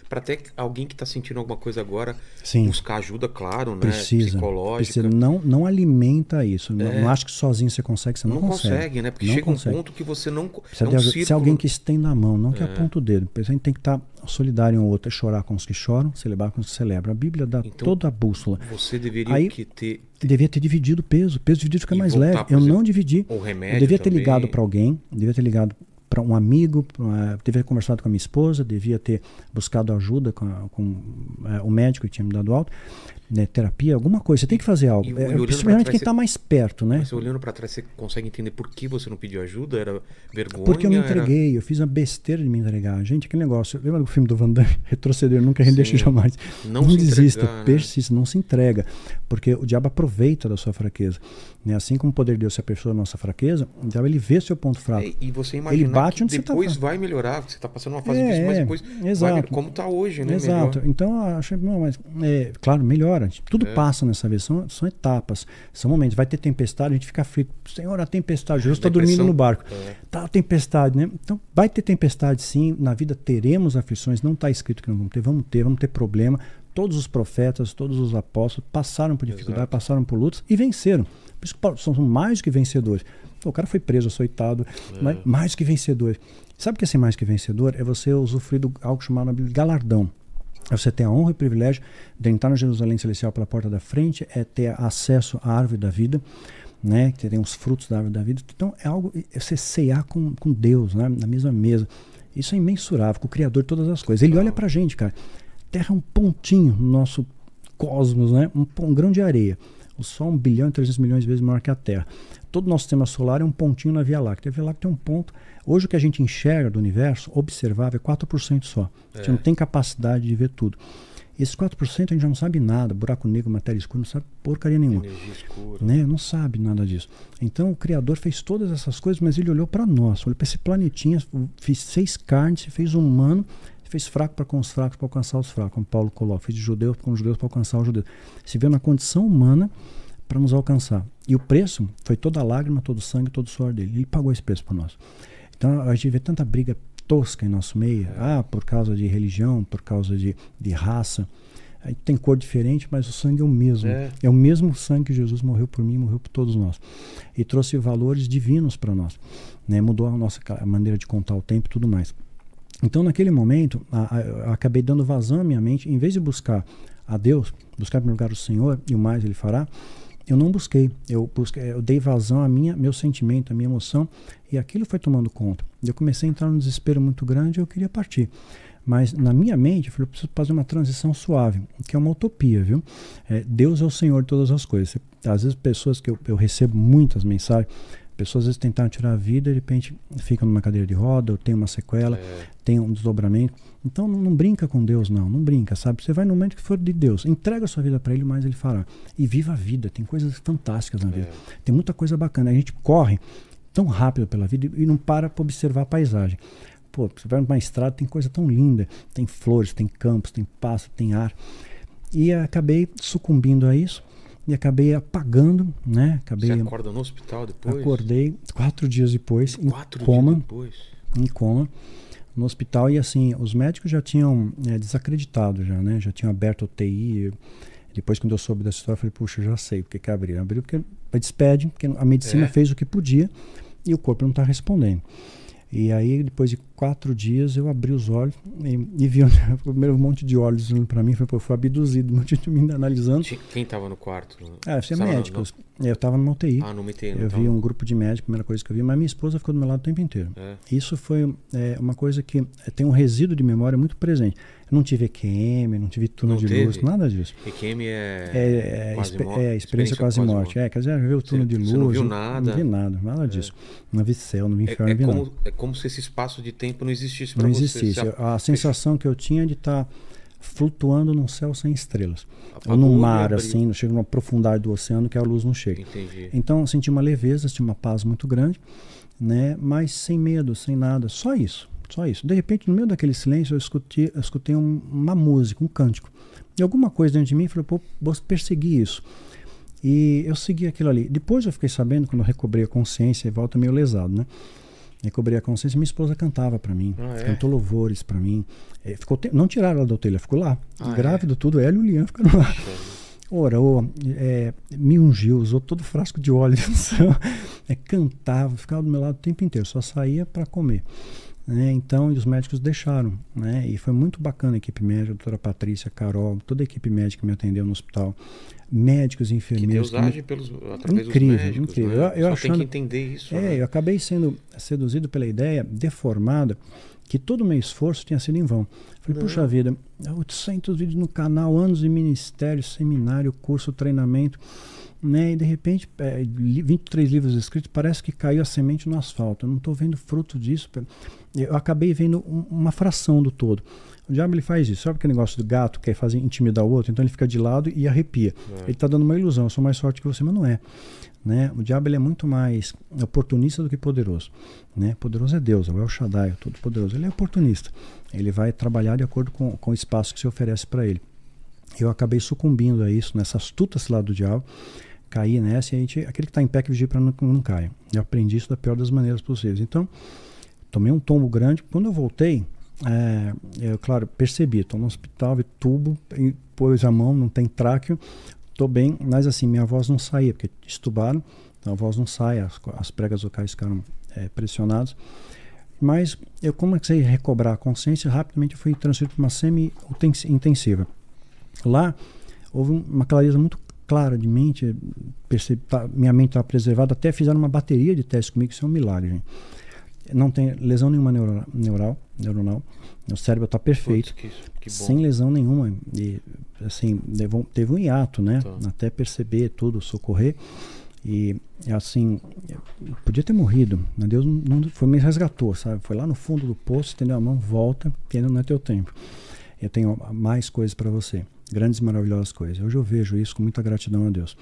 Speaker 1: Para até alguém que está sentindo alguma coisa agora sim. buscar ajuda, claro, né?
Speaker 3: Precisa,
Speaker 1: Psicológica.
Speaker 3: Precisa. Não, não alimenta isso. É. Não, não acho que sozinho você consegue, você não, não consegue.
Speaker 1: consegue. né? Porque não chega consegue. um ponto que você não.
Speaker 3: Precisa é um de, se alguém que estende na mão, não que é. aponta o dedo. A gente tem que estar tá solidário um outro, é chorar com os que choram, celebrar com os que celebram. A Bíblia dá então, toda a bússola.
Speaker 1: Você deveria Aí, ter
Speaker 3: devia ter dividido o peso. O peso dividido fica mais leve. Eu não dividi.
Speaker 1: O remédio
Speaker 3: eu devia ter
Speaker 1: também.
Speaker 3: ligado para alguém, devia ter ligado para um amigo, uh, devia ter conversado com a minha esposa, devia ter buscado ajuda com, a, com uh, o médico que tinha me dado alta né, terapia, alguma coisa. Você tem que fazer algo. E, é, e principalmente quem está mais perto, né?
Speaker 1: Mas olhando para trás, você consegue entender por que você não pediu ajuda? Era vergonha?
Speaker 3: Porque eu me entreguei, era... eu fiz a besteira de me entregar. Gente, aquele negócio. Lembra do filme do Van Damme? Retroceder, nunca render jamais. Não, não desista, entregar, né? persista, não se entrega. Porque o diabo aproveita da sua fraqueza. Né? Assim como o poder de Deus se aperfeiçoa da nossa fraqueza, o diabo ele vê seu ponto fraco.
Speaker 1: É, e você imagina ele bate onde depois você tá vai melhorar, você está passando uma fase é, difícil, mas depois
Speaker 3: exato.
Speaker 1: vai, como está hoje, né?
Speaker 3: Exato. Melhor. Então, acho, não, mas, é, claro, melhora. Tudo é. passa nessa vez, são, são etapas, são momentos. Vai ter tempestade, a gente fica aflito. Senhor, a tempestade, Jesus está dormindo no barco. É. Tá a tempestade, né? Então, vai ter tempestade sim, na vida teremos aflições, não está escrito que não vamos ter, vamos ter, vamos ter problema Todos os profetas, todos os apóstolos passaram por dificuldade,
Speaker 1: Exato.
Speaker 3: passaram por lutas e venceram. Por isso que são mais que vencedores. O cara foi preso, açoitado,
Speaker 1: É.
Speaker 3: mas mais que vencedores. Sabe o que é ser mais que vencedor? É você usufruir de algo chamado galardão. É você ter a honra e o privilégio de entrar na Jerusalém Celestial pela porta da frente, é ter acesso à árvore da vida, né? Que tem os frutos da árvore da vida. Então é algo, é você ceiar com, com Deus, né? Na mesma mesa. Isso é imensurável, com o Criador de todas as coisas. Ele olha pra gente, cara. Terra é um pontinho no nosso cosmos, né? Um, um grão de areia. O Sol é um bilhão e 300 milhões de vezes maior que a Terra. Todo o nosso sistema solar é um pontinho na Via Láctea. A Via Láctea é um ponto. Hoje o que a gente enxerga do universo, observável, é 4% só. A gente
Speaker 1: É.
Speaker 3: não tem capacidade de ver tudo. Esses 4% a gente já não sabe nada. Buraco negro, matéria escura, não sabe porcaria nenhuma né? Não sabe nada disso. Então o Criador fez todas essas coisas, mas ele olhou para nós, olhou para esse planetinha, fez seis carnes, fez um humano, fez fraco para com os fracos para alcançar os fracos, como Paulo coloca, fez de judeus com os judeus para alcançar os judeus. Se viu na condição humana para nos alcançar. E o preço foi toda a lágrima, todo o sangue, todo o suor dele. Ele pagou esse preço por nós. Então a gente vê tanta briga tosca em nosso meio, ah, por causa de religião, por causa de, de raça. Aí tem cor diferente, mas o sangue é o mesmo.
Speaker 1: É.
Speaker 3: É o mesmo sangue que Jesus morreu por mim, morreu por todos nós. E trouxe valores divinos para nós. Né? Mudou a nossa maneira de contar o tempo e tudo mais. Então, naquele momento, a- a- eu acabei dando vazão à minha mente. Em vez de buscar a Deus, buscar em primeiro lugar o Senhor e o mais Ele fará, eu não busquei. Eu, busquei, eu dei vazão à minha, meu sentimento, à minha emoção, e aquilo foi tomando conta. Eu comecei a entrar num desespero muito grande e eu queria partir. Mas na minha mente, eu falei, eu preciso fazer uma transição suave, que é uma utopia, viu? É, Deus é o Senhor de todas as coisas. Às vezes, pessoas que eu, eu recebo muitas mensagens, pessoas às vezes tentaram tirar a vida e de repente ficam numa cadeira de roda, ou tem uma sequela,
Speaker 1: É.
Speaker 3: tem um desdobramento. Então não, não brinca com Deus, não, não brinca, sabe? Você vai no momento que for de Deus, entrega a sua vida para Ele, mais Ele fará. E viva a vida, tem coisas fantásticas na vida, tem muita coisa bacana. A gente corre tão rápido pela vida e não para para observar a paisagem. Pô, você vai numa estrada, tem coisa tão linda, tem flores, tem campos, tem pássaro, tem ar. E acabei sucumbindo a isso e acabei apagando, né? Acabei
Speaker 1: Você acorda no hospital depois?
Speaker 3: acordei quatro dias depois em
Speaker 1: Quatro
Speaker 3: coma,
Speaker 1: dias depois.
Speaker 3: em coma no hospital e assim os médicos já tinham é, desacreditado já, né? Já tinham aberto o TI. Depois quando eu soube dessa história, eu falei, puxa, já sei porque que abriram. Abriu porque despede, porque a medicina
Speaker 1: É.
Speaker 3: fez o que podia e o corpo não está respondendo. E aí, depois de quatro dias, eu abri os olhos e, e vi o primeiro um monte de olhos olhando para mim. Falei, pô, fui abduzido, um monte de me analisando.
Speaker 1: Quem tava no quarto?
Speaker 3: Ah, você é
Speaker 1: no-
Speaker 3: médicos. Eu estava numa UTI.
Speaker 1: Ah, entendo.
Speaker 3: Eu vi um grupo de médicos, primeira coisa que eu vi, mas minha esposa ficou do meu lado o tempo inteiro.
Speaker 1: É.
Speaker 3: Isso foi é, uma coisa que é, tem um resíduo de memória muito presente. Não tive EQM, não tive túnel
Speaker 1: Não
Speaker 3: de
Speaker 1: teve?
Speaker 3: luz, nada disso.
Speaker 1: EQM é.
Speaker 3: É, é,
Speaker 1: quase
Speaker 3: expe-
Speaker 1: mor-
Speaker 3: é, experiência, quase morte. É, quer dizer, viu o túnel de luz.
Speaker 1: você não viu nada?
Speaker 3: Não vi nada, nada disso. Não vi céu, não vi
Speaker 1: É,
Speaker 3: inferno,
Speaker 1: é
Speaker 3: não vi nada.
Speaker 1: como, é como se esse espaço de tempo não existisse para
Speaker 3: Não
Speaker 1: você.
Speaker 3: existisse.
Speaker 1: Você
Speaker 3: A sensação que eu tinha é de estar flutuando num céu sem estrelas. Ou num mar, assim, não chega numa profundidade do oceano que a luz não chega.
Speaker 1: Entendi.
Speaker 3: Então eu senti uma leveza, senti uma paz muito grande, né? Mas sem medo, sem nada, só isso, só isso. De repente, no meio daquele silêncio, eu escutei, eu escutei um- uma música, um cântico. E alguma coisa dentro de mim falou, pô, vou perseguir isso. E eu segui aquilo ali. Depois eu fiquei sabendo, quando eu recobrei a consciência, e volta meio lesado, né? Recobrei a consciência, minha esposa cantava para mim,
Speaker 1: Ah, é?
Speaker 3: cantou louvores para mim. É, ficou te- não tiraram ela da ela ficou lá.
Speaker 1: Ah, é?
Speaker 3: Grávida, tudo, ela e o Lian ficaram lá orou, é, me ungiu, usou todo o frasco de óleo é, cantava, ficava do meu lado o tempo inteiro, só saía para comer. Né? então, e os médicos deixaram, né? E foi muito bacana a equipe médica, a doutora Patrícia, a Carol, toda a equipe médica que me atendeu no hospital, médicos, enfermeiros.
Speaker 1: Deus
Speaker 3: que me-
Speaker 1: age pelos, através
Speaker 3: Incrível,
Speaker 1: dos médicos.
Speaker 3: incrível.
Speaker 1: Né?
Speaker 3: Eu- eu achando-
Speaker 1: tem que entender isso.
Speaker 3: É,
Speaker 1: né?
Speaker 3: eu acabei sendo seduzido pela ideia deformada que todo o meu esforço tinha sido em vão. Falei,
Speaker 1: Não.
Speaker 3: puxa vida, 800 vídeos no canal, anos de ministério, seminário, curso, treinamento, né? E de repente, é, li- 23 livros escritos, parece que caiu a semente no asfalto. Eu não estou vendo fruto disso. Eu acabei vendo um- uma fração do todo. O diabo ele faz isso. Sabe aquele negócio do gato que fazer intimidar o outro? Então ele fica de lado e arrepia.
Speaker 1: É.
Speaker 3: Ele está dando uma ilusão. Eu sou mais forte que você, mas não é. Né? O diabo ele é muito mais oportunista do que poderoso. Né? Poderoso é Deus, é o El Shaddai, o Todo-Poderoso. Ele é oportunista. Ele vai trabalhar de acordo com, com o espaço que se oferece para ele. Eu acabei sucumbindo a isso, nessa astuta cilada do diabo. Caí nessa e a gente, aquele que está em pé que vigia para não, não caia. Eu aprendi isso da pior das maneiras possíveis. Então, tomei um tombo grande. Quando eu voltei, é, eu, claro, percebi, estou no hospital, vi tubo, pôs a mão, não tem tráqueo, estou bem, mas assim, minha voz não saía, porque estubaram, então a voz não sai, as, as pregas vocais ficaram é, pressionadas. Mas eu comecei a recobrar a consciência, rapidamente fui transferido para uma semi-intensiva. Lá, houve uma clareza muito clara de mente, percebi, tá, minha mente estava preservada, até fizeram uma bateria de testes comigo, isso é um milagre, gente. Não tem lesão nenhuma neural, neural neuronal, o cérebro está perfeito,
Speaker 1: Putz, que, que
Speaker 3: sem lesão nenhuma. E, assim, teve um hiato, né?
Speaker 1: Tá.
Speaker 3: Até perceber tudo, socorrer. E assim, podia ter morrido, mas Deus não, não foi me resgatou, sabe? Foi lá no fundo do poço, estendeu a mão, volta, que ainda não é teu tempo. Eu tenho mais coisas para você, grandes e maravilhosas coisas. Hoje eu vejo isso com muita gratidão a Deus.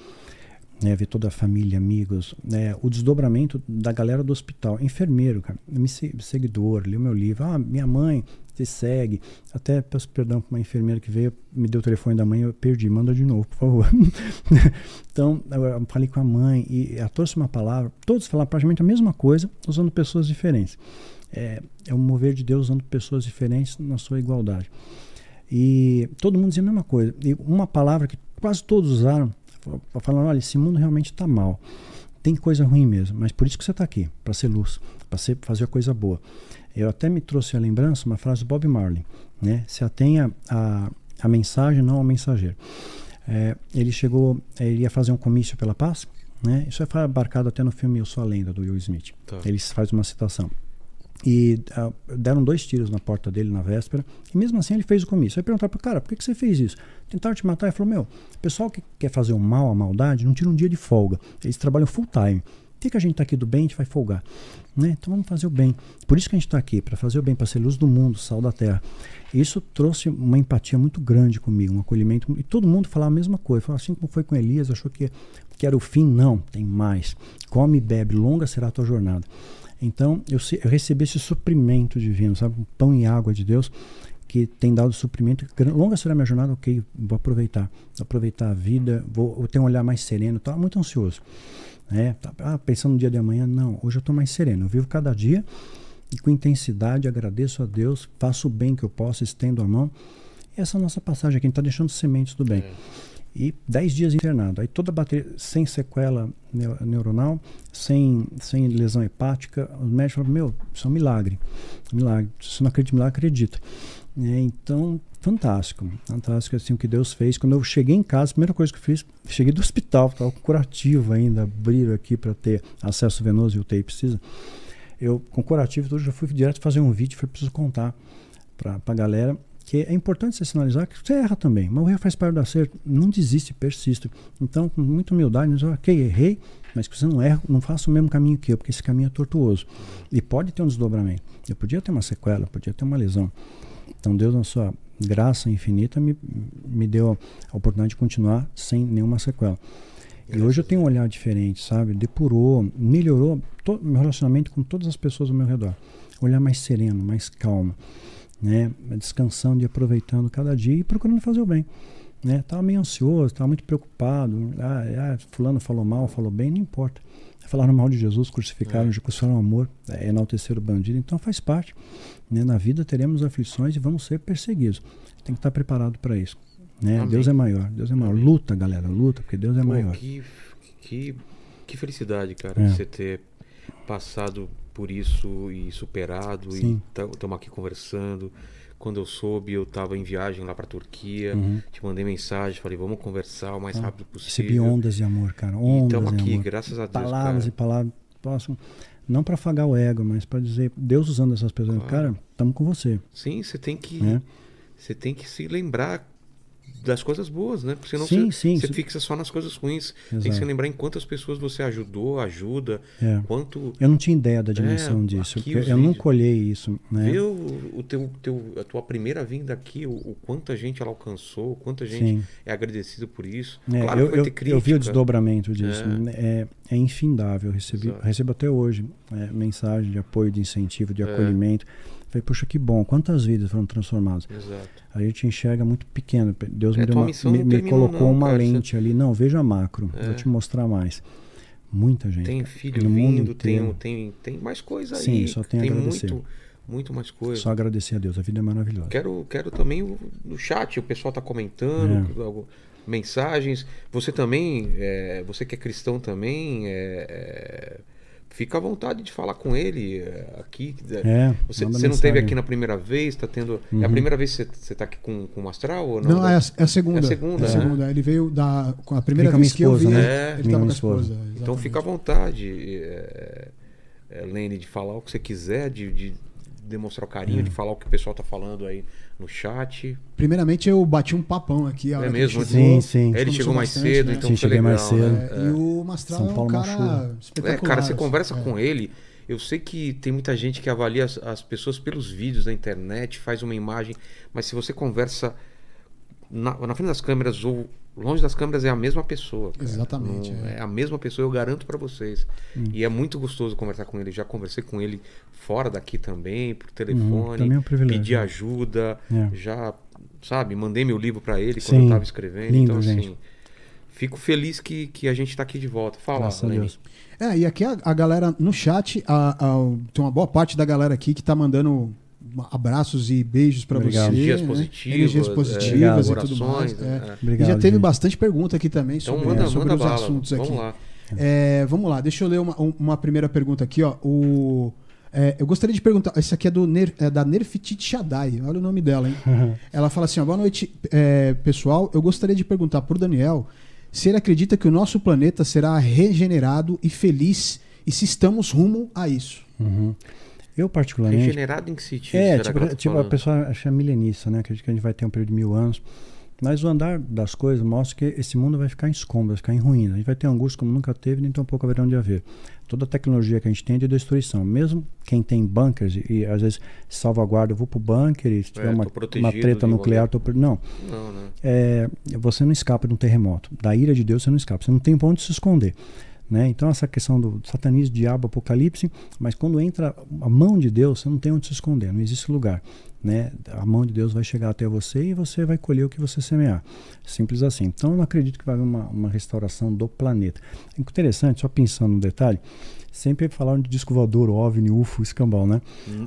Speaker 3: Né, ver toda a família, amigos, né, o desdobramento da galera do hospital, enfermeiro, cara, me se- seguidor, leu meu livro, ah, minha mãe te segue, até peço perdão para uma enfermeira que veio, me deu o telefone da mãe, eu perdi, manda de novo, por favor. então, eu falei com a mãe e ela trouxe uma palavra, todos falaram praticamente a mesma coisa, usando pessoas diferentes. É, é o mover de Deus usando pessoas diferentes na sua igualdade. E todo mundo dizia a mesma coisa. E uma palavra que quase todos usaram, falando, olha, esse mundo realmente está mal. Tem coisa ruim mesmo, mas por isso que você está aqui, para ser luz, para fazer coisa boa. Eu até me trouxe a lembrança uma frase do Bob Marley, né? Se atenha a, a mensagem, não ao mensageiro. É, ele chegou, ele ia fazer um comício pela paz, né? Isso é abarcado até no filme Eu Sou a Lenda, do Will Smith.
Speaker 1: Tá.
Speaker 3: Ele faz uma citação. E ah, deram dois tiros na porta dele na véspera. E mesmo assim ele fez o comício. Aí perguntaram para cara, por que, que você fez isso? Tentaram te matar? Ele falou, meu, o pessoal que quer fazer o mal, a maldade, não tira um dia de folga. Eles trabalham full time. Por que a gente está aqui do bem, a gente vai folgar? Né? Então vamos fazer o bem. Por isso que a gente está aqui, para fazer o bem, para ser luz do mundo, sal da terra. Isso trouxe uma empatia muito grande comigo, um acolhimento. E todo mundo falava a mesma coisa. Falava assim como foi com Elias, achou que, que era o fim. Não, tem mais. Come e bebe, longa será a tua jornada. Então eu, eu recebi esse suprimento divino, sabe? Um pão e água de Deus que tem dado suprimento. Longa será minha jornada, ok, vou aproveitar. Vou aproveitar a vida, vou, vou ter um olhar mais sereno. Estava muito ansioso. Né? Tá- Ah, pensando no dia de amanhã, não. Hoje eu estou mais sereno. Eu vivo cada dia e com intensidade agradeço a Deus, faço o bem que eu posso, estendo a mão. E essa é nossa passagem aqui, a gente está deixando sementes do bem. E 10 dias internado. Aí toda bateria, sem sequela neu- neuronal, sem, sem lesão hepática. Os médicos falaram, meu, isso é um milagre. Milagre. Se você não acredita em milagre, acredita. É, então, fantástico. Fantástico assim, o que Deus fez. Quando eu cheguei em casa, a primeira coisa que eu fiz, cheguei do hospital, estava com curativo ainda, abriram aqui para ter acesso venoso e o TI precisa. Eu, com curativo, e tudo, já fui direto fazer um vídeo, foi preciso contar para a galera que é importante você sinalizar que você erra também, mas o erro faz parte do acerto. Não desiste, persiste. Então, com muita humildade, diz, ok, errei, mas que você não erra, não faça o mesmo caminho que eu, porque esse caminho é tortuoso. E pode ter um desdobramento. Eu podia ter uma sequela, podia ter uma lesão. Então, Deus, na sua graça infinita, me, me deu a oportunidade de continuar sem nenhuma sequela. E hoje eu tenho um olhar diferente, sabe? Depurou, melhorou meu relacionamento com todas as pessoas ao meu redor. Olhar mais sereno, mais calmo, né? Descansando e aproveitando cada dia e procurando fazer o bem. Né? Tava meio ansioso, tava muito preocupado. Ah, ah, fulano falou mal, falou bem, não importa. Falaram mal de Jesus, crucificaram, crucificaram o amor, é, enalteceram o bandido, então faz parte. Né? Na vida teremos aflições e vamos ser perseguidos. Tem que estar preparado para isso. Né?
Speaker 1: Amém.
Speaker 3: Deus é maior, Deus é maior.
Speaker 1: Amém.
Speaker 3: Luta, galera, luta, porque Deus é
Speaker 1: Pô,
Speaker 3: maior.
Speaker 1: Que, que, que felicidade, cara,
Speaker 3: É.
Speaker 1: de você ter passado por isso e superado.
Speaker 3: Sim.
Speaker 1: E estamos aqui conversando. Quando eu soube, eu estava em viagem lá para Turquia.
Speaker 3: Uhum.
Speaker 1: Te mandei mensagem, falei, vamos conversar o mais
Speaker 3: Ah,
Speaker 1: rápido
Speaker 3: Recebi
Speaker 1: possível.
Speaker 3: ondas de amor, cara.
Speaker 1: E
Speaker 3: Ondas
Speaker 1: estamos
Speaker 3: de
Speaker 1: aqui,
Speaker 3: amor.
Speaker 1: graças a Deus.
Speaker 3: palavras
Speaker 1: cara.
Speaker 3: e palavras. Posso, não para afagar o ego, mas para dizer, Deus usando essas pessoas,
Speaker 1: Claro.
Speaker 3: cara, estamos com você.
Speaker 1: Sim, você tem que.
Speaker 3: Né?
Speaker 1: Você tem que se lembrar das coisas boas, né? Porque senão
Speaker 3: Sim,
Speaker 1: você,
Speaker 3: sim,
Speaker 1: você
Speaker 3: sim.
Speaker 1: fixa só nas coisas ruins. Tem que
Speaker 3: Exato.
Speaker 1: se lembrar em quantas pessoas você ajudou, ajuda,
Speaker 3: É.
Speaker 1: quanto.
Speaker 3: Eu não tinha ideia da dimensão
Speaker 1: É,
Speaker 3: disso. Eu não
Speaker 1: vídeos.
Speaker 3: colhei isso. Né?
Speaker 1: Ver o, o teu, teu, a tua primeira vinda aqui, o, o quanta gente ela alcançou, o quanta gente é agradecido por isso.
Speaker 3: É,
Speaker 1: claro
Speaker 3: eu,
Speaker 1: que vai ter crítica.
Speaker 3: eu vi o desdobramento disso.
Speaker 1: É.
Speaker 3: É, é infindável. Eu recebi,
Speaker 1: Exato.
Speaker 3: recebo até hoje é, mensagem de apoio, de incentivo, de
Speaker 1: É.
Speaker 3: acolhimento. Falei, puxa, que bom. Quantas vidas foram transformadas?
Speaker 1: Exato.
Speaker 3: A gente enxerga muito pequeno. Deus
Speaker 1: É,
Speaker 3: me, deu uma- me, me colocou
Speaker 1: não,
Speaker 3: uma
Speaker 1: cara.
Speaker 3: lente ali. Não, veja macro.
Speaker 1: É.
Speaker 3: Vou te mostrar mais. Muita gente.
Speaker 1: Tem filho
Speaker 3: No mundo
Speaker 1: vindo, tem,
Speaker 3: inteiro.
Speaker 1: tem, tem mais coisa aí.
Speaker 3: Sim, só tem a
Speaker 1: tem
Speaker 3: agradecer.
Speaker 1: muito, muito mais coisa.
Speaker 3: Só agradecer a Deus, a vida é maravilhosa.
Speaker 1: Quero, quero também o- no chat, o pessoal tá comentando, algo- mensagens. Você também, é, você que é cristão também, é, é, fica à vontade de falar com ele é, aqui.
Speaker 3: É,
Speaker 1: Você, você não
Speaker 3: mensagem.
Speaker 1: esteve aqui na primeira vez, tá tendo. É a primeira vez que você, você tá aqui com, com o Astral ou não?
Speaker 2: Não, é a, é a segunda.
Speaker 1: É a segunda,
Speaker 2: É a
Speaker 1: né?
Speaker 2: segunda. Ele veio da. Com a primeira
Speaker 3: Vem com a
Speaker 2: vez
Speaker 3: minha
Speaker 2: que eu vi,
Speaker 3: esposa,
Speaker 1: né?
Speaker 2: ele
Speaker 3: Vem
Speaker 2: tava
Speaker 3: com a
Speaker 2: esposa.
Speaker 3: esposa.
Speaker 1: Então fica à vontade, é, é, Lene, de falar o que você quiser, de, de demonstrar o carinho,
Speaker 3: É.
Speaker 1: de falar o que o pessoal tá falando aí no chat.
Speaker 2: Primeiramente eu bati um papão aqui.
Speaker 1: É mesmo?
Speaker 3: Sim, sim.
Speaker 1: Ele chegou mais
Speaker 2: bastante,
Speaker 1: cedo,
Speaker 2: né?
Speaker 1: então
Speaker 3: Sim,
Speaker 1: foi
Speaker 3: cheguei
Speaker 1: legal,
Speaker 3: mais cedo.
Speaker 1: né?
Speaker 2: É, E o Mastral
Speaker 3: São
Speaker 2: é um
Speaker 3: Paulo
Speaker 2: cara
Speaker 3: Machuca.
Speaker 2: espetacular.
Speaker 1: É, cara, você conversa
Speaker 2: assim, é.
Speaker 1: com ele. Eu sei que tem muita gente que avalia as, as pessoas pelos vídeos na internet, faz uma imagem, mas se você conversa na, na frente das câmeras ou longe das câmeras, é a mesma pessoa. cara.
Speaker 2: Exatamente,
Speaker 1: Não-
Speaker 2: é.
Speaker 1: é. a mesma pessoa, eu garanto pra vocês.
Speaker 3: Hum.
Speaker 1: E é muito gostoso conversar com ele. Já conversei com ele fora daqui também, por telefone.
Speaker 3: Uhum, também é um privilégio.
Speaker 1: Pedi ajuda,
Speaker 3: É.
Speaker 1: já, sabe, mandei meu livro pra ele quando
Speaker 3: Sim.
Speaker 1: eu tava escrevendo.
Speaker 3: Lindo,
Speaker 1: então, assim.
Speaker 3: gente.
Speaker 1: Fico feliz que, que a gente tá aqui de volta. Fala,
Speaker 3: Graças a. Deus.
Speaker 2: É, e aqui a, a galera no chat, a- a- tem uma boa parte da galera aqui que tá mandando abraços e beijos pra
Speaker 3: Obrigado.
Speaker 2: você.
Speaker 1: Energias
Speaker 2: né?
Speaker 1: positivas,
Speaker 2: Energias
Speaker 1: é,
Speaker 2: positivas e
Speaker 1: orações,
Speaker 2: tudo mais.
Speaker 1: né?
Speaker 2: é.
Speaker 1: É.
Speaker 3: Obrigado,
Speaker 2: e já teve
Speaker 3: gente.
Speaker 2: bastante pergunta aqui também
Speaker 1: Então
Speaker 2: sobre,
Speaker 1: manda,
Speaker 2: sobre
Speaker 1: manda
Speaker 2: os
Speaker 1: bala.
Speaker 2: assuntos aqui.
Speaker 1: Vamos lá.
Speaker 2: É, vamos lá, deixa eu ler uma, um- uma primeira pergunta aqui, ó. O, é, eu gostaria de perguntar, esse aqui é, do Ner, é da Nerfitit Shaddai, olha o nome dela, hein? Ela fala assim: ó, boa noite, é, pessoal. Eu gostaria de perguntar pro Daniel se ele acredita que o nosso planeta será regenerado e feliz e se estamos rumo a isso.
Speaker 3: Uhum. Eu, particularmente.
Speaker 1: Regenerado em que sentido?
Speaker 3: É, tipo, tipo a pessoa acha milenista, né? Acredita que a gente vai ter um período de mil anos. Mas o andar das coisas mostra que esse mundo vai ficar em escombros, vai ficar em ruína. A gente vai ter angústia como nunca teve, nem tampouco haverá de haver. Toda a tecnologia que a gente tem é de destruição. Mesmo quem tem bunkers e, e, às vezes salvaguarda, eu vou pro bunker e se tiver
Speaker 1: É,
Speaker 3: uma, uma treta nuclear, tô, não.
Speaker 1: Não, né?
Speaker 3: É, você não escapa de um terremoto. Da ira de Deus você não escapa. Você não tem pra onde se esconder. Né? Então, essa questão do satanismo, diabo, apocalipse, mas quando entra a mão de Deus, você não tem onde se esconder, não existe lugar. Né? A mão de Deus vai chegar até você e você vai colher o que você semear. Simples assim. Então, eu não acredito que vai haver uma, uma restauração do planeta. Interessante, só pensando no detalhe, sempre falaram de disco voador, OVNI, UFO, escambau, né?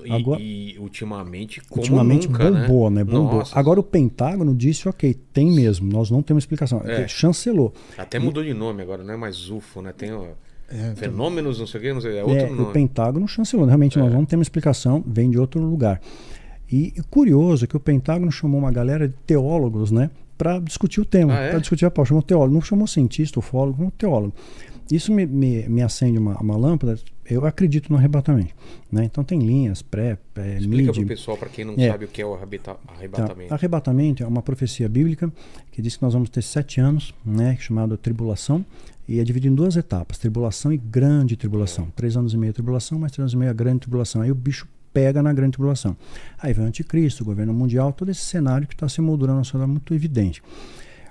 Speaker 1: E,
Speaker 3: Agora-
Speaker 1: e ultimamente, como
Speaker 3: Ultimamente
Speaker 1: nunca,
Speaker 3: bombou, né? Bombou.
Speaker 1: Nossa,
Speaker 3: Agora o Pentágono disse, ok, tem mesmo, nós não temos explicação.
Speaker 1: É.
Speaker 3: Chancelou.
Speaker 1: Até mudou de nome agora, não é mais UFO, né? Tem ó,
Speaker 2: É,
Speaker 1: fenômenos, não sei o que, não sei, é outro
Speaker 3: É, o
Speaker 1: nome.
Speaker 3: Pentágono chancelou. Realmente
Speaker 1: É.
Speaker 3: nós não temos explicação, vem de outro lugar. E, e curioso que o Pentágono chamou uma galera de teólogos, né? Para discutir o tema,
Speaker 1: Ah, é?
Speaker 3: para discutir a pauta. Chamou teólogo, não chamou cientista, ufólogo, chamou teólogo. Isso me, me, me acende uma, uma lâmpada. Eu acredito no arrebatamento. Né? Então tem linhas, pré, é,
Speaker 1: Explica pro
Speaker 3: mid,
Speaker 1: pessoal, para quem não
Speaker 3: É.
Speaker 1: sabe o que é o
Speaker 3: Tá.
Speaker 1: arrebatamento.
Speaker 3: Arrebatamento é uma profecia bíblica que diz que nós vamos ter sete anos, né, chamado tribulação, e é dividido em duas etapas: tribulação e grande tribulação. Três anos e meio tribulação, mais três anos e meio a grande tribulação. Aí o bicho pega na grande tribulação. Aí vem o anticristo, o governo mundial, todo esse cenário que está se moldurando na sociedade muito evidente.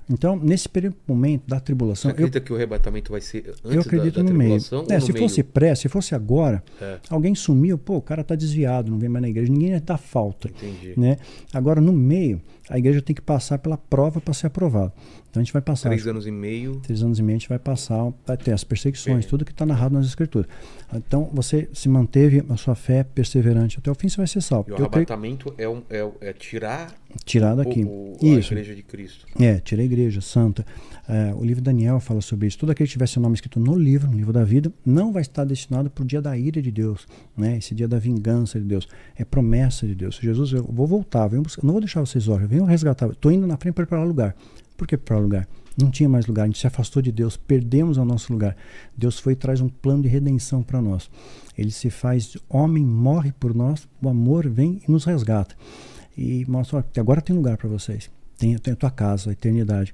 Speaker 3: Então, nesse período, momento da
Speaker 1: Você
Speaker 3: tribulação, eu,
Speaker 1: acredita que o arrebatamento vai ser antes
Speaker 3: eu acredito
Speaker 1: da, da
Speaker 3: no meio. É, se fosse
Speaker 1: meio?
Speaker 3: pré, se fosse agora,
Speaker 1: É.
Speaker 3: alguém sumiu, pô, o cara tá desviado, não vem mais na igreja, ninguém ia dar falta
Speaker 1: Entendi.
Speaker 3: né? Agora, no meio, a igreja tem que passar pela prova para ser aprovado. Então a gente vai passar.
Speaker 1: Três anos e meio.
Speaker 3: Três anos e meio a gente vai passar, vai ter as perseguições,
Speaker 1: É.
Speaker 3: tudo que está narrado nas escrituras. Então você se manteve a sua fé perseverante até o fim, você vai ser salvo.
Speaker 1: E o
Speaker 3: Eu creio
Speaker 1: arrebatamento é, um, é, é tirar
Speaker 3: tirar
Speaker 1: o,
Speaker 3: daqui.
Speaker 1: o- a
Speaker 3: Isso.
Speaker 1: igreja de Cristo.
Speaker 3: É, tira a igreja santa. É, o livro de Daniel fala sobre isso. Tudo aquele que tiver seu nome escrito no livro, no livro da vida, não vai estar destinado para o dia da ira de Deus, né? Esse dia da vingança de Deus. É promessa de Deus. Jesus, eu vou voltar, venho buscar, não vou deixar vocês órfãos, venho resgatar. Estou indo na frente para preparar lugar. Por que preparar lugar? Não tinha mais lugar, a gente se afastou de Deus, perdemos o nosso lugar. Deus foi e traz um plano de redenção para nós. Ele se faz homem, morre por nós, o amor vem e nos resgata. E mostra, que agora tem lugar para vocês. Tem, tem a tua casa, a eternidade,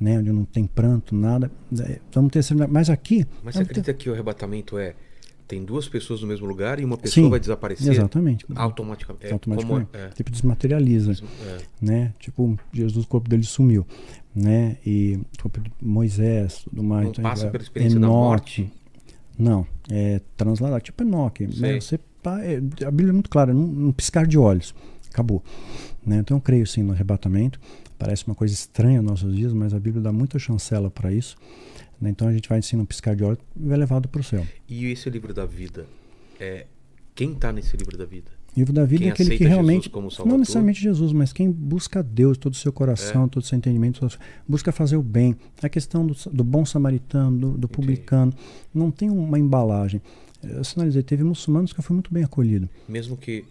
Speaker 3: né? Onde não tem pranto, nada. É, Vamos ter. Mas aqui.
Speaker 1: Mas você
Speaker 3: vamos ter-
Speaker 1: acredita que o arrebatamento é tem duas pessoas no mesmo lugar e uma pessoa
Speaker 3: Sim,
Speaker 1: vai desaparecer
Speaker 3: Exatamente.
Speaker 1: automaticamente? É,
Speaker 3: Automaticamente.
Speaker 1: como- é,
Speaker 3: Tipo, desmaterializa.
Speaker 1: é.
Speaker 3: né? Tipo, Jesus, o corpo dele sumiu, né? E o corpo de Moisés, tudo mais.
Speaker 1: Não
Speaker 3: Então,
Speaker 1: passa
Speaker 3: é,
Speaker 1: pela experiência da
Speaker 3: Enoque.
Speaker 1: morte?
Speaker 3: Não, é transladado, tipo Enoque. Né? Você, é, a Bíblia é muito clara, num, num piscar de olhos, acabou. Né? Então eu creio sim no arrebatamento. Parece uma coisa estranha nos nossos dias, mas a Bíblia dá muita chancela para isso. né? Então a gente vai sim num piscar de olhos e vai levado para o céu.
Speaker 1: E esse livro da vida, é, quem está nesse livro da vida?
Speaker 3: Livro da vida
Speaker 1: Quem
Speaker 3: é aquele que realmente. Não necessariamente Jesus, mas quem busca Deus, todo o seu coração,
Speaker 1: É.
Speaker 3: todo o seu entendimento, todo busca fazer o bem. A questão do, do bom samaritano, do, do publicano, não tem uma embalagem. Eu sinalizei, teve muçulmanos que eu fui muito bem acolhido.
Speaker 1: Mesmo que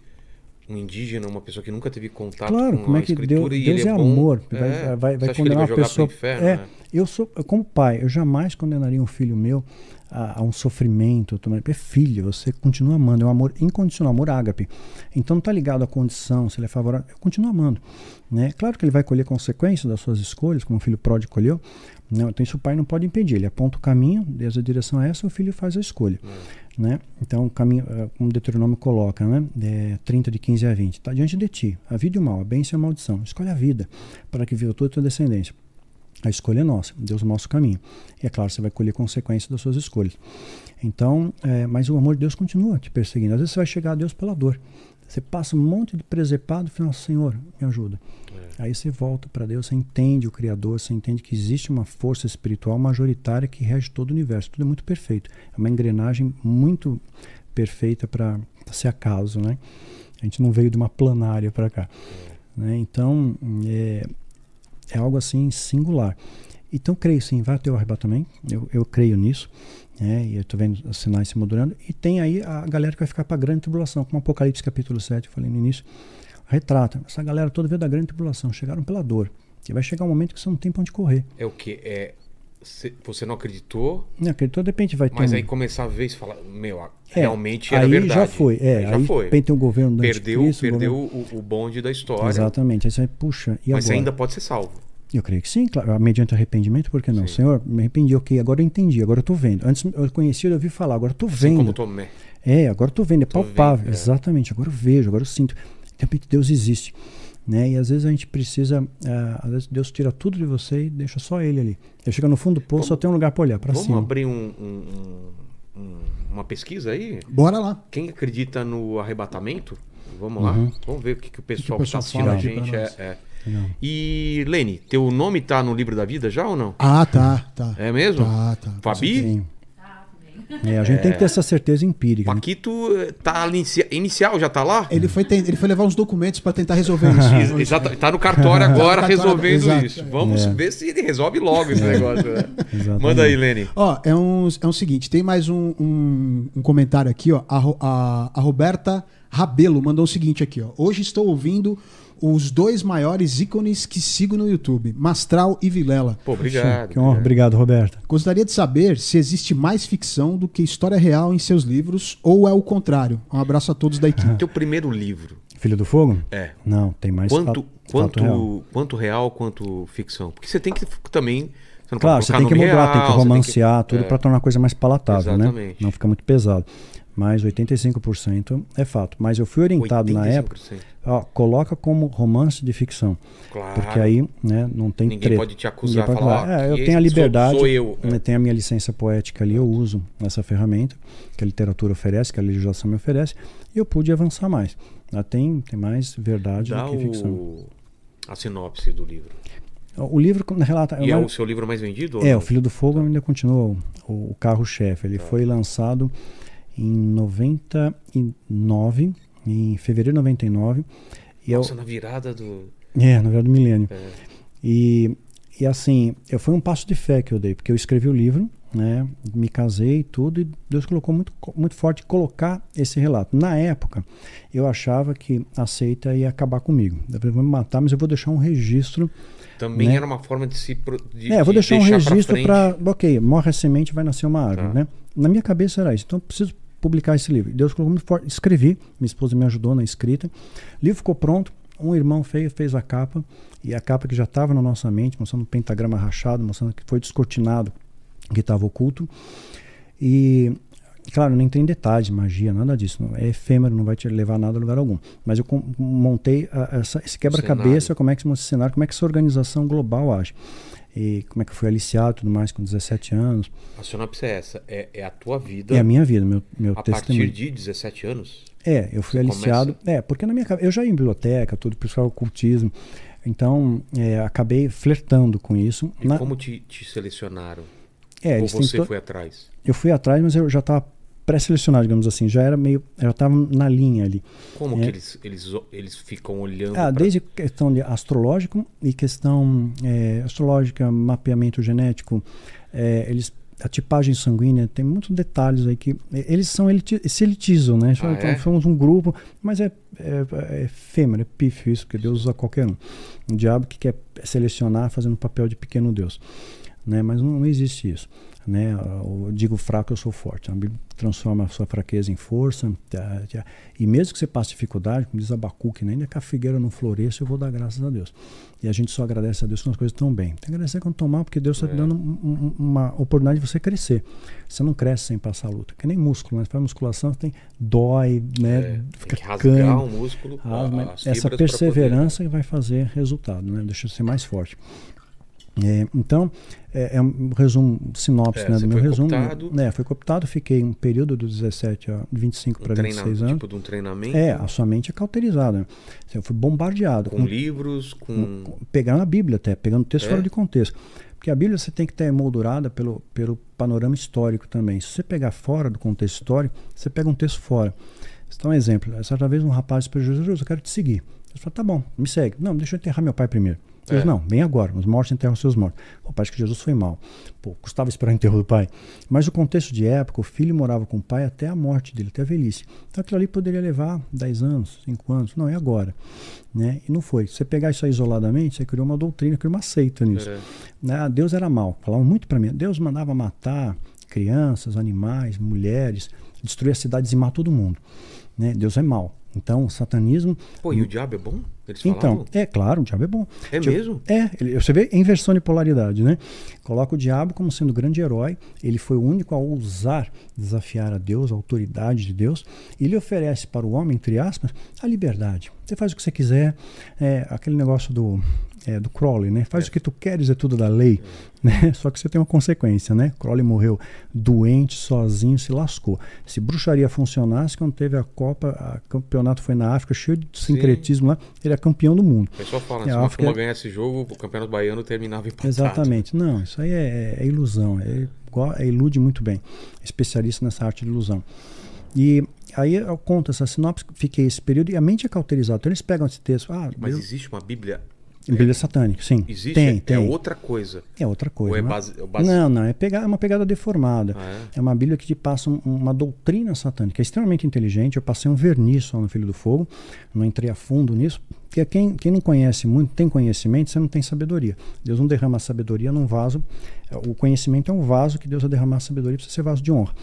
Speaker 1: um indígena, uma pessoa que nunca teve contato
Speaker 3: Claro,
Speaker 1: com
Speaker 3: como
Speaker 1: a
Speaker 3: é que Deus, Deus é,
Speaker 1: é,
Speaker 3: amor.
Speaker 1: é.
Speaker 3: Vai, vai,
Speaker 1: Você
Speaker 3: vai
Speaker 1: ele
Speaker 3: condenar
Speaker 1: vai
Speaker 3: uma pessoa.
Speaker 1: inferno,
Speaker 3: é,
Speaker 1: né?
Speaker 3: eu sou, como pai, eu jamais condenaria um filho meu a, a um sofrimento. É filho, você continua amando, é um amor incondicional, amor ágape. Então não está ligado à condição, se ele é favorável, eu continuo amando. Né? Claro que ele vai colher consequências das suas escolhas, como o filho pródigo colheu. Não, então isso o pai não pode impedir. Ele aponta o caminho, desde a direção é essa, o filho faz a escolha. Né? Então, o caminho, eh, como o Deuteronômio coloca, né? É, 30 de 15 a 20. Está diante de ti, a vida e o mal, a bênção e a maldição. Escolhe a vida, para que viva toda a tua descendência. A escolha é nossa, Deus mostra o caminho. E é claro, você vai colher consequências das suas escolhas. Então, é, mas o amor de Deus continua te perseguindo. Às vezes você vai chegar a Deus pela dor. Você passa um monte de presepado e fala, Senhor, me ajuda. Aí você volta para Deus, você entende o Criador, você entende que existe uma força espiritual majoritária que rege todo o universo. Tudo é muito perfeito. É uma engrenagem muito perfeita para ser acaso, né? A gente não veio de uma planária para cá. Né? Então, é, é algo assim singular. Então, creio sim, vai ter o arrebatamento. Eu, eu creio nisso. Né? E eu estou vendo os sinais se moderando. E tem aí a galera que vai ficar para a grande tribulação, como Apocalipse capítulo 7, eu falei no início. Retrata. Essa galera toda veio da grande tribulação, chegaram pela dor. E vai chegar um momento que você não tem para onde correr.
Speaker 1: É o que? É, cê- você não acreditou,
Speaker 3: Não acreditou, de repente vai ter
Speaker 1: mas
Speaker 3: um...
Speaker 1: aí começar a ver e falar, meu,
Speaker 3: É,
Speaker 1: realmente era
Speaker 3: aí
Speaker 1: verdade.
Speaker 3: já foi. É,
Speaker 1: aí
Speaker 3: aí,
Speaker 1: já
Speaker 3: de
Speaker 1: foi.
Speaker 3: repente tem o governo do
Speaker 1: Perdeu,
Speaker 3: anticristo, o
Speaker 1: perdeu
Speaker 3: governo-
Speaker 1: o, bonde da história.
Speaker 3: Exatamente. Aí você vai, puxa, e
Speaker 1: Mas
Speaker 3: agora?
Speaker 1: ainda pode ser salvo.
Speaker 3: Eu creio que sim, claro. Mediante arrependimento, por que não?
Speaker 1: Sim.
Speaker 3: Senhor, me arrependi, ok, agora eu entendi, agora eu tô vendo. Antes eu conhecia, eu ouvi falar, agora eu tô
Speaker 1: Assim
Speaker 3: vendo.
Speaker 1: como Tomé.
Speaker 3: É, agora eu tô vendo, é
Speaker 1: Tô
Speaker 3: palpável.
Speaker 1: vendo, é.
Speaker 3: Exatamente, agora eu vejo, agora eu sinto. De repente Deus existe. Né? E às vezes a gente precisa, ah, às vezes Deus tira tudo de você e deixa só ele ali. Ele chega no fundo do poço, só tem um lugar para olhar, para
Speaker 1: Vamos
Speaker 3: cima.
Speaker 1: abrir um- um- um- um- uma pesquisa aí?
Speaker 2: Bora lá.
Speaker 1: Quem acredita no arrebatamento? Vamos lá.
Speaker 3: Uhum.
Speaker 1: Vamos ver o que, que o pessoal está assistindo a gente. É, é.
Speaker 3: Legal.
Speaker 1: E, Lene, teu nome tá no livro da vida já ou não?
Speaker 2: Ah, tá, tá.
Speaker 1: É mesmo?
Speaker 2: Tá, tá.
Speaker 1: Fabi?
Speaker 3: Sim. É, a gente tem que ter essa certeza empírica. né?
Speaker 1: Paquito eh, tá inicia- inicial, já tá lá?
Speaker 2: Ele foi, ten- ele foi levar uns documentos para tentar resolver
Speaker 1: Ex-
Speaker 2: isso.
Speaker 1: Exato, tá no cartório agora
Speaker 2: cartório,
Speaker 1: resolvendo
Speaker 2: exato.
Speaker 1: isso. Vamos
Speaker 3: É.
Speaker 1: ver se ele resolve logo esse negócio. né? Manda aí, Lene.
Speaker 2: Ó, é um, é um seguinte, tem mais um, um, um comentário aqui, ó. A, a, a Roberta Rabelo mandou o seguinte aqui, ó. Hoje estou ouvindo os dois maiores ícones que sigo no YouTube, Mastral e Vilela.
Speaker 1: Pô, obrigado.
Speaker 3: Que honra. Obrigado, Roberta.
Speaker 2: Gostaria de saber se existe mais ficção do que história real em seus livros ou é o contrário. Um abraço a todos da equipe.
Speaker 1: Teu primeiro livro.
Speaker 3: Filho do Fogo?
Speaker 1: É.
Speaker 3: Não, tem mais
Speaker 1: Quanto,
Speaker 3: fato,
Speaker 1: quanto,
Speaker 3: fato real.
Speaker 1: quanto real, quanto ficção? Porque você tem que também. Você não
Speaker 3: Claro,
Speaker 1: pode
Speaker 3: você tem que mudar, tem
Speaker 1: real,
Speaker 3: que
Speaker 1: você
Speaker 3: romancear
Speaker 1: que-
Speaker 3: tudo
Speaker 1: é.
Speaker 3: para tornar a coisa mais palatável, né?
Speaker 1: Exatamente.
Speaker 3: Não fica muito pesado. Mas 85% é fato. Mas eu fui orientado na
Speaker 1: 85%.
Speaker 3: época, ó, coloca como romance de ficção.
Speaker 1: Claro.
Speaker 3: Porque aí né, não tem
Speaker 1: Ninguém
Speaker 3: treta.
Speaker 1: pode te acusar,
Speaker 3: pode
Speaker 1: falar,
Speaker 3: falar, é, eu tenho a
Speaker 1: esse sou-
Speaker 3: liberdade,
Speaker 1: sou eu,
Speaker 3: né, tenho a minha licença poética ali, eu uso essa ferramenta que a literatura oferece, que a legislação me oferece, e eu pude avançar mais. Lá tem, tem mais verdade
Speaker 1: Dá
Speaker 3: do que ficção.
Speaker 1: o... a sinopse do livro.
Speaker 3: O livro relata.
Speaker 1: E é o seu livro mais vendido?
Speaker 3: É, o Filho do Fogo ainda continua o, o carro-chefe. Ele foi lançado em 99, em fevereiro de 99. E
Speaker 1: Nossa, na virada do.
Speaker 3: é, na verdade, do milênio.
Speaker 1: É.
Speaker 3: E, e assim, eu, foi um passo de fé que eu dei, porque eu escrevi o livro, né, me casei e tudo, e Deus colocou muito, muito forte colocar esse relato. Na época, eu achava que a seita ia acabar comigo. Eu falei, vou me matar, mas eu vou deixar um registro
Speaker 1: Também
Speaker 3: Né?
Speaker 1: era uma forma de se. pro- De,
Speaker 3: é, eu vou
Speaker 1: de
Speaker 3: deixar um
Speaker 1: pra
Speaker 3: registro para. Ok, morre a semente, vai nascer uma árvore,
Speaker 1: Tá.
Speaker 3: né? Na minha cabeça era isso. Então eu preciso publicar esse livro. Deus colocou muito forte. Escrevi, minha esposa me ajudou na escrita. O livro ficou pronto. Um irmão feio fez a capa. E a capa que já estava na nossa mente, mostrando um pentagrama rachado, mostrando que foi descortinado, que estava oculto. E, claro, nem tem detalhes, magia, nada disso. Não- É efêmero, não vai te levar a nada a lugar algum. Mas eu montei a- essa- esse quebra-cabeça, como é que se monta esse cenário, como é que essa organização global age. E como é que eu fui aliciado e tudo mais com 17 anos.
Speaker 1: A sinopse é essa: é, é a tua vida
Speaker 3: É a minha vida, meu, meu
Speaker 1: a partir
Speaker 3: testemunho.
Speaker 1: de 17 anos.
Speaker 3: É, eu fui aliciado. É, porque na minha. Eu já ia em biblioteca, tudo, pessoal ocultismo. Então, é, acabei flertando com isso.
Speaker 1: E
Speaker 3: Na-
Speaker 1: como te, te selecionaram?
Speaker 3: é,
Speaker 1: Ou você
Speaker 3: to-
Speaker 1: foi atrás?
Speaker 3: Eu fui atrás, mas eu já estava pré-selecionado, digamos assim, já era meio, já estava na linha ali.
Speaker 1: Como
Speaker 3: É.
Speaker 1: que eles, eles, eles ficam olhando?
Speaker 3: Ah,
Speaker 1: pra-
Speaker 3: desde questão de astrológico e questão é, astrológica, mapeamento genético, é, eles a tipagem sanguínea tem muitos detalhes aí que eles são eliti se elitizam, né?
Speaker 1: Ah,
Speaker 3: então,
Speaker 1: é?
Speaker 3: somos um grupo, mas é, é, é efêmero, é pífio isso, porque Deus usa qualquer um. Um diabo que quer selecionar fazendo papel de pequeno Deus, né? Mas não, não existe isso. Né? Eu digo fraco, eu sou forte. A Bíblia transforma a sua fraqueza em força. tá, tá. E mesmo que você passe dificuldade, como diz Abacuque, né? ainda que a figueira não floresça, eu vou dar graças a Deus. E a gente só agradece a Deus quando as coisas estão bem. Tem que agradecer quando tomar, porque Deus está
Speaker 1: É.
Speaker 3: te dando um- um- uma oportunidade de você crescer. Você não cresce sem passar a luta. Que nem músculo, né? Você faz musculação, você tem dói, né?
Speaker 1: É,
Speaker 3: Fica
Speaker 1: tem rasgar
Speaker 3: cano.
Speaker 1: o músculo.
Speaker 3: Ah, essa perseverança que vai fazer resultado, né? Deixa ser mais forte. É, então, é, é um resumo, sinopse
Speaker 1: É,
Speaker 3: né, do meu resumo.
Speaker 1: cooptado.
Speaker 3: É, foi cooptado, fiquei um período dos 17 a 25
Speaker 1: poder-
Speaker 3: para
Speaker 1: um treina-
Speaker 3: 26 anos.
Speaker 1: Tipo de um treinamento.
Speaker 3: É, a sua mente é cauterizada. né? Eu fui bombardeado
Speaker 1: com
Speaker 3: com
Speaker 1: livros, com.
Speaker 3: com- pegando a Bíblia até, pegando texto
Speaker 1: É?
Speaker 3: fora de contexto. Porque a Bíblia você tem que ter moldurada pelo, pelo panorama histórico também. Se você pegar fora do contexto histórico, você pega um texto fora. Dá um exemplo. Certa vez um rapaz para Jesus, eu quero te seguir. Jesus falou, tá bom, me segue. Não, deixa eu enterrar meu pai primeiro. Jesus,
Speaker 1: É.
Speaker 3: não, vem agora, os mortos enterram seus mortos. Pô, parece que Jesus foi mal. Pô, custava esperar o enterro do pai. Mas o contexto de época, o filho morava com o pai até a morte dele, até a velhice. Então aquilo ali poderia levar 10 anos, 5 anos. Não, é agora. Né? E não foi. Se você pegar isso aí isoladamente, você criou uma doutrina, criou uma seita nisso.
Speaker 1: É.
Speaker 3: Né? Ah, Deus era mal. Falavam muito para mim. Deus mandava matar crianças, animais, mulheres, destruir as cidades e matar todo mundo. Né? Deus é mal. Então, o satanismo.
Speaker 1: Pô, e o diabo é bom? Eles
Speaker 3: Então,
Speaker 1: falavam?
Speaker 3: é claro, o diabo é bom.
Speaker 1: É
Speaker 3: Tipo,
Speaker 1: mesmo?
Speaker 3: É, ele- você vê inversão de polaridade, né? Coloca o diabo como sendo o grande herói, ele foi o único a ousar desafiar a Deus, a autoridade de Deus, e ele oferece para o homem, entre aspas, a liberdade. Você faz o que você quiser, é, aquele negócio do, é, do Crowley, né? Faz o que tu queres, é tudo da lei, né? Só que você tem uma consequência, né? Crowley morreu doente, sozinho, se lascou. Se bruxaria funcionasse, quando teve a Copa, o campeonato foi na África, cheio de sincretismo lá, ele é campeão do mundo.
Speaker 1: O pessoal fala,
Speaker 3: É,
Speaker 1: se
Speaker 3: a África-
Speaker 1: ganhasse esse jogo, o campeonato baiano terminava empatado.
Speaker 3: Exatamente. Não, isso aí é, é ilusão. É, é ilude muito bem. Especialista nessa arte de ilusão. E aí eu conto essa sinopse, fiquei esse período e a mente é cauterizada. Então eles pegam esse texto. Ah,
Speaker 1: Mas
Speaker 3: Deus-
Speaker 1: existe uma Bíblia.
Speaker 3: Bíblia satânica, sim.
Speaker 1: Existe?
Speaker 3: Tem,
Speaker 1: é,
Speaker 3: tem.
Speaker 1: é outra coisa.
Speaker 3: É outra coisa.
Speaker 1: Ou é
Speaker 3: né?
Speaker 1: base- é base-
Speaker 3: Não, não, é, pegar, é uma pegada deformada.
Speaker 1: Ah,
Speaker 3: É uma Bíblia que te passa um- uma doutrina satânica. É extremamente inteligente. Eu passei um verniz só no Filho do Fogo. Não entrei a fundo nisso. Porque quem, quem não conhece muito, tem conhecimento, você não tem sabedoria. Deus não derrama sabedoria num vaso. O conhecimento é um vaso que Deus vai derramar sabedoria para ser vaso de honra.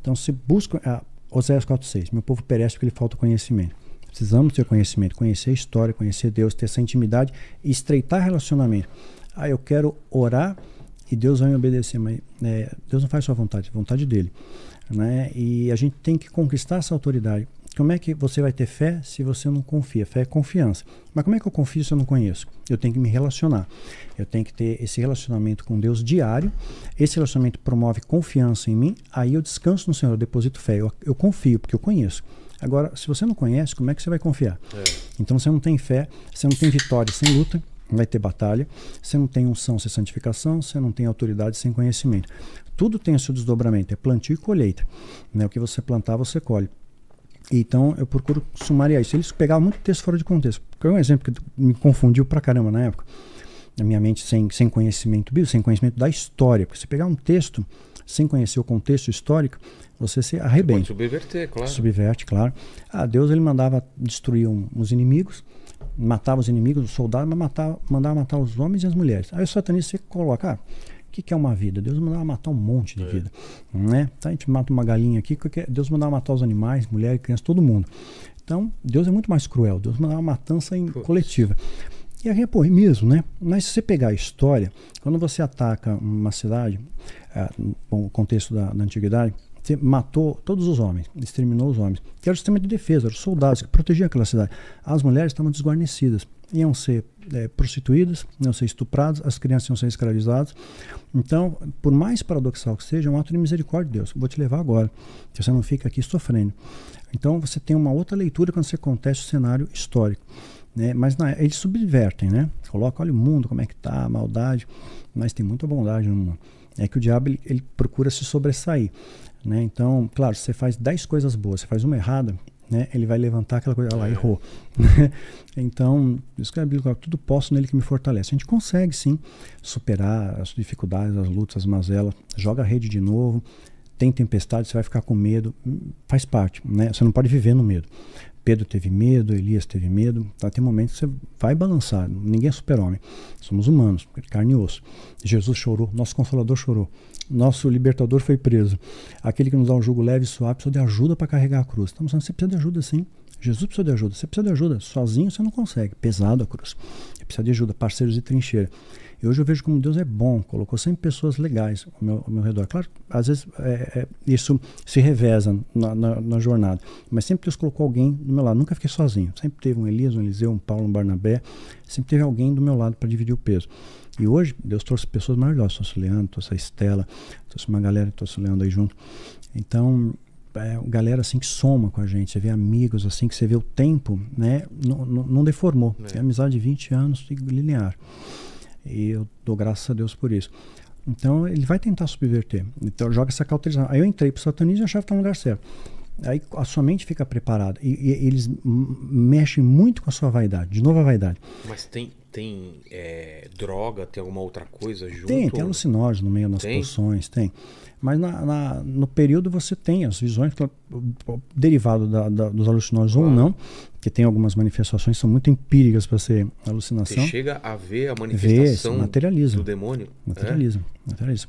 Speaker 3: Então, se busca. Ah, Oséias 4,6. Meu povo perece porque lhe falta conhecimento. Precisamos ter conhecimento, conhecer a história, conhecer Deus, ter essa intimidade e estreitar relacionamento. Ah, eu quero orar e Deus vai me obedecer, mas é, Deus não faz sua vontade, é vontade dele. Né? E a gente tem que conquistar essa autoridade. Como é que você vai ter fé se você não confia? Fé é confiança. Mas como é que eu confio se eu não conheço? Eu tenho que me relacionar. Eu tenho que ter esse relacionamento com Deus diário. Esse relacionamento promove confiança em mim. Aí eu descanso no Senhor, eu deposito fé. Eu, eu confio, porque eu conheço. Agora, se você não conhece, como é que você vai confiar?
Speaker 1: É.
Speaker 3: Então você não tem fé, você não tem vitória sem luta, vai ter batalha, você não tem unção sem santificação, você não tem autoridade sem conhecimento. Tudo tem o seu desdobramento, é plantio e colheita. Né? O que você plantar, você colhe. Então eu procuro sumariar isso. Eles pegavam muito texto fora de contexto. Porque é um exemplo que me confundiu pra caramba na época. Na minha mente sem, sem conhecimento bíblico, sem conhecimento da história. Porque se pegar um texto sem conhecer o contexto histórico, você se
Speaker 1: Pode
Speaker 3: arrebenta.
Speaker 1: subverter, claro.
Speaker 3: Subverte, claro. Ah, Deus ele mandava destruir um, os inimigos, matava os inimigos, os soldados, mas matava, mandava matar os homens e as mulheres. Aí o satanista você coloca, ah, o que, que é uma vida? Deus mandava matar um monte de
Speaker 1: É.
Speaker 3: vida. Né? Então a gente mata uma galinha aqui? Deus mandava matar os animais, mulheres, crianças, todo mundo. Então Deus é muito mais cruel. Deus mandava matança em
Speaker 1: Putz.
Speaker 3: coletiva. E aí, é mesmo, né? Mas se você pegar a história, quando você ataca uma cidade, ah, bom, o contexto da, da antiguidade, você matou todos os homens, exterminou os homens. Que era o sistema de defesa, os soldados que protegiam aquela cidade. As mulheres estavam desguarnecidas, iam ser eh, prostituídas, iam ser estupradas, as crianças iam ser escravizadas. Então, por mais paradoxal que seja, é um ato de misericórdia de Deus. Vou te levar agora, que você não fica aqui sofrendo. Então, você tem uma outra leitura quando você contesta o cenário histórico. Né? Mas na- eles subvertem, né? Coloca, olha o mundo, como é que tá, a maldade. Mas tem muita bondade no mundo. É que o diabo ele, ele procura se sobressair. Né? Então, claro, se você faz 10 coisas boas, você faz uma errada, né? ele vai levantar aquela coisa, ah lá,
Speaker 1: É.
Speaker 3: errou. né? então, isso que a Bíblia fala, tudo posso nele que me fortalece. A gente consegue sim superar as dificuldades, as lutas, as mazelas, joga a rede de novo, tem tempestade, você vai ficar com medo, faz parte, né? Você não pode viver no medo. Pedro teve medo, Elias teve medo, tá? tem momentos que você vai balançar, ninguém é super-homem, somos humanos, carne e osso. Jesus chorou, nosso Consolador chorou, nosso libertador foi preso, aquele que nos dá um jugo leve e suave precisa de ajuda para carregar a cruz. Estamos falando, você precisa de ajuda sim, Jesus precisa de ajuda, você precisa de ajuda, sozinho você não consegue, pesado a cruz, você precisa de ajuda, parceiros de trincheira. E hoje eu vejo como Deus é bom, colocou sempre pessoas legais ao meu, ao meu redor. Claro, às vezes é, é, isso se reveza na, na, na, jornada, mas sempre Deus colocou alguém do meu lado. Nunca fiquei sozinho. Sempre teve um Elias, um Eliseu, um Paulo, um Barnabé. Sempre teve alguém do meu lado para dividir o peso. E hoje Deus trouxe pessoas maravilhosas. Trouxe o Leandro, trouxe a Estela, trouxe uma galera, trouxe o Leandro aí junto. Então, é, galera assim que soma com a gente, você vê amigos assim que você vê o tempo, né? Não, não, não deformou. É. Tem amizade de 20 anos linear. E eu dou graças a Deus por isso. Então ele vai tentar subverter. Então joga essa cauterização. Aí eu entrei pro satanismo e achava que estava no lugar certo. Aí a sua mente fica preparada. E, e, eles mexem muito com a sua vaidade. De novo a vaidade.
Speaker 1: Mas tem, tem é, droga, tem alguma outra coisa junto?
Speaker 3: Tem, tem alucinógeno no meio das
Speaker 1: Tem?
Speaker 3: poções, tem. Mas na, na- no período você tem as visões, derivado da- da- dos alucinógenos ou
Speaker 1: Claro.
Speaker 3: não, que tem algumas manifestações que são muito empíricas para ser alucinação.
Speaker 1: Você chega a ver a
Speaker 3: Vê,
Speaker 1: manifestação
Speaker 3: se materializa.
Speaker 1: do demônio?
Speaker 3: Materializa, materializa.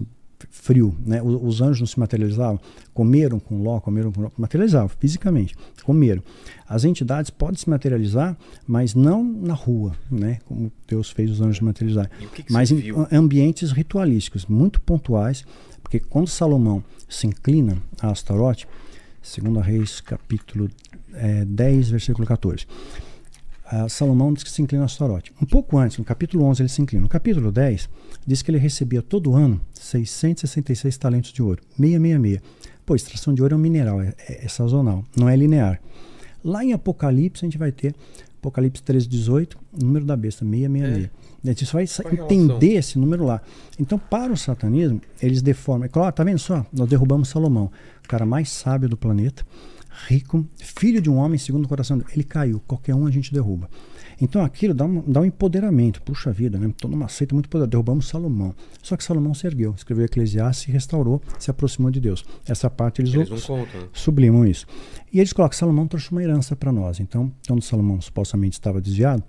Speaker 3: Frio, né? O- Os anjos não se materializavam, comeram com Ló, comeram com Ló, materializavam fisicamente, comeram. As entidades podem se materializar, mas não na rua, né? Como Deus fez os anjos materializar.
Speaker 1: Que, que
Speaker 3: Mas em
Speaker 1: viu?
Speaker 3: ambientes ritualísticos, muito pontuais, porque quando Salomão se inclina a Astarote, segundo Reis, capítulo eh, 10, versículo 14. Ah, Salomão diz que se inclina a Astarote. Um pouco antes, no capítulo 11, ele se inclina. No capítulo 10, diz que ele recebia todo ano 666 talentos de ouro. 666. Pô, extração de ouro é um mineral, é, é- é sazonal, não é linear. Lá em Apocalipse, a gente vai ter Apocalipse 13, 18, número da besta, 666. A gente só vai
Speaker 1: Qual a relação?
Speaker 3: entender esse número lá. Então, para o satanismo, eles deformam. É claro, tá vendo só? Nós derrubamos Salomão, o cara mais sábio do planeta, rico, filho de um homem segundo o coração dele. Ele caiu, qualquer um a gente derruba. Então aquilo dá um, dá um empoderamento. Puxa vida, né? Estou numa seita muito poderosa. Derrubamos Salomão. Só que Salomão se ergueu, escreveu Eclesiastes e restaurou, se aproximou de Deus. Essa parte eles,
Speaker 1: Eles contam. né?
Speaker 3: sublimam isso. E eles colocam, Salomão trouxe uma herança para nós. Então, quando Salomão supostamente estava desviado,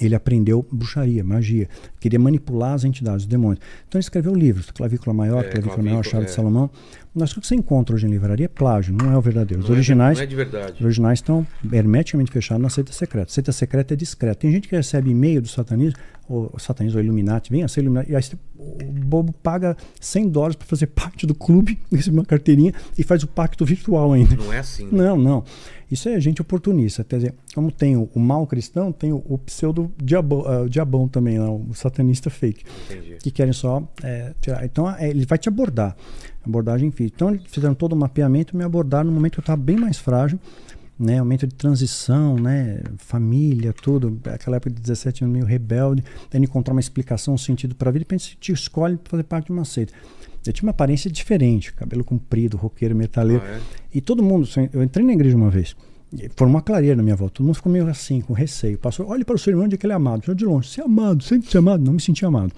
Speaker 3: ele aprendeu bruxaria, magia, queria manipular as entidades, os demônios. Então ele escreveu livros, Clavícula Maior,
Speaker 1: É,
Speaker 3: Clavícula
Speaker 1: Clavícula,
Speaker 3: Chave
Speaker 1: é.
Speaker 3: de Salomão. Mas o que você encontra hoje em livraria é plágio, não é o verdadeiro. Os
Speaker 1: Não é
Speaker 3: originais,
Speaker 1: não é de verdade.
Speaker 3: os originais estão hermeticamente fechados na seita secreta. Seita secreta é discreta. Tem gente que recebe e-mail do satanismo, ou o satanismo ou Illuminati, vem a ser Illuminati, e aí o bobo paga 100 dólares para fazer parte do clube, recebe uma carteirinha e faz o pacto virtual ainda.
Speaker 1: Não é assim. né?
Speaker 3: Não, não. Isso é gente oportunista. Quer dizer, como tem o, o mal cristão, tem o, o pseudo diabo, ah, o diabão também, lá, o satanista fake,
Speaker 1: Entendi.
Speaker 3: que querem só é, tirar. Então é, ele vai te abordar. Abordagem física. Então eles fizeram todo o mapeamento me abordaram no momento que eu estava bem mais frágil. Né, momento de transição, né, família, tudo, aquela época de 17 anos meio rebelde, tendo encontrar uma explicação, um sentido para a vida, pensa, te escolhe para fazer parte de uma seita. Eu tinha uma aparência diferente, cabelo comprido, roqueiro, metaleiro.
Speaker 1: Ah, é?
Speaker 3: E todo mundo, eu entrei na igreja uma vez, formou uma clareira na minha volta, todo mundo ficou meio assim, com receio. Passou, olhe para o seu irmão onde é que ele é amado. Eu de longe, você é amado, sente-se amado. Não me senti amado.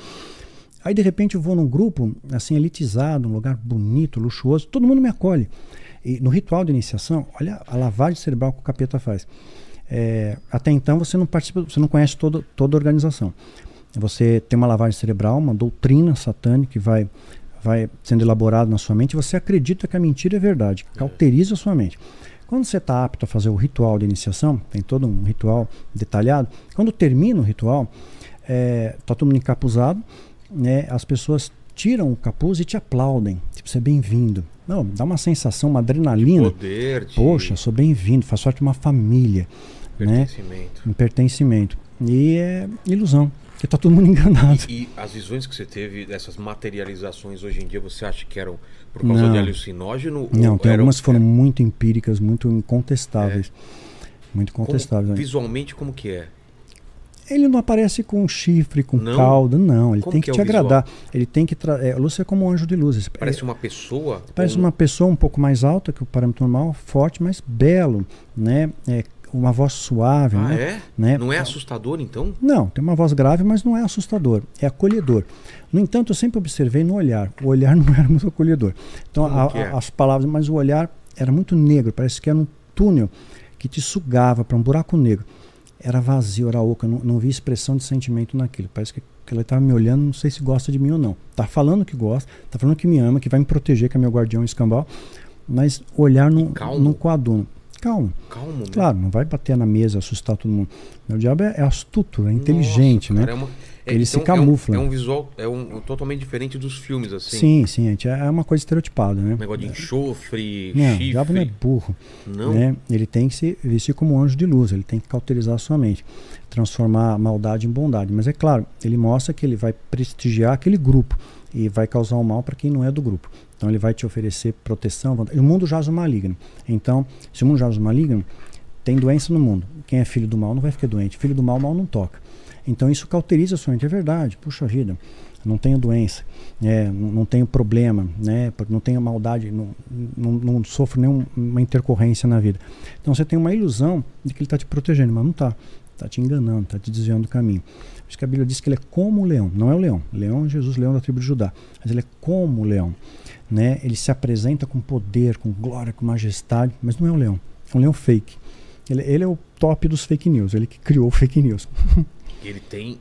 Speaker 3: Aí de repente eu vou num grupo, assim, elitizado, um lugar bonito, luxuoso, todo mundo me acolhe. E no ritual de iniciação, olha a lavagem cerebral que o capeta faz. É, até então você não participa, você não conhece todo, toda a organização. Você tem uma lavagem cerebral, uma doutrina satânica que vai, vai sendo elaborada na sua mente, você acredita que a mentira é verdade, cauteriza a sua mente. Quando você está apto a fazer o ritual de iniciação, tem todo um ritual detalhado, quando termina o ritual, está todo mundo encapuzado, né, as pessoas tiram o capuz e te aplaudem, tipo, você é bem-vindo. Não, dá uma sensação, uma adrenalina.
Speaker 1: Poder de
Speaker 3: Poxa, sou bem-vindo, faço parte de uma família, né?
Speaker 1: pertencimento.
Speaker 3: um pertencimento. E é ilusão, porque tá todo mundo enganado.
Speaker 1: E as visões que você teve dessas materializações hoje em dia, você acha que eram por causa
Speaker 3: Não.
Speaker 1: de alucinógeno?
Speaker 3: Não, tem
Speaker 1: eram-
Speaker 3: algumas que foram muito empíricas, muito incontestáveis. Muito
Speaker 1: como-
Speaker 3: incontestáveis. né?
Speaker 1: visualmente, como que é?
Speaker 3: Ele não aparece com chifre, com
Speaker 1: Não?
Speaker 3: cauda, não. Ele
Speaker 1: Como
Speaker 3: tem
Speaker 1: que
Speaker 3: que,
Speaker 1: é
Speaker 3: te
Speaker 1: visual?
Speaker 3: agradar. Ele tem que. É, Lúcia é como um anjo de luzes.
Speaker 1: Parece
Speaker 3: É-
Speaker 1: uma pessoa?
Speaker 3: Parece
Speaker 1: Ou-
Speaker 3: uma pessoa um pouco mais alta que o parâmetro normal, forte, mas belo, né? É, uma voz suave,
Speaker 1: Ah,
Speaker 3: né?
Speaker 1: é?
Speaker 3: né?
Speaker 1: Não é assustador, então?
Speaker 3: Não, tem uma voz grave, mas não é assustador, é acolhedor. No entanto, eu sempre observei no olhar. O olhar não era muito acolhedor. Então,
Speaker 1: Como
Speaker 3: a-
Speaker 1: é?
Speaker 3: a- as palavras, mas o olhar era muito negro, parece que era um túnel que te sugava para um buraco negro. Era vazio, era oco, eu não, não vi expressão de sentimento naquilo. Parece que, que ela estava me olhando, não sei se gosta de mim ou não. Tá falando que gosta, tá falando que me ama, que vai me proteger, que é meu guardião escambau, mas olhar
Speaker 1: Calmo.
Speaker 3: não coaduna. Calmo.
Speaker 1: Calmo, né?
Speaker 3: Claro, não vai bater na mesa, assustar todo mundo. O diabo é, é astuto, é inteligente,
Speaker 1: Nossa,
Speaker 3: né?
Speaker 1: cara, é uma- é-
Speaker 3: Ele se
Speaker 1: então, é um-
Speaker 3: camufla.
Speaker 1: É um, visual é um, um totalmente diferente dos filmes, assim.
Speaker 3: Sim, sim, gente, é uma coisa estereotipada, né?
Speaker 1: Um negócio de enxofre,
Speaker 3: Não, o
Speaker 1: chifre.
Speaker 3: diabo não é burro.
Speaker 1: Não?
Speaker 3: Né? Ele tem que se vestir como um anjo de luz, ele tem que cauterizar a sua mente, transformar a maldade em bondade. Mas é claro, ele mostra que ele vai prestigiar aquele grupo e vai causar o mal para quem não é do grupo. Então ele vai te oferecer proteção. vantagem. O mundo jaz o maligno. Então, se o mundo jaz o maligno, tem doença no mundo. Quem é filho do mal não vai ficar doente. Filho do mal, o mal não toca. Então isso cauteriza a sua mente. É verdade. Puxa vida, não tenho doença, é, não, tenho problema, né? não tenho maldade, não, não, não sofro nenhuma intercorrência na vida. Então você tem uma ilusão de que ele está te protegendo, mas não está. Está te enganando, está te desviando do caminho. Por isso que a Bíblia diz que ele é como o leão. Não é o leão. Leão é Jesus, leão da tribo de Judá. Mas ele é como o leão. Né? Ele se apresenta com poder, com glória, com majestade, mas não é um leão. É um leão fake. Ele, ele é o top dos fake news. Ele que criou o fake news.
Speaker 1: Ele tem.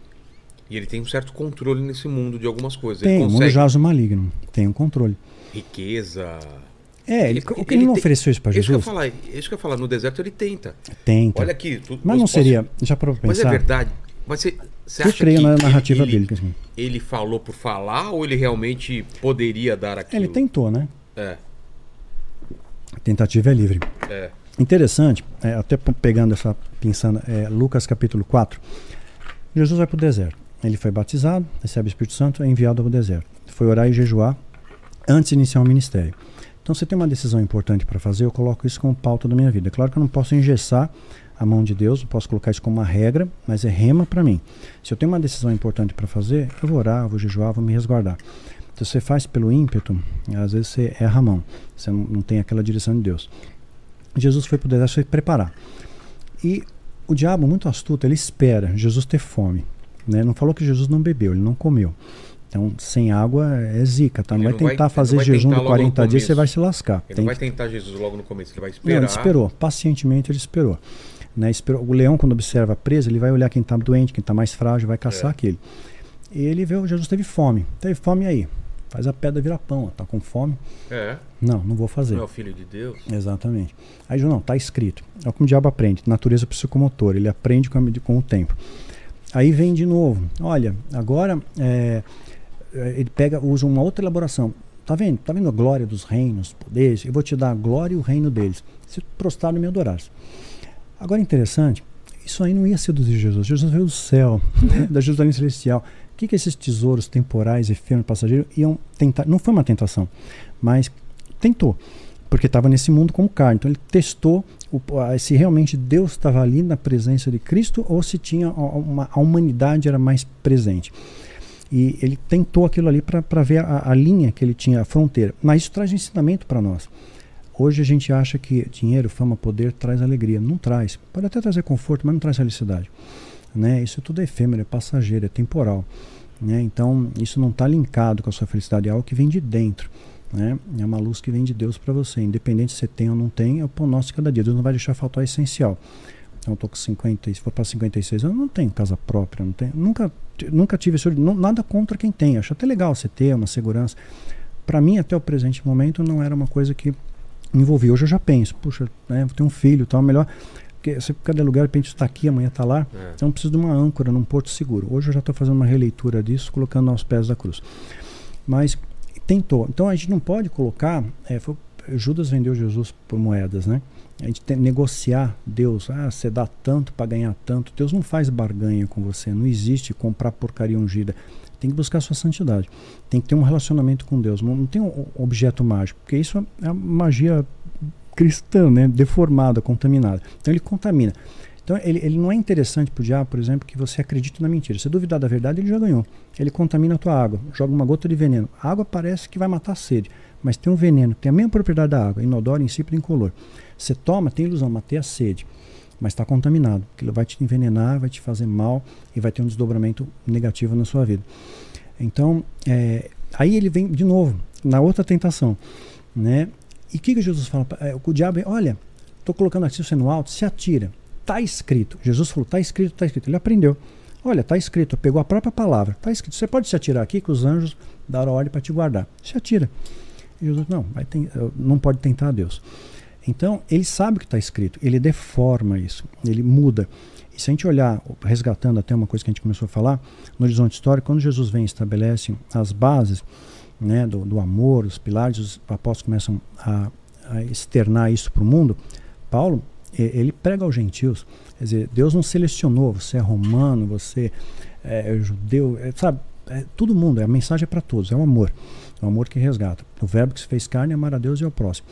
Speaker 1: E ele tem um certo controle nesse mundo de algumas coisas.
Speaker 3: Tem,
Speaker 1: ele
Speaker 3: o mundo
Speaker 1: consegue
Speaker 3: jaz o maligno. Tem um controle.
Speaker 1: riqueza.
Speaker 3: É, ele,
Speaker 1: Ele-
Speaker 3: o que
Speaker 1: ele
Speaker 3: não
Speaker 1: tem-
Speaker 3: ofereceu isso para
Speaker 1: Isso que eu
Speaker 3: Jesus?
Speaker 1: falar, isso que eu ia falar, no deserto ele tenta.
Speaker 3: Tenta.
Speaker 1: Olha aqui. tu-
Speaker 3: Mas não
Speaker 1: posso-
Speaker 3: seria. Já para
Speaker 1: Mas é
Speaker 3: pensar?
Speaker 1: verdade. Mas você, você
Speaker 3: eu
Speaker 1: acha
Speaker 3: creio
Speaker 1: que
Speaker 3: na
Speaker 1: ele-
Speaker 3: narrativa
Speaker 1: ele,
Speaker 3: bíblica. assim.
Speaker 1: Ele falou por falar ou ele realmente poderia dar aquilo?
Speaker 3: Ele tentou, né?
Speaker 1: É,
Speaker 3: A tentativa é livre.
Speaker 1: é.
Speaker 3: Interessante, é, até pegando essa pensando, é, Lucas capítulo 4. Jesus vai para o deserto. Ele foi batizado, recebe o Espírito Santo, é enviado ao deserto. Foi orar e jejuar antes de iniciar o ministério. Então, se tem uma decisão importante para fazer, eu coloco isso como pauta da minha vida. Claro que eu não posso engessar a mão de Deus, não posso colocar isso como uma regra, mas é rema para mim. Se eu tenho uma decisão importante para fazer, eu vou orar, vou jejuar, vou me resguardar. Se você faz pelo ímpeto, às vezes você erra a mão, você não, tem aquela direção de Deus. Jesus foi para o deserto foi preparar. E o diabo, muito astuto, ele espera Jesus ter fome. Né? Não falou que Jesus não bebeu, ele não comeu. Então, sem água é zica, tá? Não vai
Speaker 1: não vai-
Speaker 3: tentar
Speaker 1: não
Speaker 3: fazer
Speaker 1: vai
Speaker 3: jejum
Speaker 1: tentar
Speaker 3: de
Speaker 1: logo
Speaker 3: 40
Speaker 1: no
Speaker 3: dias, você vai se lascar.
Speaker 1: Ele
Speaker 3: Tem
Speaker 1: não vai tentar Jesus logo no começo, ele vai
Speaker 3: Não,
Speaker 1: esperar.
Speaker 3: ele esperou. Pacientemente ele esperou. Né? esperou. O leão, quando observa a presa, ele vai olhar quem está doente, quem está mais frágil, vai caçar
Speaker 1: É.
Speaker 3: aquele. E ele vê, Jesus teve fome. Teve fome aí? Faz a pedra virar pão. ó. Tá com fome?
Speaker 1: É,
Speaker 3: Não, não vou fazer.
Speaker 1: não é o filho de Deus.
Speaker 3: Exatamente. Aí não, tá escrito. É como o diabo aprende, natureza psicomotora, ele aprende com, com o tempo. Aí vem de novo, olha, agora é, é, ele pega, usa uma outra elaboração. Tá vendo? Tá vendo a glória dos reinos, poderes? Eu vou te dar a glória e o reino deles. Se prostrar e me adorares. Agora interessante, isso aí não ia seduzir Jesus. Jesus veio do céu, da Jerusalém celestial. Que, que esses tesouros temporais, efêmeros, passageiros iam tentar? Não foi uma tentação, mas tentou, porque estava nesse mundo como carne. Então ele testou o- se realmente Deus estava ali na presença de Cristo ou se tinha uma- a humanidade era mais presente. E ele tentou aquilo ali para ver a, a linha que ele tinha, a fronteira. Mas isso traz ensinamento para nós. Hoje a gente acha que dinheiro, fama, poder traz alegria. Não traz. Pode até trazer conforto, mas não traz felicidade. Né? Isso tudo é efêmero, é passageiro, é temporal. Né? Então, isso não está linkado com a sua felicidade, é algo que vem de dentro. Né? É uma luz que vem de Deus para você. Independente se você tem ou não tem, é o pão nosso cada dia. Deus não vai deixar faltar o essencial. Então, eu estou com 50, se for para 56 anos, não tenho casa própria. Não tenho, nunca, nunca tive não, nada contra quem tem. Acho até legal você ter uma segurança. Para mim, até o presente momento, não era uma coisa que envolvia. Hoje eu já penso, puxa, né, vou ter um filho, tal, melhor. Porque você cada lugar, de repente está aqui, amanhã está lá.
Speaker 1: É.
Speaker 3: Então preciso de uma âncora num porto seguro. Hoje eu já estou fazendo uma releitura disso, colocando aos pés da cruz. Mas tentou. Então a gente não pode colocar. é, foi- Judas vendeu Jesus por moedas, né? A gente tem que negociar Deus. Ah, você dá tanto para ganhar tanto. Deus não faz barganha com você. Não existe comprar porcaria ungida. Tem que buscar sua santidade. Tem que ter um relacionamento com Deus. Não, não tem um objeto mágico, porque isso é a magia cristã, né? Deformada, contaminada. Então ele contamina. Então ele, ele não é interessante para o diabo, por exemplo, que você acredite na mentira. Se duvidar da verdade, ele já ganhou. Ele contamina a tua água, joga uma gota de veneno. A água parece que vai matar a sede, mas tem um veneno, tem a mesma propriedade da água, inodoro, insípido incolor. Você toma, tem ilusão, matei a sede, mas está contaminado. Aquilo vai te envenenar, vai te fazer mal e vai ter um desdobramento negativo na sua vida. Então, é, aí ele vem de novo, na outra tentação. Né? E o que, que Jesus fala? É, o diabo, olha, estou colocando aqui você no alto, se atira. Está escrito. Jesus falou, está escrito, está escrito. Ele aprendeu. Olha, está escrito, pegou a própria palavra. Está escrito. Você pode se atirar aqui que os anjos deram ordem para te guardar. Se atira. E Jesus, não, vai tem, não pode tentar a Deus. Então, ele sabe o que está escrito, ele deforma isso, ele muda. E se a gente olhar, resgatando até uma coisa que a gente começou a falar, no horizonte histórico, quando Jesus vem e estabelece as bases né, do, do amor, os pilares, os apóstolos começam a, a externar isso para o mundo, Paulo, ele prega aos gentios. Quer dizer, Deus não selecionou, você é romano, você é, é judeu, é, sabe? É, todo mundo, a mensagem é para todos, é o amor. É o amor que resgata. O verbo que se fez carne é amar a Deus e ao próximo.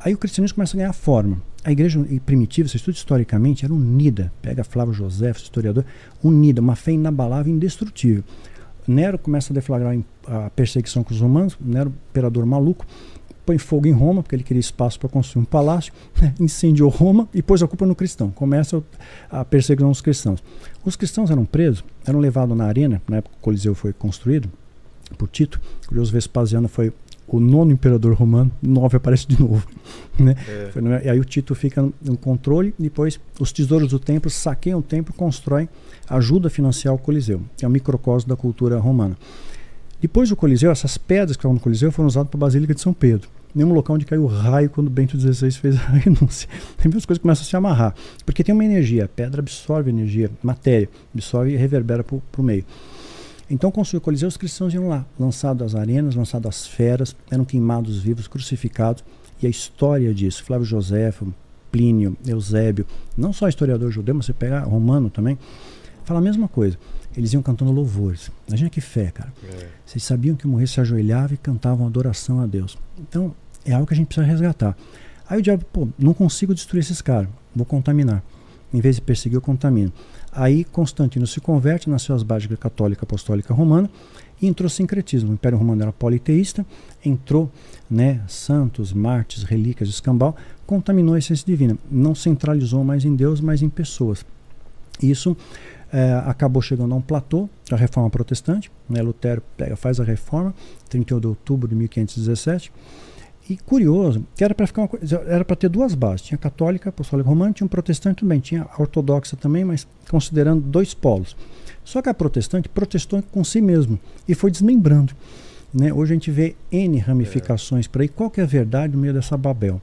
Speaker 3: Aí o cristianismo começa a ganhar forma. A igreja primitiva, se estuda historicamente, era unida. Pega Flávio José, historiador, unida, uma fé inabalável e indestrutível. Nero começa a deflagrar a perseguição com os romanos, Nero, imperador maluco, põe fogo em Roma, porque ele queria espaço para construir um palácio, né? incendiou Roma e pôs a culpa no cristão. Começa a perseguição dos cristãos. Os cristãos eram presos, eram levados na arena, na época que o Coliseu foi construído por Tito. Curioso Vespasiano foi o nono imperador romano, nove aparece de novo. Né? É. E aí o Tito fica no controle, depois os tesouros do templo saqueiam o templo constroem, ajuda a financiar o Coliseu, que é o microcosmo da cultura romana. Depois do Coliseu, essas pedras que estavam no Coliseu foram usadas para a Basílica de São Pedro. Nenhum local onde caiu o raio quando Bento XVI fez a renúncia. Tem as coisas começam a se amarrar. Porque tem uma energia, a pedra absorve energia, matéria, absorve e reverbera para o meio. Então, construiu o Coliseu, os cristãos iam lá, lançados às arenas, lançados às feras, eram queimados vivos, crucificados. E a história disso, Flávio Joséfo, Plínio, Eusébio, não só historiador judeu, mas você pega romano também, fala a mesma coisa. Eles iam cantando louvores. Imagina que fé, cara. É. Vocês sabiam que morrer se ajoelhava e cantavam adoração a Deus. Então, é algo que a gente precisa resgatar. Aí o diabo, pô, não consigo destruir esses caras, vou contaminar. Em vez de perseguir, eu contamino. Aí Constantino se converte, nasceu as bases católica apostólica romana e entrou sincretismo. O Império Romano era politeísta, entrou né, santos, mártires, relíquias, escambau, contaminou a essência divina. Não centralizou mais em Deus, mas em pessoas. Isso é, acabou chegando a um platô da reforma protestante. Né, Lutero pega, faz a reforma, 31 de outubro de 1517 e curioso, que era para ficar uma coisa, era para ter duas bases, tinha a católica, apostólica romana, tinha um protestante também, tinha a ortodoxa também, mas considerando dois polos. Só que a protestante protestou com si mesmo e foi desmembrando. Né? Hoje a gente vê N ramificações é. para aí. Qual que é a verdade no meio dessa Babel?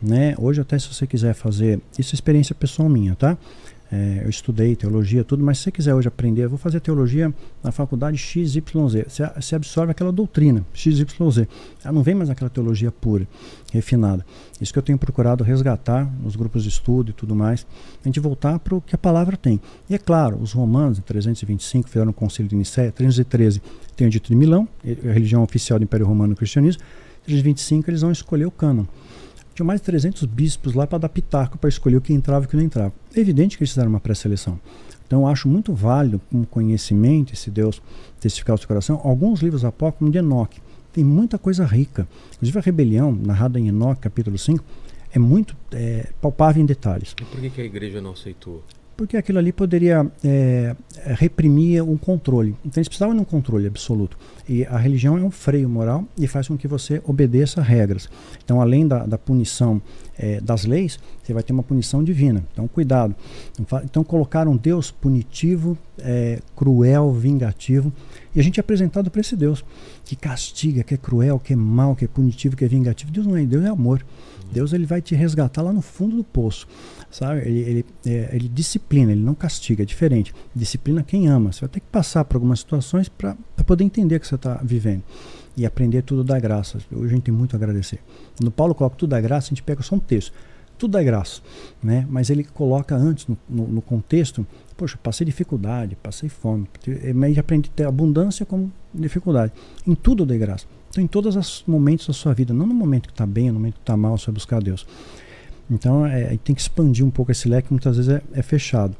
Speaker 3: Né? Hoje até se você quiser fazer, isso é experiência pessoal minha, tá? É, eu estudei teologia, tudo, mas se você quiser hoje aprender, vou fazer teologia na faculdade XYZ. Você, você absorve aquela doutrina, XYZ. Ela não vem mais aquela teologia pura, refinada. Isso que eu tenho procurado resgatar nos grupos de estudo e tudo mais, a gente voltar para o que a palavra tem. E é claro, os romanos, em 325, fizeram o concílio de Nicéia, 313 tem o dito de Milão, a religião oficial do Império Romano o cristianismo, 325 eles vão escolher o cânon. Tinha mais de 300 bispos lá para dar pitaco para escolher o que entrava e o que não entrava. É evidente que eles fizeram uma pré-seleção. Então acho muito válido, como conhecimento, se Deus testificar o seu coração, alguns livros apócrifos, de Enoque. Tem muita coisa rica. Inclusive a rebelião, narrada em Enoque, capítulo 5, é muito é, palpável em detalhes.
Speaker 1: E por que, que a igreja não aceitou?
Speaker 3: Porque aquilo ali poderia é, reprimir um controle. Então eles precisavam de um controle absoluto. E a religião é um freio moral e faz com que você obedeça regras. Então, além da, da punição é, das leis, você vai ter uma punição divina. Então, cuidado. Então, colocaram Deus punitivo, é, cruel, vingativo. E a gente é apresentado para esse Deus que castiga, que é cruel, que é mau, que é punitivo, que é vingativo. Deus não é, Deus é amor. Deus ele vai te resgatar lá no fundo do poço sabe? Ele, ele, é, ele disciplina, ele não castiga, é diferente. Disciplina quem ama. Você vai ter que passar por algumas situações para poder entender o que você está vivendo e aprender tudo da graça. Hoje a gente tem muito a agradecer. No Paulo coloca tudo da graça, a gente pega só um texto. Tudo da graça, né? Mas ele coloca antes no, no, no contexto, poxa, passei dificuldade, passei fome, mas aprendi a ter abundância como dificuldade. Em tudo da graça. Então, em todos os momentos da sua vida, não no momento que está bem, no momento que está mal, você vai buscar Deus. Então é, tem que expandir um pouco esse leque, muitas vezes é, é fechado.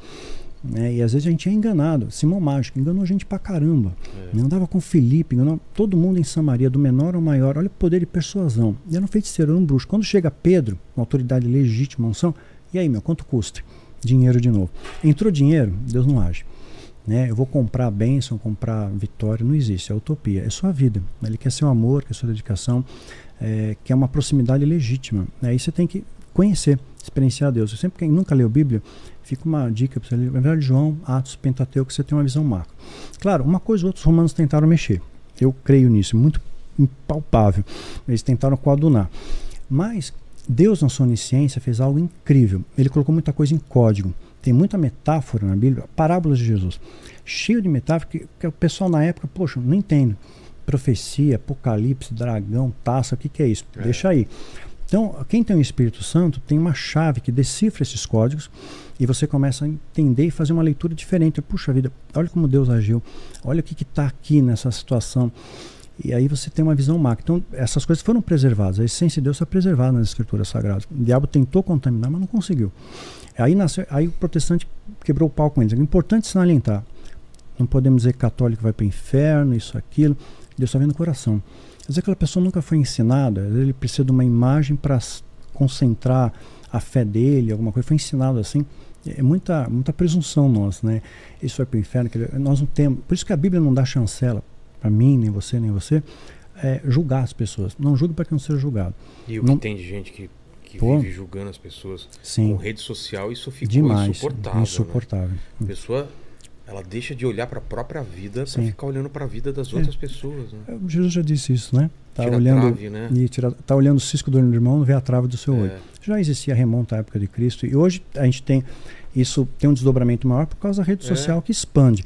Speaker 3: Né? E às vezes a gente é enganado. Simão Mágico enganou a gente pra caramba. É. Andava com Felipe, enganou todo mundo em Samaria, do menor ao maior. Olha o poder de persuasão. E era um feiticeiro, era um bruxo. Quando chega Pedro, uma autoridade legítima, unção, e aí, meu, quanto custa? Dinheiro de novo. Entrou dinheiro, Deus não age. Né? Eu vou comprar bênção, comprar vitória, não existe, é utopia, é sua vida. Ele quer seu amor, quer sua dedicação, é, quer uma proximidade legítima. Aí você tem que conhecer, experienciar Deus. Eu sempre quem nunca leu Bíblia, fica uma dica para você ler Evangelho de João, Atos, Pentateuco, você tem uma visão macro. Claro, uma coisa outros romanos tentaram mexer. Eu creio nisso, muito impalpável. Eles tentaram coadunar. Mas Deus, na sua onisciência, fez algo incrível. Ele colocou muita coisa em código. Tem muita metáfora na Bíblia, parábolas de Jesus. Cheio de metáfora que, que o pessoal na época, poxa, não entende. Profecia, apocalipse, dragão, taça, o que, que é isso? É. Deixa aí. Então, quem tem o Espírito Santo tem uma chave que decifra esses códigos e você começa a entender e fazer uma leitura diferente. Puxa vida, olha como Deus agiu, olha o que está aqui nessa situação. E aí você tem uma visão macro. Então, essas coisas foram preservadas. A essência de Deus está preservada nas escrituras sagradas. O diabo tentou contaminar, mas não conseguiu. Aí, nasceu, aí o protestante quebrou o pau com eles. É importante salientar. Não podemos dizer que católico vai para o inferno, isso, aquilo. Deus está vendo o coração. Às vezes aquela pessoa nunca foi ensinada, ele precisa de uma imagem para concentrar a fé dele, alguma coisa. Foi ensinado assim. É muita, muita presunção nossa, né? Isso vai para o inferno. Nós não temos. Por isso que a Bíblia não dá chancela para mim, nem você, nem você, é, julgar as pessoas. Não julgue para que não seja julgado.
Speaker 1: E o
Speaker 3: não...
Speaker 1: que tem de gente que, que vive julgando as pessoas Sim. com rede social, isso fica insuportável. Né?
Speaker 3: Insuportável. Né?
Speaker 1: A pessoa ela deixa de olhar para a própria vida para ficar olhando para a vida das é. outras pessoas. Né?
Speaker 3: É, Jesus já disse isso, né? Tá tira olhando, trave, né? E tira, tá olhando o cisco do olho do irmão, não vê a trave do seu é. olho. Já existia remonta à época de Cristo e hoje a gente tem isso tem um desdobramento maior por causa da rede é. social que expande.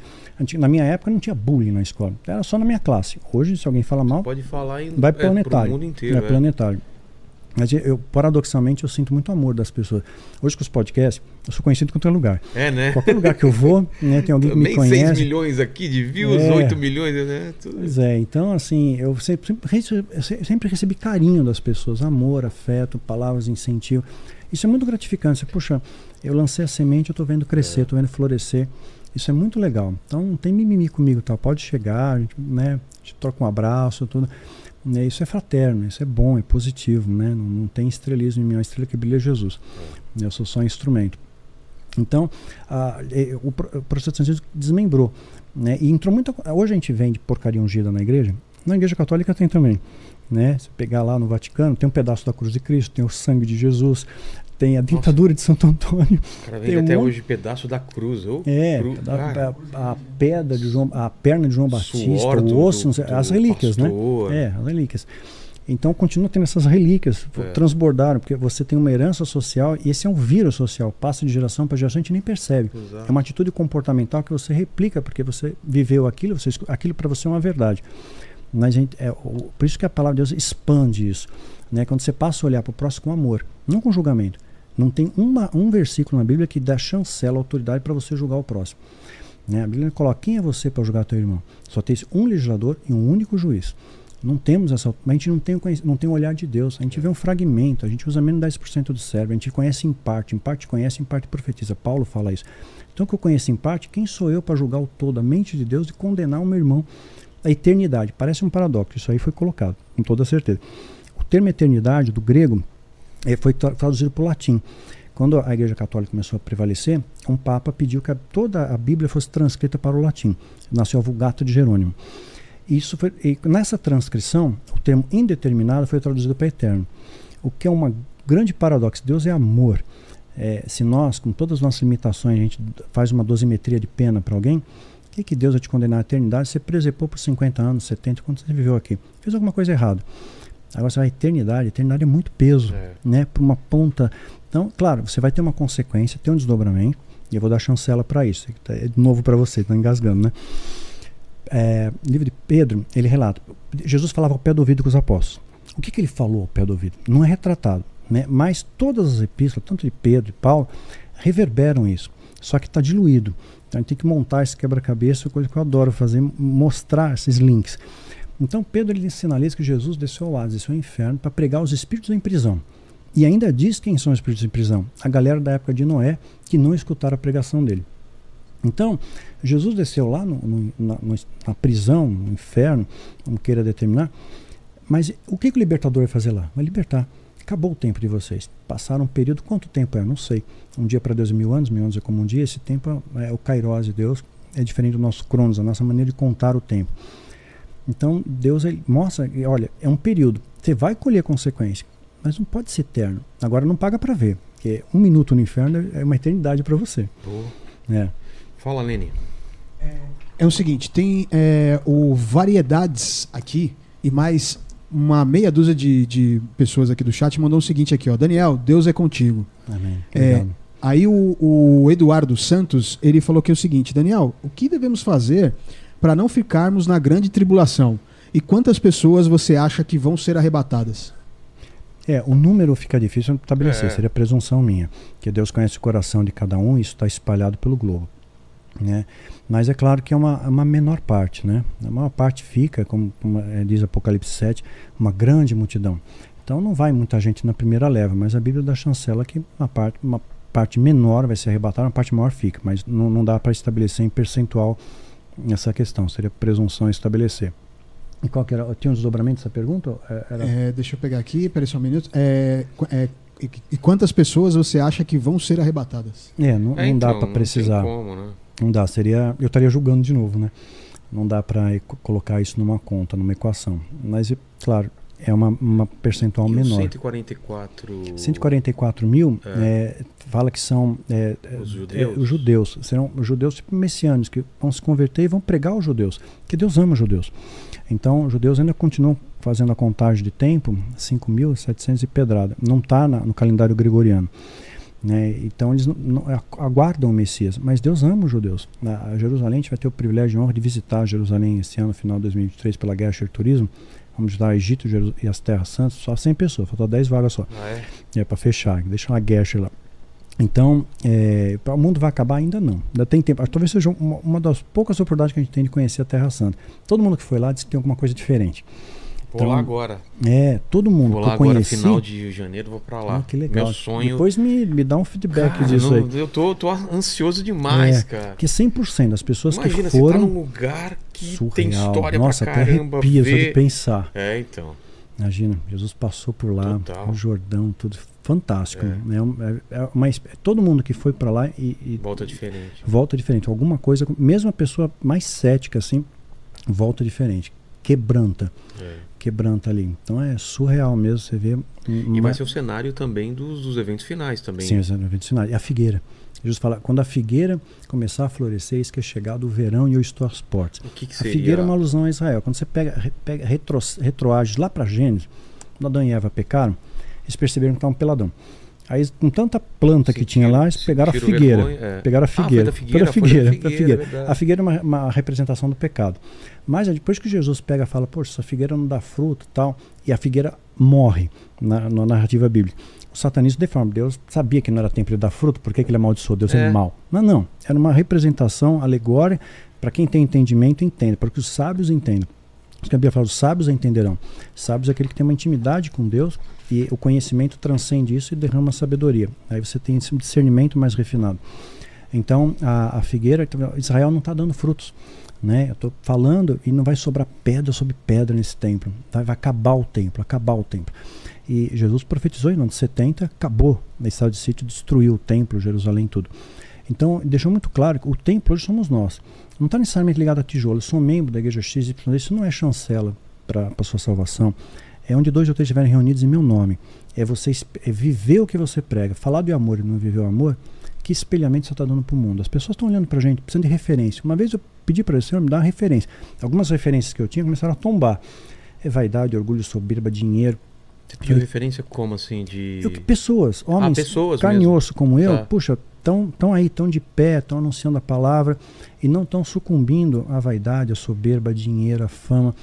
Speaker 3: Na minha época não tinha bullying na escola, era só na minha classe. Hoje, se alguém fala mal, Você
Speaker 1: pode falar em,
Speaker 3: vai planetário.
Speaker 1: É, mundo inteiro.
Speaker 3: É, é, planetário. Mas eu, paradoxalmente, eu sinto muito amor das pessoas. Hoje com os podcasts, eu sou conhecido em qualquer lugar.
Speaker 1: É, né?
Speaker 3: Qualquer lugar que eu vou, né, tem alguém que me conhece. 6
Speaker 1: milhões aqui de views, é. 8 milhões, né?
Speaker 3: Tudo. Pois é, então assim, eu sempre, sempre, sempre recebi carinho das pessoas, amor, afeto, palavras incentivo. Isso é muito gratificante. Você, puxa, eu lancei a semente, eu estou vendo crescer, estou é. vendo florescer. Isso é muito legal. Então não tem mimimi comigo, tá? Pode chegar, a gente, né, a gente troca um abraço, tudo. Né, isso é fraterno, isso é bom, é positivo, né? Não, não tem estrelismo em mim, a estrela que brilha é Jesus. É. Eu sou só um instrumento. Então, a, o, o protestantismo desmembrou. Né? E entrou muita. Hoje a gente vende porcaria ungida na igreja. Na igreja católica tem também. Né? Se pegar lá no Vaticano, tem um pedaço da cruz de Cristo, tem o sangue de Jesus, tem a dentadura Nossa. de Santo Antônio.
Speaker 1: Cara, vem até hoje pedaço da cruz. Oh,
Speaker 3: é,
Speaker 1: cru...
Speaker 3: a, a, a, pedra de João, a perna de João Batista, o osso, do, do, as relíquias, né? pastor. né? É, as relíquias. Então continua tendo essas relíquias, é. transbordaram, porque você tem uma herança social e esse é um vírus social, passa de geração para geração, a gente nem percebe. Exato. É uma atitude comportamental que você replica, porque você viveu aquilo, você, aquilo para você é uma verdade. Mas gente, é, por isso que a palavra de Deus expande isso. Né? Quando você passa a olhar para o próximo com amor, não com julgamento. Não tem uma, um versículo na Bíblia que dá chancela, autoridade para você julgar o próximo. Né? A Bíblia coloca quem é você para julgar teu irmão. Só tem um legislador e um único juiz. Não temos essa. A gente não tem, não tem o olhar de Deus. A gente vê um fragmento. A gente usa menos de 10% do cérebro. A gente conhece em parte. Em parte conhece, em parte profetiza. Paulo fala isso. Então, que eu conheço em parte, quem sou eu para julgar o todo, a mente de Deus e condenar o meu irmão? A eternidade. Parece um paradoxo. Isso aí foi colocado, com toda certeza. O termo eternidade, do grego, foi traduzido para o latim. Quando a Igreja Católica começou a prevalecer, um Papa pediu que toda a Bíblia fosse transcrita para o latim. Nasceu a Vulgata de Jerônimo. Isso foi, nessa transcrição, o termo indeterminado foi traduzido para eterno. O que é uma grande paradoxo. Deus é amor. É, se nós, com todas as nossas limitações, a gente faz uma dosimetria de pena para alguém, que, que Deus vai te condenar à eternidade? Você presepou por 50 anos, 70, quando você viveu aqui. Fez alguma coisa errada. Agora você vai à eternidade. A eternidade é muito peso, é. né? Por uma ponta. Então, claro, você vai ter uma consequência, ter um desdobramento. E eu vou dar chancela para isso. Tá, é novo para você, está engasgando, né? É, livro de Pedro, ele relata. Jesus falava ao pé do ouvido com os apóstolos. O que, que ele falou ao pé do ouvido? Não é retratado, né? Mas todas as epístolas, tanto de Pedro e Paulo, reverberam isso. Só que está diluído. Então a gente tem que montar esse quebra-cabeça, coisa que eu adoro fazer, mostrar esses links. Então Pedro ele sinaliza que Jesus desceu ao lado, desceu ao inferno para pregar os espíritos em prisão. E ainda diz quem são os espíritos em prisão. A galera da época de Noé que não escutaram a pregação dele. Então, Jesus desceu lá no, no, na, na, prisão, no inferno, como queira determinar. Mas o que, que o libertador vai fazer lá? Vai libertar. Acabou o tempo de vocês. Passaram um período, quanto tempo é? Não sei. Um dia para Deus mil anos, mil anos é como um dia. Esse tempo é, é o Kairos de Deus, é diferente do nosso Cronos, a nossa maneira de contar o tempo. Então, Deus ele mostra, olha, é um período. Você vai colher consequência, mas não pode ser eterno. Agora não paga para ver, porque um minuto no inferno é uma eternidade para você.
Speaker 1: É. Fala, Lene.
Speaker 2: É, é, o seguinte, tem é, o variedades aqui e mais uma meia dúzia de, de pessoas aqui do chat mandou o seguinte aqui, ó. Daniel, Deus é contigo.
Speaker 3: Amém.
Speaker 2: É, aí o, o Eduardo Santos, ele falou que é o seguinte, Daniel, o que devemos fazer para não ficarmos na grande tribulação? E quantas pessoas você acha que vão ser arrebatadas?
Speaker 3: É, o número fica difícil de estabelecer, é. seria presunção minha. Que Deus conhece o coração de cada um e isso está espalhado pelo globo. Né? Mas é claro que é uma, uma menor parte. Né? A maior parte fica, como, como é, diz Apocalipse 7, uma grande multidão. Então não vai muita gente na primeira leva, mas a Bíblia dá chancela que uma parte, uma parte menor vai ser arrebatada, uma parte maior fica. Mas não, não dá para estabelecer em percentual essa questão, seria presunção estabelecer. E qual que era? Tinha um desdobramento dessa pergunta?
Speaker 2: É, era... É, deixa eu pegar aqui, peraí só um minuto. É, é, e quantas pessoas você acha que vão ser arrebatadas?
Speaker 3: É, não, não dá então, para precisar. Não, como, né? não dá, seria. Eu estaria julgando de novo, né? Não dá para colocar isso numa conta, numa equação. Mas, claro, é uma, uma percentual
Speaker 1: e
Speaker 3: menor.
Speaker 1: 144...
Speaker 3: 144 mil é. É, fala que são é,
Speaker 1: é os, judeus.
Speaker 3: É, os judeus. Serão judeus tipo messiânicos que vão se converter e vão pregar os judeus. Porque Deus ama os judeus. Então, os judeus ainda continuam fazendo a contagem de tempo, 5.700 e pedrada. Não está no calendário gregoriano. Né? Então eles não, não, aguardam o Messias, mas Deus ama os judeus. A Jerusalém a gente vai ter o privilégio e honra de visitar Jerusalém esse ano, final de 2023, pela Guerra Turismo vamos ajudar Egito e as Terras Santas, só 100 pessoas, faltou 10 vagas só. Ah, é? é para fechar, deixa uma guerra lá. Então, é, o mundo vai acabar? Ainda não. Ainda tem tempo. Talvez seja uma, uma, das poucas oportunidades que a gente tem de conhecer a Terra Santa. Todo mundo que foi lá disse que tem alguma coisa diferente.
Speaker 1: Vou então, lá agora.
Speaker 3: É, todo mundo
Speaker 1: vou lá agora, conheci, final de janeiro, vou para lá. Ah,
Speaker 3: que legal.
Speaker 1: Meu sonho.
Speaker 3: Depois me, me dá um feedback cara, disso não, aí.
Speaker 1: Eu tô, tô ansioso demais, é, cara.
Speaker 3: Porque 100% das pessoas
Speaker 1: Imagina,
Speaker 3: que foram.
Speaker 1: Você tá num lugar que surreal. tem história
Speaker 3: Nossa,
Speaker 1: pra caramba.
Speaker 3: Nossa, até arrepia ver... só de pensar.
Speaker 1: É, então.
Speaker 3: Imagina, Jesus passou por lá, o Jordão, tudo fantástico. É. Né? É, é, mas todo mundo que foi para lá e, e,
Speaker 1: volta diferente.
Speaker 3: Volta diferente. Alguma coisa, mesmo a pessoa mais cética assim, volta diferente, quebranta, é. Quebranta ali. Então é surreal mesmo. Você vê.
Speaker 1: Uma... E vai ser o cenário também dos, dos eventos finais também.
Speaker 3: Sim, os eventos finais. E a figueira. Jesus fala, quando a figueira começar a florescer, isso que é chegado o verão e eu estou às portas.
Speaker 1: O que, que
Speaker 3: seria? A figueira é uma alusão a Israel. Quando você pega, pega retro, retroage lá para Gênesis, quando Adão e Eva pecaram, eles perceberam que estavam peladão. Aí, com tanta planta que tinha lá, eles pegaram a figueira. Vergonha, é. Pegaram a figueira. Ah, figueira, a figueira, figueira, figueira. É a figueira é uma, uma, representação do pecado. Mas depois que Jesus pega e fala, poxa, essa figueira não dá fruto tal, e a figueira morre na, na narrativa bíblica o satanismo deforma. Deus sabia que não era tempo de dar fruto, por que, que ele amaldiçoou? Deus é. é mal. Não, não. Era uma representação alegórica para quem tem entendimento, entenda, para que os sábios entendam. Isso que a Bíblia fala, os sábios entenderão. Sábios é aquele que tem uma intimidade com Deus e o conhecimento transcende isso e derrama sabedoria. Aí você tem esse discernimento mais refinado. Então, a, a figueira, Israel não está dando frutos. Né? Eu estou falando e não vai sobrar pedra sobre pedra nesse templo. Vai, vai acabar o templo, acabar o templo. E Jesus profetizou em anos 70, acabou na estado de sítio, destruiu o templo, Jerusalém, tudo. Então, deixou muito claro que o templo hoje somos nós. Não está necessariamente ligado a tijolo. Eu sou membro da igreja X, isso não é chancela para a sua salvação. É onde dois ou três estiverem reunidos em meu nome. É você é viver o que você prega. Falar do amor e não viver o amor, que espelhamento você está dando para o mundo? As pessoas estão olhando para a gente, precisando de referência. Uma vez eu pedi para o Senhor me dar uma referência. Algumas referências que eu tinha começaram a tombar. É vaidade, orgulho, soberba, dinheiro.
Speaker 1: Você eu, referência como assim? De.
Speaker 3: Eu, pessoas, ah, homens, ah,
Speaker 1: pessoas
Speaker 3: carne e osso como eu, tá. puxa, estão aí, estão de pé, estão anunciando a palavra e não estão sucumbindo à vaidade, à soberba, a dinheiro, à fama.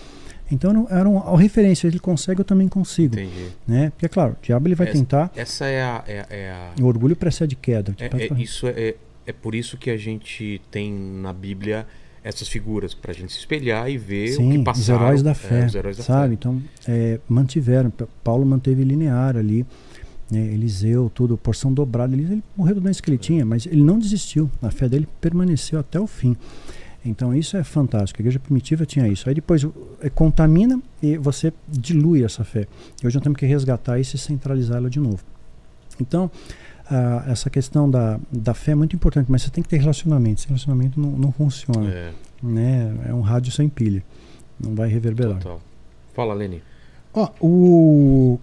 Speaker 3: Então não, era uma referência, ele consegue, eu também consigo. Entendi. Né? Porque, é claro, o diabo ele vai
Speaker 1: essa,
Speaker 3: tentar.
Speaker 1: Essa é a, é, é a.
Speaker 3: O orgulho precede queda.
Speaker 1: É, é, isso é, é por isso que a gente tem na Bíblia essas figuras para a gente se espelhar e ver
Speaker 3: Sim,
Speaker 1: o que passaram.
Speaker 3: Os heróis da fé, é, os heróis da sabe? Fé. Então, é, mantiveram. Paulo manteve linear ali. né, Eliseu, tudo, porção dobrada. Ele, ele morreu do doença que ele tinha, mas ele não desistiu. A fé dele permaneceu até o fim. Então isso é fantástico. A igreja primitiva tinha isso. Aí depois é, contamina e você dilui essa fé. E hoje nós temos que resgatar isso e centralizá-la de novo. Então, ah, essa questão da, da fé é muito importante, mas você tem que ter relacionamento. Esse relacionamento não, não funciona.
Speaker 1: É,
Speaker 3: Né? É um rádio sem pilha. Não vai reverberar.
Speaker 1: total. Fala, Leni.
Speaker 2: Ó, o.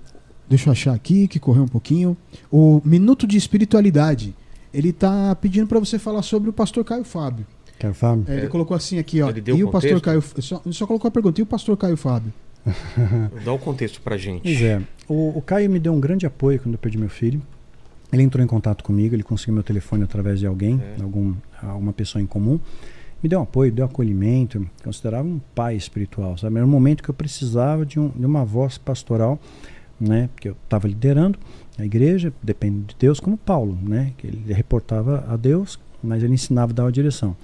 Speaker 2: Deixa eu achar aqui, que correu um pouquinho. O Minuto de Espiritualidade. Ele tá pedindo para você falar sobre o pastor Caio Fábio.
Speaker 3: Quer Fábio?
Speaker 2: É, ele
Speaker 1: É,
Speaker 2: colocou assim aqui, ó.
Speaker 1: ele deu
Speaker 2: E o pastor? Caio. Só, ele só colocou a pergunta: e o pastor Caio Fábio?
Speaker 1: Dá o contexto pra gente.
Speaker 3: Pois é. O, o Caio me deu um grande apoio quando eu perdi meu filho. Ele entrou em contato comigo, ele conseguiu meu telefone através de alguém,
Speaker 1: É.
Speaker 3: algum, alguma pessoa em comum. Me deu um apoio, deu acolhimento, considerava um pai espiritual, sabe? Era um momento que eu precisava de, um, de uma voz pastoral, né? Porque eu estava liderando a igreja, depende de Deus, como Paulo, né? Que ele reportava a Deus, mas ele ensinava, dava direção.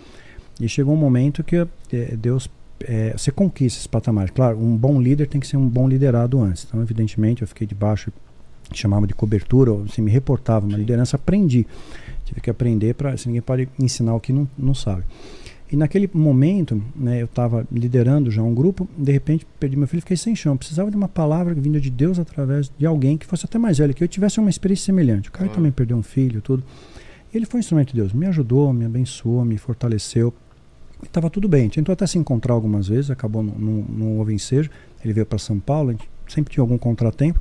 Speaker 3: E chegou um momento que eh, Deus é, você conquista esse patamar. Claro, um bom líder tem que ser um bom liderado antes. Então, evidentemente, eu fiquei debaixo, chamava de cobertura, ou se me reportava uma
Speaker 1: Sim.
Speaker 3: liderança, aprendi. Tive que aprender para, se ninguém pode ensinar o que não, não sabe. E naquele momento, né, eu estava liderando já um grupo, de repente perdi meu filho, fiquei sem chão. Precisava de uma palavra vinda de Deus através de alguém que fosse até mais velho, que eu tivesse uma experiência semelhante. O Caio
Speaker 1: Claro.
Speaker 3: também perdeu um filho, tudo. E ele foi um instrumento de Deus, me ajudou, me abençoou, me fortaleceu. Estava tudo bem. Tentou até se encontrar algumas vezes, acabou não, houve ensejo. Ele veio para São Paulo, a gente sempre tinha algum contratempo.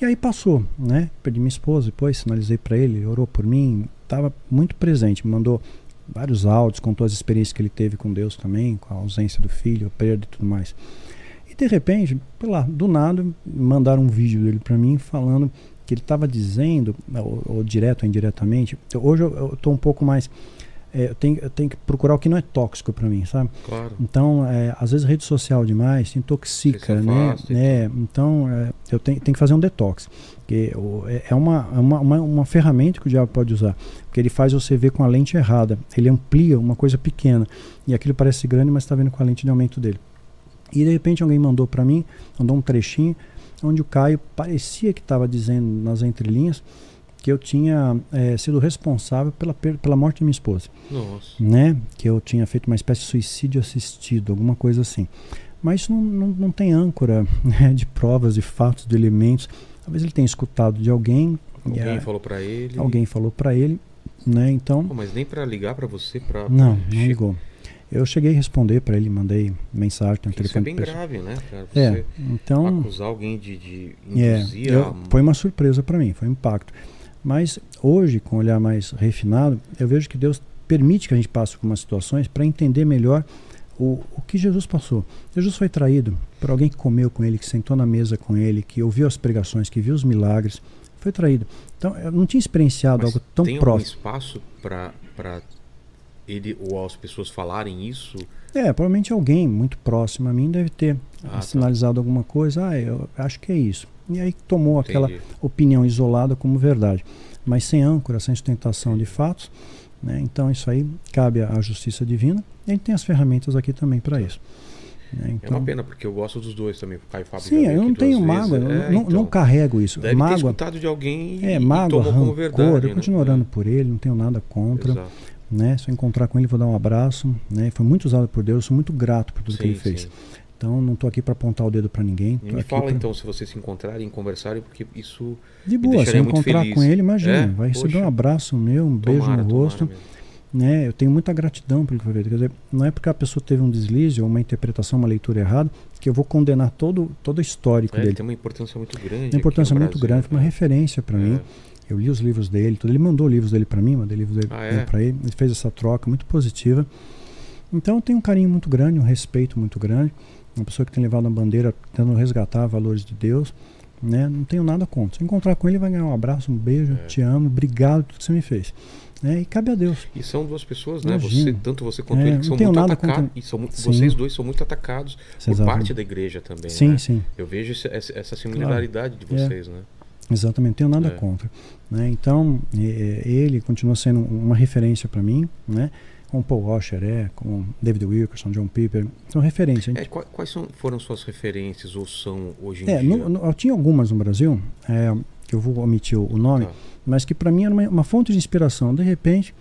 Speaker 3: E aí passou, né? Perdi minha esposa, depois sinalizei para ele, orou por mim, estava muito presente, me mandou vários áudios, contou as experiências que ele teve com Deus também, com a ausência do filho, a perda e tudo mais. E de repente, lá, do nada, mandaram um vídeo dele para mim falando que ele estava dizendo, ou, ou direto ou indiretamente, hoje eu estou um pouco mais. É, eu, tenho, eu tenho que procurar o que não é tóxico para mim, sabe?
Speaker 1: Claro.
Speaker 3: Então, é, às vezes rede social demais intoxica,
Speaker 1: Você se
Speaker 3: né?
Speaker 1: e
Speaker 3: É, então, é, eu tenho, tenho que fazer um detox. Porque o- é é uma, é uma, uma, uma ferramenta que o diabo pode usar. Porque ele faz você ver com a lente errada. Ele amplia uma coisa pequena. E aquilo parece grande, mas está vendo com a lente de aumento dele. E de repente alguém mandou para mim, mandou um trechinho, onde o Caio parecia que estava dizendo nas entrelinhas que eu tinha é, sido responsável pela, pela morte de minha esposa
Speaker 1: Nossa.
Speaker 3: né? Que eu tinha feito uma espécie de suicídio assistido, alguma coisa assim. Mas isso não, não, não tem âncora né, de provas, de fatos, de elementos. Talvez ele tenha escutado de alguém,
Speaker 1: Alguém
Speaker 3: a-
Speaker 1: falou pra ele.
Speaker 3: alguém falou para ele, né? Então,
Speaker 1: Pô, mas nem pra ligar pra você, pra.
Speaker 3: não, não ligou. Eu cheguei a responder para ele, mandei mensagem, tem um
Speaker 1: Isso é
Speaker 3: telefone
Speaker 1: bem
Speaker 3: pessoal.
Speaker 1: grave, né, cara?
Speaker 3: É,
Speaker 1: Você
Speaker 3: então,
Speaker 1: acusar alguém de, de
Speaker 3: é,
Speaker 1: induzir
Speaker 3: eu-
Speaker 1: a...
Speaker 3: foi uma surpresa para mim, foi um impacto. Mas hoje, com um olhar mais refinado, eu vejo que Deus permite que a gente passe por umas situações para entender melhor o, o que Jesus passou. Jesus foi traído por alguém que comeu com ele, que sentou na mesa com ele, que ouviu as pregações, que viu os milagres. Foi traído. Então, eu não tinha experienciado
Speaker 1: Mas
Speaker 3: algo tão
Speaker 1: tem
Speaker 3: próximo.
Speaker 1: espaço pra, pra ele ou as pessoas falarem isso?
Speaker 3: É, provavelmente alguém muito próximo a mim deve ter
Speaker 1: Ah, tá.
Speaker 3: sinalizado alguma coisa. Ah, eu acho que é isso. E aí tomou aquela
Speaker 1: Entendi.
Speaker 3: opinião isolada como verdade, mas sem âncora, sem sustentação de fatos. Né? Então isso aí cabe à justiça divina. E a gente tem as ferramentas aqui também para isso.
Speaker 1: É
Speaker 3: Então,
Speaker 1: uma pena, porque eu gosto dos dois também. O Caio e o Fábio
Speaker 3: sim, eu não tenho mágoa,
Speaker 1: É,
Speaker 3: não, não
Speaker 1: então,
Speaker 3: carrego isso.
Speaker 1: Deve ter
Speaker 3: mágoa,
Speaker 1: escutado de alguém e,
Speaker 3: é,
Speaker 1: e
Speaker 3: mágoa,
Speaker 1: tomou como verdade.
Speaker 3: rancor, eu
Speaker 1: né?
Speaker 3: continuo orando por ele, não tenho nada contra.
Speaker 1: Exato.
Speaker 3: Né? Se eu encontrar com ele, vou dar um abraço. Né? Foi muito usado por Deus, eu sou muito grato por tudo que
Speaker 1: Sim,
Speaker 3: ele fez.
Speaker 1: sim.
Speaker 3: Então não estou aqui para apontar o dedo para ninguém.
Speaker 1: E me fala
Speaker 3: pra-
Speaker 1: então, se vocês se encontrarem e conversarem, porque isso
Speaker 3: De boa, se eu encontrar
Speaker 1: feliz.
Speaker 3: com ele, imagina,
Speaker 1: É?
Speaker 3: vai receber
Speaker 1: Poxa.
Speaker 3: um abraço meu, um beijo
Speaker 1: tomara,
Speaker 3: no
Speaker 1: tomara
Speaker 3: rosto. né? Eu tenho muita gratidão pelo que foi feito. Quer dizer, não é porque a pessoa teve um deslize ou uma interpretação, uma leitura errada, que eu vou condenar todo, todo o histórico
Speaker 1: É,
Speaker 3: dele.
Speaker 1: tem uma importância muito grande.
Speaker 3: Uma importância
Speaker 1: no
Speaker 3: muito
Speaker 1: Brasil,
Speaker 3: grande, foi uma
Speaker 1: né?
Speaker 3: referência para
Speaker 1: É.
Speaker 3: mim. Eu li os livros dele, tudo. ele mandou livros dele para mim, mandei livros dele
Speaker 1: Ah, é?
Speaker 3: para ele, ele fez essa troca muito positiva. Então eu tenho um carinho muito grande, um respeito muito grande. Uma pessoa que tem levado a bandeira tentando resgatar valores de Deus, né? Não tenho nada contra. Se encontrar com ele, vai ganhar um abraço, um beijo,
Speaker 1: É.
Speaker 3: te amo, obrigado por tudo que você me fez. Né? E cabe a Deus.
Speaker 1: E são duas pessoas, né? Você, tanto você quanto
Speaker 3: É,
Speaker 1: ele, que são muito atacados.
Speaker 3: contra-
Speaker 1: E são,
Speaker 3: Sim.
Speaker 1: vocês dois são muito atacados por
Speaker 3: Exatamente.
Speaker 1: parte da igreja também.
Speaker 3: Sim,
Speaker 1: né?
Speaker 3: sim.
Speaker 1: Eu vejo essa, essa similaridade de
Speaker 3: É.
Speaker 1: vocês, né?
Speaker 3: Exatamente, não tenho nada
Speaker 1: É.
Speaker 3: contra. Né? Então, eh, ele continua sendo uma referência para mim, né? Como Paul Washer é, como David Wilkerson, John Piper, são referências.
Speaker 1: É, qua- quais são, foram suas referências ou são hoje em
Speaker 3: É,
Speaker 1: dia?
Speaker 3: no- no- eu tinha algumas no Brasil, é, que eu vou omitir o, nome,
Speaker 1: Tá.
Speaker 3: mas que para mim era uma, uma fonte de inspiração. De repente,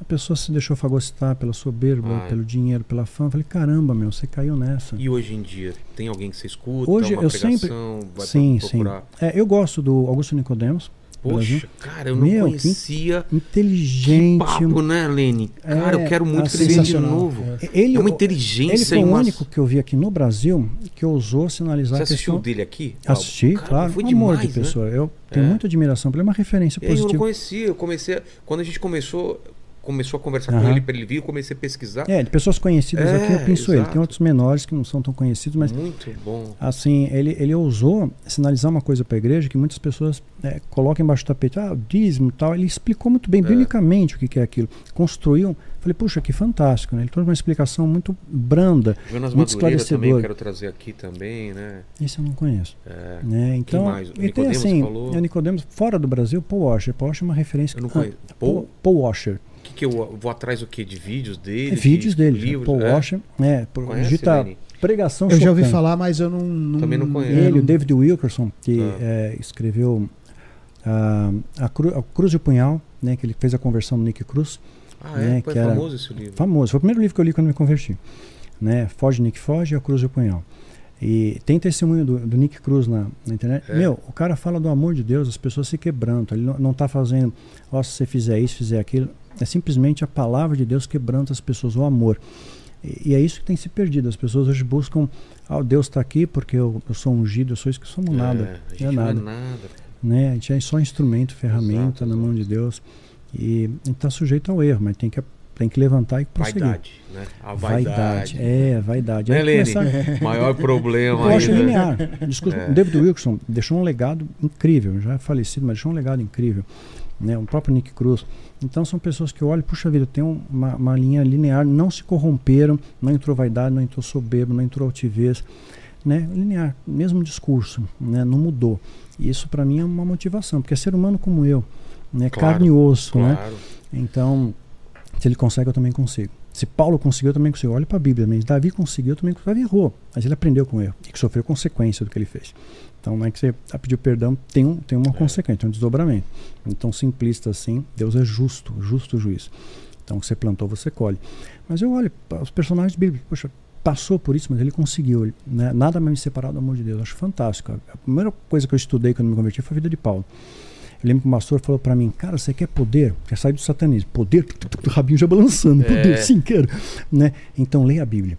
Speaker 3: a pessoa se deixou fagocitar pela soberba,
Speaker 1: Ah,
Speaker 3: pelo dinheiro, pela fama. Eu falei, caramba, meu, você caiu nessa.
Speaker 1: E hoje em dia, tem alguém que você escuta?
Speaker 3: Hoje eu sempre-
Speaker 1: pregação, vai
Speaker 3: sim, sim. É, eu gosto do Augusto Nicodemos.
Speaker 1: Poxa, cara, eu não
Speaker 3: Meu, que
Speaker 1: conhecia. Que
Speaker 3: Inteligente.
Speaker 1: papo, né, Lene? Cara,
Speaker 3: É,
Speaker 1: eu quero muito
Speaker 3: assim,
Speaker 1: escrever de novo.
Speaker 2: É.
Speaker 3: Ele,
Speaker 1: É uma
Speaker 3: ele
Speaker 1: inteligência
Speaker 3: foi
Speaker 1: e
Speaker 3: o único que eu vi aqui no Brasil que ousou sinalizar
Speaker 1: Você assistiu
Speaker 3: questão.
Speaker 1: o dele aqui?
Speaker 3: Assisti,
Speaker 1: Cara,
Speaker 3: claro.
Speaker 1: Foi
Speaker 3: um amor
Speaker 1: demais,
Speaker 3: de
Speaker 1: né?
Speaker 3: pessoa. Eu tenho
Speaker 1: É.
Speaker 3: muita admiração ele, é uma referência
Speaker 1: E aí eu não
Speaker 3: positiva.
Speaker 1: conhecia, eu comecei. Quando a gente começou, começou a conversar com
Speaker 3: Aham.
Speaker 1: ele para ele vir, eu comecei a pesquisar.
Speaker 3: É, de pessoas conhecidas
Speaker 1: É,
Speaker 3: aqui, eu penso ele.
Speaker 1: exato.
Speaker 3: Tem outros menores que não são tão conhecidos, mas
Speaker 1: Muito bom.
Speaker 3: assim, ele, ele ousou sinalizar uma coisa para a igreja que muitas pessoas é, colocam embaixo do tapete, ah, o dízimo e tal. Ele explicou muito bem,
Speaker 1: É.
Speaker 3: biblicamente, o que, que é aquilo. Construiu. Falei, puxa, que fantástico, né? Ele trouxe uma explicação muito branda.
Speaker 1: Jonas
Speaker 3: Muito
Speaker 1: Madureira também eu
Speaker 3: esclarecedor.
Speaker 1: quero trazer aqui também, né?
Speaker 3: Esse eu não conheço.
Speaker 1: É,
Speaker 3: Né? Então,
Speaker 1: mais? O
Speaker 3: e tem assim,
Speaker 1: falou?
Speaker 3: o Nicodemos, fora do Brasil, Paul Washer. Paul Washer é uma referência.
Speaker 1: eu não conheço.
Speaker 3: Paul,
Speaker 1: Paul
Speaker 3: Washer.
Speaker 1: O que, eu vou atrás do quê? De vídeos dele?
Speaker 3: É vídeos
Speaker 1: de
Speaker 3: dele.
Speaker 1: livros?
Speaker 3: Paul
Speaker 1: é?
Speaker 3: Washer. É,
Speaker 1: Conhece,
Speaker 3: digita pregação
Speaker 2: Eu já ouvi
Speaker 3: chocante.
Speaker 2: falar, mas eu não. não
Speaker 1: Também não conheço.
Speaker 3: Ele, o David Wilkerson, que
Speaker 1: Ah.
Speaker 3: é, escreveu ah, a, Cru- a Cruz e o Punhal, né, que ele fez a conversão do Nick Cruz.
Speaker 1: Ah, é?
Speaker 3: né,
Speaker 1: é
Speaker 3: que era
Speaker 1: famoso esse livro.
Speaker 3: Famoso. Foi o primeiro livro que eu li quando me converti. Né? Foge, Nick Foge e a Cruz e o Punhal. E tem testemunho do, do Nick Cruz na, na internet.
Speaker 1: É.
Speaker 3: Meu, o cara fala do amor de Deus, as pessoas se quebrantam. Ele não, não tá fazendo, ó, se você fizer isso, fizer aquilo. É simplesmente a palavra de Deus quebranta as pessoas, o amor. E, e é isso que tem se perdido. As pessoas hoje buscam, ah, Deus está aqui porque eu, eu sou ungido, eu sou isso que somos
Speaker 1: É,
Speaker 3: nada.
Speaker 1: a gente
Speaker 3: não é
Speaker 1: não
Speaker 3: nada.
Speaker 1: é nada.
Speaker 3: Né? A gente é só instrumento, ferramenta
Speaker 1: Exato,
Speaker 3: na mão de Deus. E a gente está sujeito ao erro, mas tem que, tem que levantar e prosseguir.
Speaker 1: Vaidade, né? A vaidade.
Speaker 3: É, vaidade.
Speaker 1: Né, Lene?
Speaker 3: começar-
Speaker 1: Maior problema
Speaker 3: Eu
Speaker 1: aí,
Speaker 3: acho
Speaker 1: né?
Speaker 3: linear. Discurso-
Speaker 1: É.
Speaker 3: David Wilson deixou um legado incrível, já é falecido, mas deixou um legado incrível. Né? O próprio Nick Cruz. Então são pessoas que olham, puxa vida, tem um- uma, uma linha linear, não se corromperam, não entrou vaidade, não entrou soberbo, não entrou altivez. Né? Linear, mesmo discurso, né? não mudou. E isso para mim é uma motivação, porque é ser humano como eu, né?
Speaker 1: Claro,
Speaker 3: carne e osso. Né?
Speaker 1: Claro.
Speaker 3: Então, se ele consegue, eu também consigo. Se Paulo conseguiu, eu também consigo. Olha para a Bíblia, mas Davi conseguiu, eu também consigo. Davi errou, mas ele aprendeu com o erro e que sofreu consequência do que ele fez. Então, não é que você a pedir perdão, tem, um, tem uma
Speaker 1: É.
Speaker 3: consequência, tem um desdobramento. Então, simplista assim, Deus é justo, justo juiz. Então, o que você plantou, você colhe. Mas eu olho para os personagens bíblicos, poxa, passou por isso, mas ele conseguiu. né? Nada mais me separar do amor de Deus. Eu acho fantástico. A primeira coisa que eu estudei quando me converti foi a vida de Paulo. Eu lembro que o pastor falou para mim, cara, você quer poder? Quer sair do satanismo? Poder? O rabinho já balançando.
Speaker 1: É.
Speaker 3: Poder, sim, quero. Né? Então, leia a Bíblia.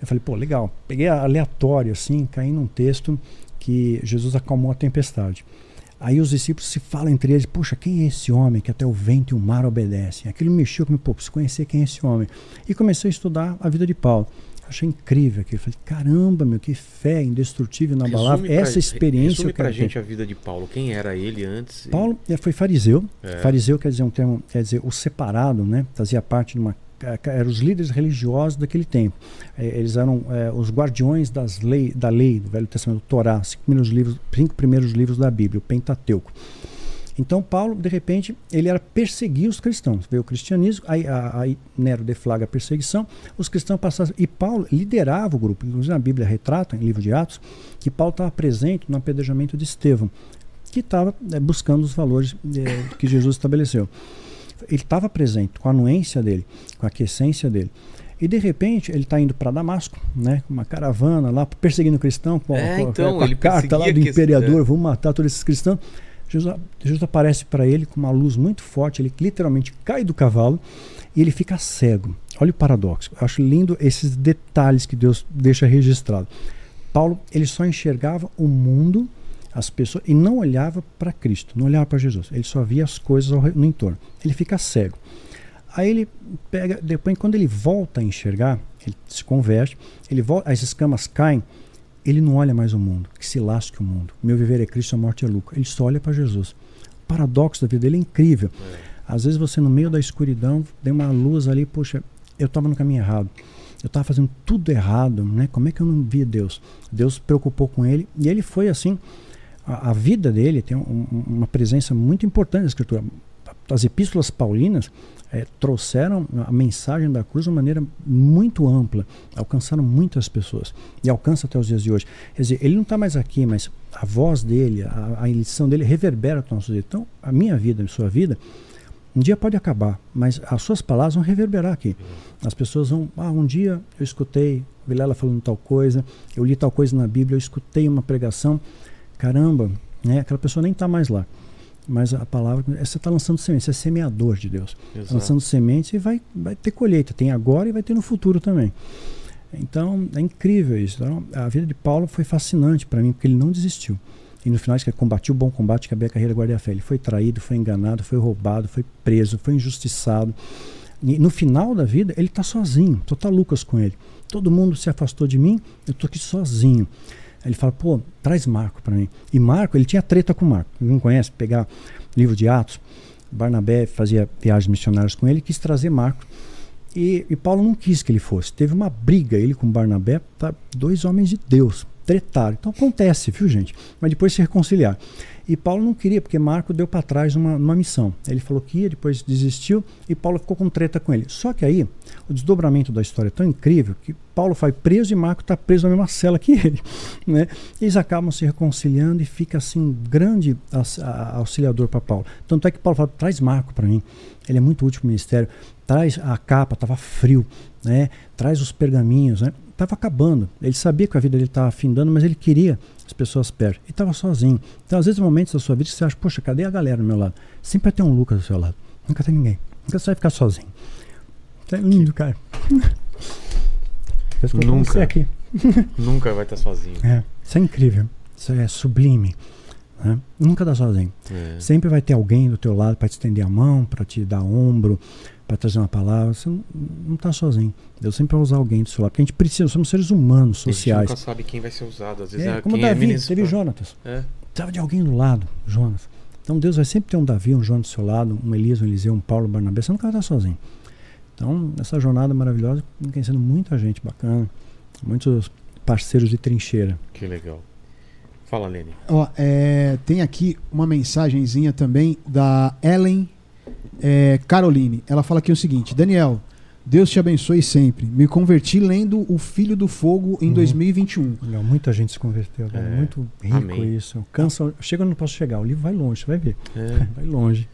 Speaker 3: Eu falei, pô, legal. Peguei aleatório, assim, caí num texto que Jesus acalmou a tempestade. Aí os discípulos se falam entre eles, poxa, quem é esse homem que até o vento e o mar obedecem? Aquilo mexeu comigo, pô, preciso conhecer quem é esse homem. E comecei a estudar a vida de Paulo. Achei incrível aquilo. Falei, caramba, meu, que fé indestrutível.
Speaker 1: Resume pra-
Speaker 3: Essa experiência
Speaker 1: Resume pra
Speaker 3: quero ter.
Speaker 1: gente a vida de Paulo. Quem era ele antes?
Speaker 3: Paulo foi fariseu.
Speaker 1: É.
Speaker 3: Fariseu quer dizer um termo, quer dizer o separado, né? Fazia parte de uma eram os líderes religiosos daquele tempo. Eh, Eles eram eh, os guardiões das lei, da lei do Velho Testamento, do Torá, cinco primeiros livros, cinco primeiros livros da Bíblia, o Pentateuco. Então Paulo, de repente, ele era perseguir os cristãos. Veio o cristianismo, aí, aí Nero deflaga a perseguição, os cristãos passaram. E Paulo liderava o grupo. Inclusive na Bíblia retrata, em livro de Atos, que Paulo estava presente no apedrejamento de Estevão, que estava eh, buscando os valores eh, que Jesus estabeleceu. Ele estava presente com a anuência dele, com a aquiescência dele. E de repente ele está indo para Damasco, né, com uma caravana lá, perseguindo cristão, com,
Speaker 1: É,
Speaker 3: com-
Speaker 1: então,
Speaker 3: com a carta lá do imperador, vamos matar todos esses cristãos. Jesus, Jesus aparece para ele com uma luz muito forte, ele literalmente cai do cavalo e ele fica cego. Olha o paradoxo. Eu acho lindo esses detalhes que Deus deixa registrado. Paulo, ele só enxergava o mundo, as pessoas, e não olhava para Cristo, não olhava para Jesus. Ele só via as coisas ao no entorno. Ele fica cego. Aí ele pega, depois quando ele volta a enxergar, ele se converte, ele volta, as escamas caem, ele não olha mais o mundo, que se lasque o mundo. Meu viver é Cristo, a morte é lucro. Ele só olha para Jesus. O paradoxo da vida dele é incrível. Às vezes você no meio da escuridão, tem uma luz ali, poxa, eu estava no caminho errado. Eu estava fazendo tudo errado, né? Como é que eu não via Deus? Deus se preocupou com ele e ele foi assim. A, a vida dele tem um- um- uma presença muito importante na Escritura. as epístolas paulinas é, trouxeram a mensagem da cruz de uma maneira muito ampla, alcançaram muitas pessoas e alcança até os dias de hoje. Quer dizer, ele não está mais aqui, mas a voz dele, a, a lição dele reverbera o nosso dia. Então, a minha vida, a sua vida, um dia pode acabar, mas as suas palavras vão reverberar aqui. As pessoas vão, ah, um dia eu escutei Vilela falando tal coisa, eu li tal coisa na Bíblia, eu escutei uma pregação, caramba, né? Aquela pessoa nem está mais lá. Mas a palavra, você está lançando semente, você é semeador de Deus. Tá lançando sementes e vai, vai ter colheita. Tem agora e vai ter no futuro também. Então, é incrível isso. Então, a vida de Paulo foi fascinante para mim, porque ele não desistiu. E no final, ele combatiu o bom combate, acabei a carreira, guardei a fé. Ele foi traído, foi enganado, foi roubado, foi preso, foi injustiçado. E no final da vida, ele está sozinho. Estou tá Lucas com ele. Todo mundo se afastou de mim, eu estou aqui sozinho. Ele fala, pô, traz Marco para mim. E Marco, ele tinha treta com Marco. Não conhece? Pegar livro de Atos. Barnabé fazia viagens missionárias com ele, quis trazer Marco. E, e, Paulo não quis que ele fosse. Teve uma briga ele com Barnabé, tá, dois homens de Deus, tretaram. Então acontece, viu gente? Mas depois se reconciliar. E Paulo não queria, porque Marco deu para trás uma, uma missão. Ele falou que ia, depois desistiu e Paulo ficou com treta com ele. Só que aí, o desdobramento da história é tão incrível que Paulo foi preso e Marco está preso na mesma cela que ele. Né? Eles acabam se reconciliando e fica assim um grande auxiliador para Paulo. Tanto é que Paulo fala: traz Marco para mim. Ele é muito útil para o ministério. Traz a capa, estava frio. Né? Traz os pergaminhos. Né? Estava acabando. Ele sabia que a vida dele estava afindando, mas ele queria as pessoas perto. E estava sozinho. Então, às vezes, momentos da sua vida que você acha, poxa, cadê a galera do meu lado? Sempre vai ter um Lucas do seu lado. Nunca tem ninguém. Nunca você vai ficar sozinho. É lindo, cara.
Speaker 1: Nunca.
Speaker 3: aqui.
Speaker 1: Nunca vai estar sozinho.
Speaker 3: É, isso é incrível. Isso é sublime. Né? Nunca dá sozinho. É. Sempre vai ter alguém do teu lado para te estender a mão, para te dar ombro, para trazer uma palavra. Você não está sozinho. Deus sempre vai usar alguém do seu lado. Porque a gente precisa, somos seres humanos, sociais. A gente
Speaker 1: nunca sabe quem vai ser usado. Às vezes
Speaker 3: é,
Speaker 1: é
Speaker 3: como Davi, é teve Jonatas. É. Precisava de alguém do lado, Jonas. Então Deus vai sempre ter um Davi, um Jonas do seu lado, um Elias, um Eliseu, um Paulo, um Barnabé. Você nunca vai estar sozinho. Então, essa jornada maravilhosa, conhecendo muita gente bacana, muitos parceiros de trincheira.
Speaker 1: Que legal. Fala, Lene.
Speaker 2: Ó, é, tem aqui uma mensagenzinha também da Ellen é, Caroline. Ela fala aqui o seguinte: Daniel, Deus te abençoe sempre. Me converti lendo O Filho do Fogo em uhum. 2021.
Speaker 3: Legal, muita gente se converteu. É, muito rico amém. isso. Cansa, chega não posso chegar. O livro vai longe, vai ver. É. Vai longe.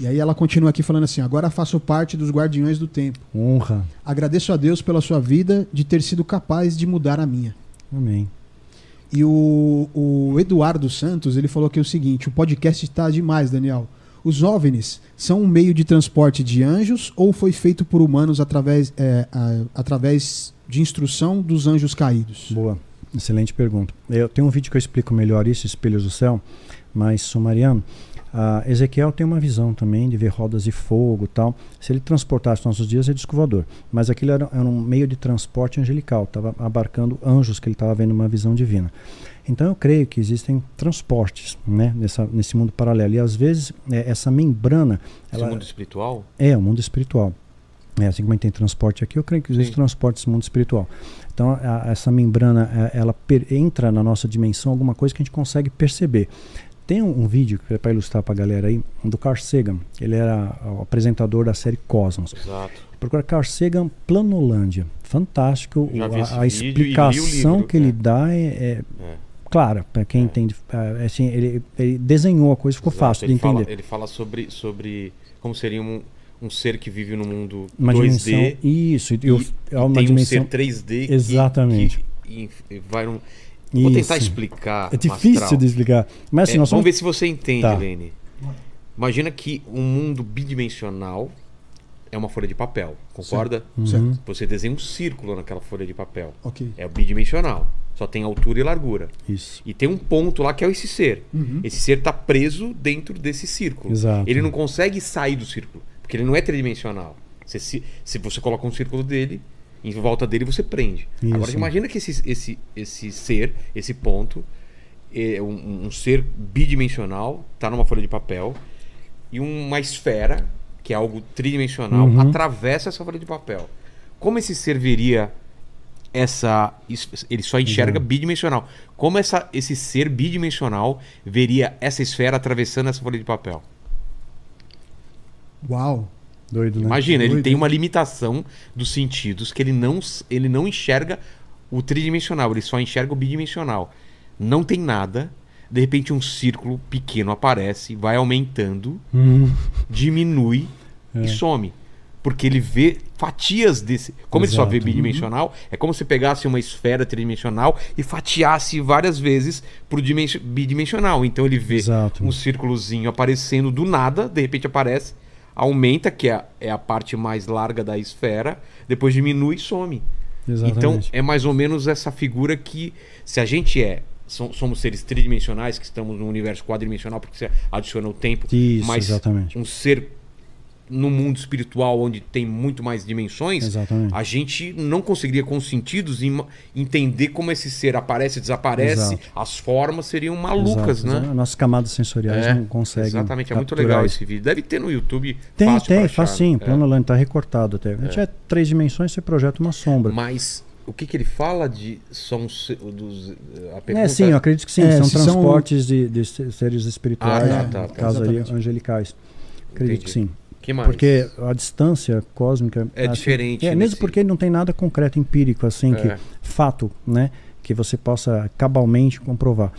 Speaker 2: E aí ela continua aqui falando assim: agora faço parte dos guardiões do tempo.
Speaker 3: Honra.
Speaker 2: Agradeço a Deus pela sua vida de ter sido capaz de mudar a minha.
Speaker 3: Amém.
Speaker 2: E o, o Eduardo Santos, ele falou que é o seguinte: o podcast está demais, Daniel. Os OVNIs são um meio de transporte de anjos ou foi feito por humanos através, é, a, através de instrução dos anjos caídos?
Speaker 3: Boa, excelente pergunta. Eu tenho um vídeo que eu explico melhor isso, Espelhos do Céu, mas sumariano. Ezequiel tem uma visão também de ver rodas de fogo tal. Se ele transportasse nossos dias, é disco voador. Mas aquilo era, era um meio de transporte angelical, estava abarcando anjos que ele estava vendo uma visão divina. Então eu creio que existem transportes né, nessa, nesse mundo paralelo. E às vezes é, essa membrana.
Speaker 1: Esse ela, mundo espiritual?
Speaker 3: É, o mundo espiritual. É, assim como a gente tem transporte aqui, eu creio que existe Sim. transporte nesse mundo espiritual. Então a, essa membrana, é, ela per, entra na nossa dimensão alguma coisa que a gente consegue perceber. Tem um, um vídeo que é para ilustrar para a galera aí, do Carl Sagan. Ele era o apresentador da série Cosmos.
Speaker 1: Exato.
Speaker 3: Procura Carl Sagan Planolândia. Fantástico. A, a explicação livro, que ele dá é, é, é. Clara para quem é. entende. É, assim, ele, ele, desenhou a coisa, ficou Exato. fácil
Speaker 1: ele
Speaker 3: de entender.
Speaker 1: Fala, ele fala sobre, sobre como seria um, um ser que vive no mundo
Speaker 3: uma
Speaker 1: 2D.
Speaker 3: Dimensão, isso, e,
Speaker 1: e, e uma tem dimensão, um ser 3D
Speaker 3: exatamente.
Speaker 1: Que, que vai num, Vou tentar explicar.
Speaker 3: É difícil Mastral. de explicar. Mas assim,
Speaker 1: é,
Speaker 3: nós
Speaker 1: vamos ver se você entende, tá. Lene. Imagina que um mundo bidimensional é uma folha de papel, concorda?
Speaker 2: Uhum.
Speaker 1: Você desenha um círculo naquela folha de papel.
Speaker 2: Okay.
Speaker 1: É o bidimensional. Só tem altura e largura.
Speaker 3: Isso.
Speaker 1: E tem um ponto lá que é esse ser.
Speaker 2: Uhum.
Speaker 1: Esse ser está preso dentro desse círculo.
Speaker 3: Exato.
Speaker 1: Ele não consegue sair do círculo, porque ele não é tridimensional. Você, se, se você coloca um círculo dele, em volta dele você prende. Isso. Agora imagina que esse, esse, esse ser, esse ponto, é um, um ser bidimensional, está numa folha de papel, e uma esfera, que é algo tridimensional, uhum. atravessa essa folha de papel. Como esse ser veria essa. Ele só enxerga uhum. bidimensional. Como essa, esse ser bidimensional veria essa esfera atravessando essa folha de papel?
Speaker 2: Uau.
Speaker 3: Doido, né?
Speaker 1: Imagina, ele
Speaker 2: Doido,
Speaker 1: tem
Speaker 2: hein?
Speaker 1: uma limitação dos sentidos que ele não, ele não enxerga o tridimensional, ele só enxerga o bidimensional. Não tem nada, de repente um círculo pequeno aparece, vai aumentando,
Speaker 3: Hum,
Speaker 1: diminui
Speaker 3: É.
Speaker 1: e some. Porque ele vê fatias desse. Como ele só vê
Speaker 3: Exato. Uhum.
Speaker 1: bidimensional, é como se pegasse uma esfera tridimensional e fatiasse várias vezes pro dimensi- bidimensional. Então ele vê
Speaker 3: Exato.
Speaker 1: um círculozinho aparecendo do nada, de repente aparece, aumenta, que é, é a parte mais larga da esfera, depois diminui e some. Então
Speaker 3: Exatamente.
Speaker 1: é mais ou menos essa figura que, se a gente é, so- somos seres tridimensionais, que estamos num universo quadridimensional, porque você adiciona o tempo,
Speaker 3: Isso,
Speaker 1: mas
Speaker 3: exatamente.
Speaker 1: um ser no mundo espiritual onde tem muito mais dimensões,
Speaker 3: Exatamente.
Speaker 1: a gente não conseguiria com os sentidos entender como esse ser aparece, desaparece,
Speaker 3: Exato.
Speaker 1: as formas seriam malucas,
Speaker 3: Exato,
Speaker 1: né?
Speaker 3: Nossas camadas sensoriais
Speaker 1: É,
Speaker 3: não conseguem.
Speaker 1: Exatamente, é muito legal
Speaker 3: isso.
Speaker 1: esse vídeo. Deve ter no YouTube.
Speaker 3: Tem,
Speaker 1: fácil
Speaker 3: tem,
Speaker 1: pra achar,
Speaker 3: facinho.
Speaker 1: né?
Speaker 3: Plano Land tá recortado até. Se tiver três dimensões, você projeta uma sombra.
Speaker 1: Mas o que, que ele fala de são dos a pergunta
Speaker 3: É, sim, eu acredito que sim.
Speaker 2: É,
Speaker 3: são
Speaker 2: se são-
Speaker 3: transportes de, de se- seres espirituais,
Speaker 1: Ah, tá, tá, tá.
Speaker 3: caso ali, angelicais. Acredito
Speaker 1: Entendi.
Speaker 3: que sim.
Speaker 1: Que mais?
Speaker 3: Porque a distância cósmica.
Speaker 1: É
Speaker 3: assim,
Speaker 1: diferente
Speaker 3: É,
Speaker 1: nesse-
Speaker 3: mesmo porque não tem nada concreto, empírico, assim, que
Speaker 1: É.
Speaker 3: fato, né? Que você possa cabalmente comprovar.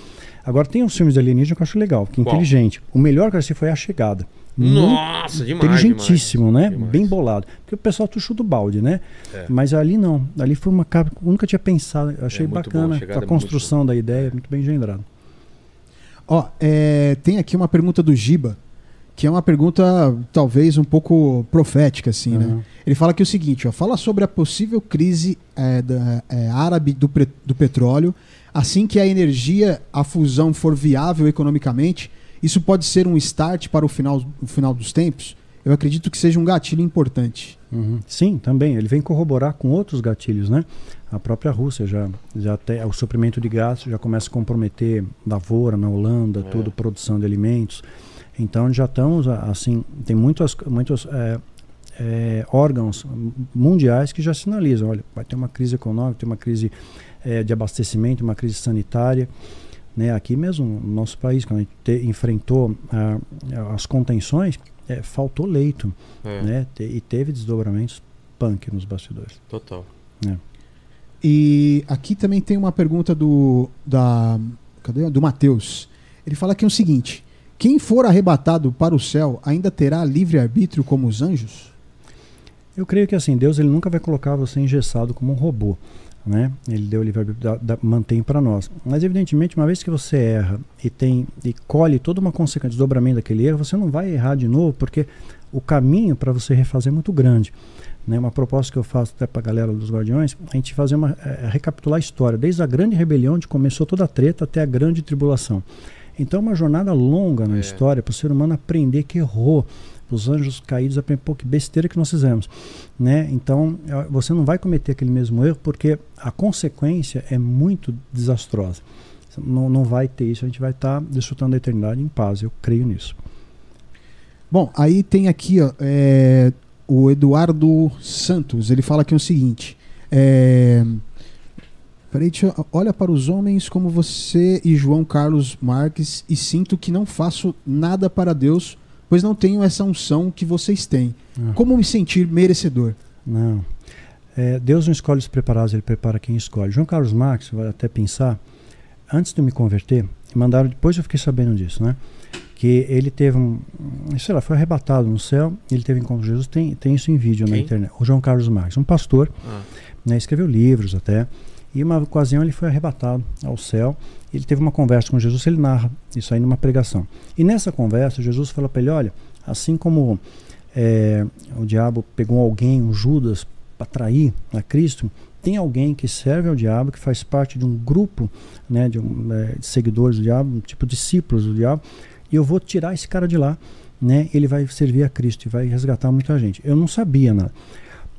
Speaker 3: Agora, tem uns filmes de alienígena que eu acho legal, que é inteligente. O melhor que eu assisti foi A Chegada.
Speaker 1: Nossa, demais.
Speaker 3: inteligentíssimo,
Speaker 1: demais,
Speaker 3: né?
Speaker 1: demais.
Speaker 3: Bem bolado. Porque o pessoal tuchou do balde, né?
Speaker 1: É.
Speaker 3: Mas ali não. Ali foi uma capa. Eu nunca tinha pensado. Eu achei
Speaker 1: É muito bom,
Speaker 3: bacana
Speaker 1: a é
Speaker 3: construção da ideia, muito bem engendrado.
Speaker 2: Ó, é, tem aqui uma pergunta do Giba, que é uma pergunta talvez um pouco profética, assim, né?
Speaker 3: Uhum.
Speaker 2: Ele fala aqui o seguinte, ó, fala sobre a possível crise é, da, é, árabe do, do petróleo, assim que a energia, a fusão for viável economicamente, isso pode ser um start para o final, o final dos tempos? Eu acredito que seja um gatilho importante.
Speaker 3: Uhum. Sim, também. Ele vem corroborar com outros gatilhos, né? A própria Rússia já, já tem o suprimento de gás já começa a comprometer lavoura na Holanda, tudo produção de alimentos. Então já estamos a- assim, tem muitos, muitos é, é, órgãos mundiais que já sinalizam, olha, vai ter uma crise econômica, tem uma crise é, de abastecimento, uma crise sanitária. Né, aqui mesmo no nosso país, quando a gente te- enfrentou ah, as contenções, é, faltou leito
Speaker 1: É,
Speaker 3: né? Te- e teve desdobramentos punk nos bastidores.
Speaker 1: Total.
Speaker 2: E aqui também tem uma pergunta do da cadê? do Matheus. Ele fala aqui o seguinte: quem for arrebatado para o céu ainda terá livre arbítrio como os anjos?
Speaker 3: Eu creio que assim, Deus ele nunca vai colocar você engessado como um robô. Né? Ele deu o livre-arbítrio, mantém para nós. Mas evidentemente, uma vez que você erra e tem e colhe toda uma consequência, desdobramento daquele erro, você não vai errar de novo, porque o caminho para você refazer é muito grande. Né? Uma proposta que eu faço até para a galera dos Guardiões, a gente fazer uma é, recapitular a história, desde a grande rebelião, onde começou toda a treta, até a grande tribulação. Então, é uma jornada longa na
Speaker 1: É.
Speaker 3: história para o ser humano aprender que errou. Os anjos caídos aprendem, pô, que besteira que nós fizemos. Né? Então, eh, você não vai cometer aquele mesmo erro, porque a consequência é muito desastrosa. Não, não vai ter isso, a gente vai estar desfrutando da eternidade em paz. Eu creio nisso.
Speaker 2: Bom, aí tem aqui ó, é, o Eduardo Santos. Ele fala aqui o seguinte: é, peraí, olha para os homens como você e João Carlos Marques e sinto que não faço nada para Deus, pois não tenho essa unção que vocês têm.
Speaker 3: Ah.
Speaker 2: Como me sentir merecedor?
Speaker 3: Não. É, Deus não escolhe os preparados, ele prepara quem escolhe. João Carlos Marx, vai até pensar, antes de eu me converter, mandaram, depois eu fiquei sabendo disso, né? Que ele teve um, um, sei lá, foi arrebatado no céu, ele teve encontro com Jesus, tem, tem isso em vídeo na
Speaker 1: Quem?
Speaker 3: internet. O João Carlos Marx, um pastor,
Speaker 1: Ah,
Speaker 3: né, escreveu livros até, e uma ocasião ele foi arrebatado ao céu, ele teve uma conversa com Jesus, ele narra isso aí numa pregação. E nessa conversa, Jesus fala para ele, olha, assim como é, o diabo pegou alguém, um Judas, para trair a Cristo, tem alguém que serve ao diabo, que faz parte de um grupo né, de, um, é, de seguidores do diabo, tipo discípulos do diabo, e eu vou tirar esse cara de lá, né? Ele vai servir a Cristo e vai resgatar muita gente. Eu não sabia nada,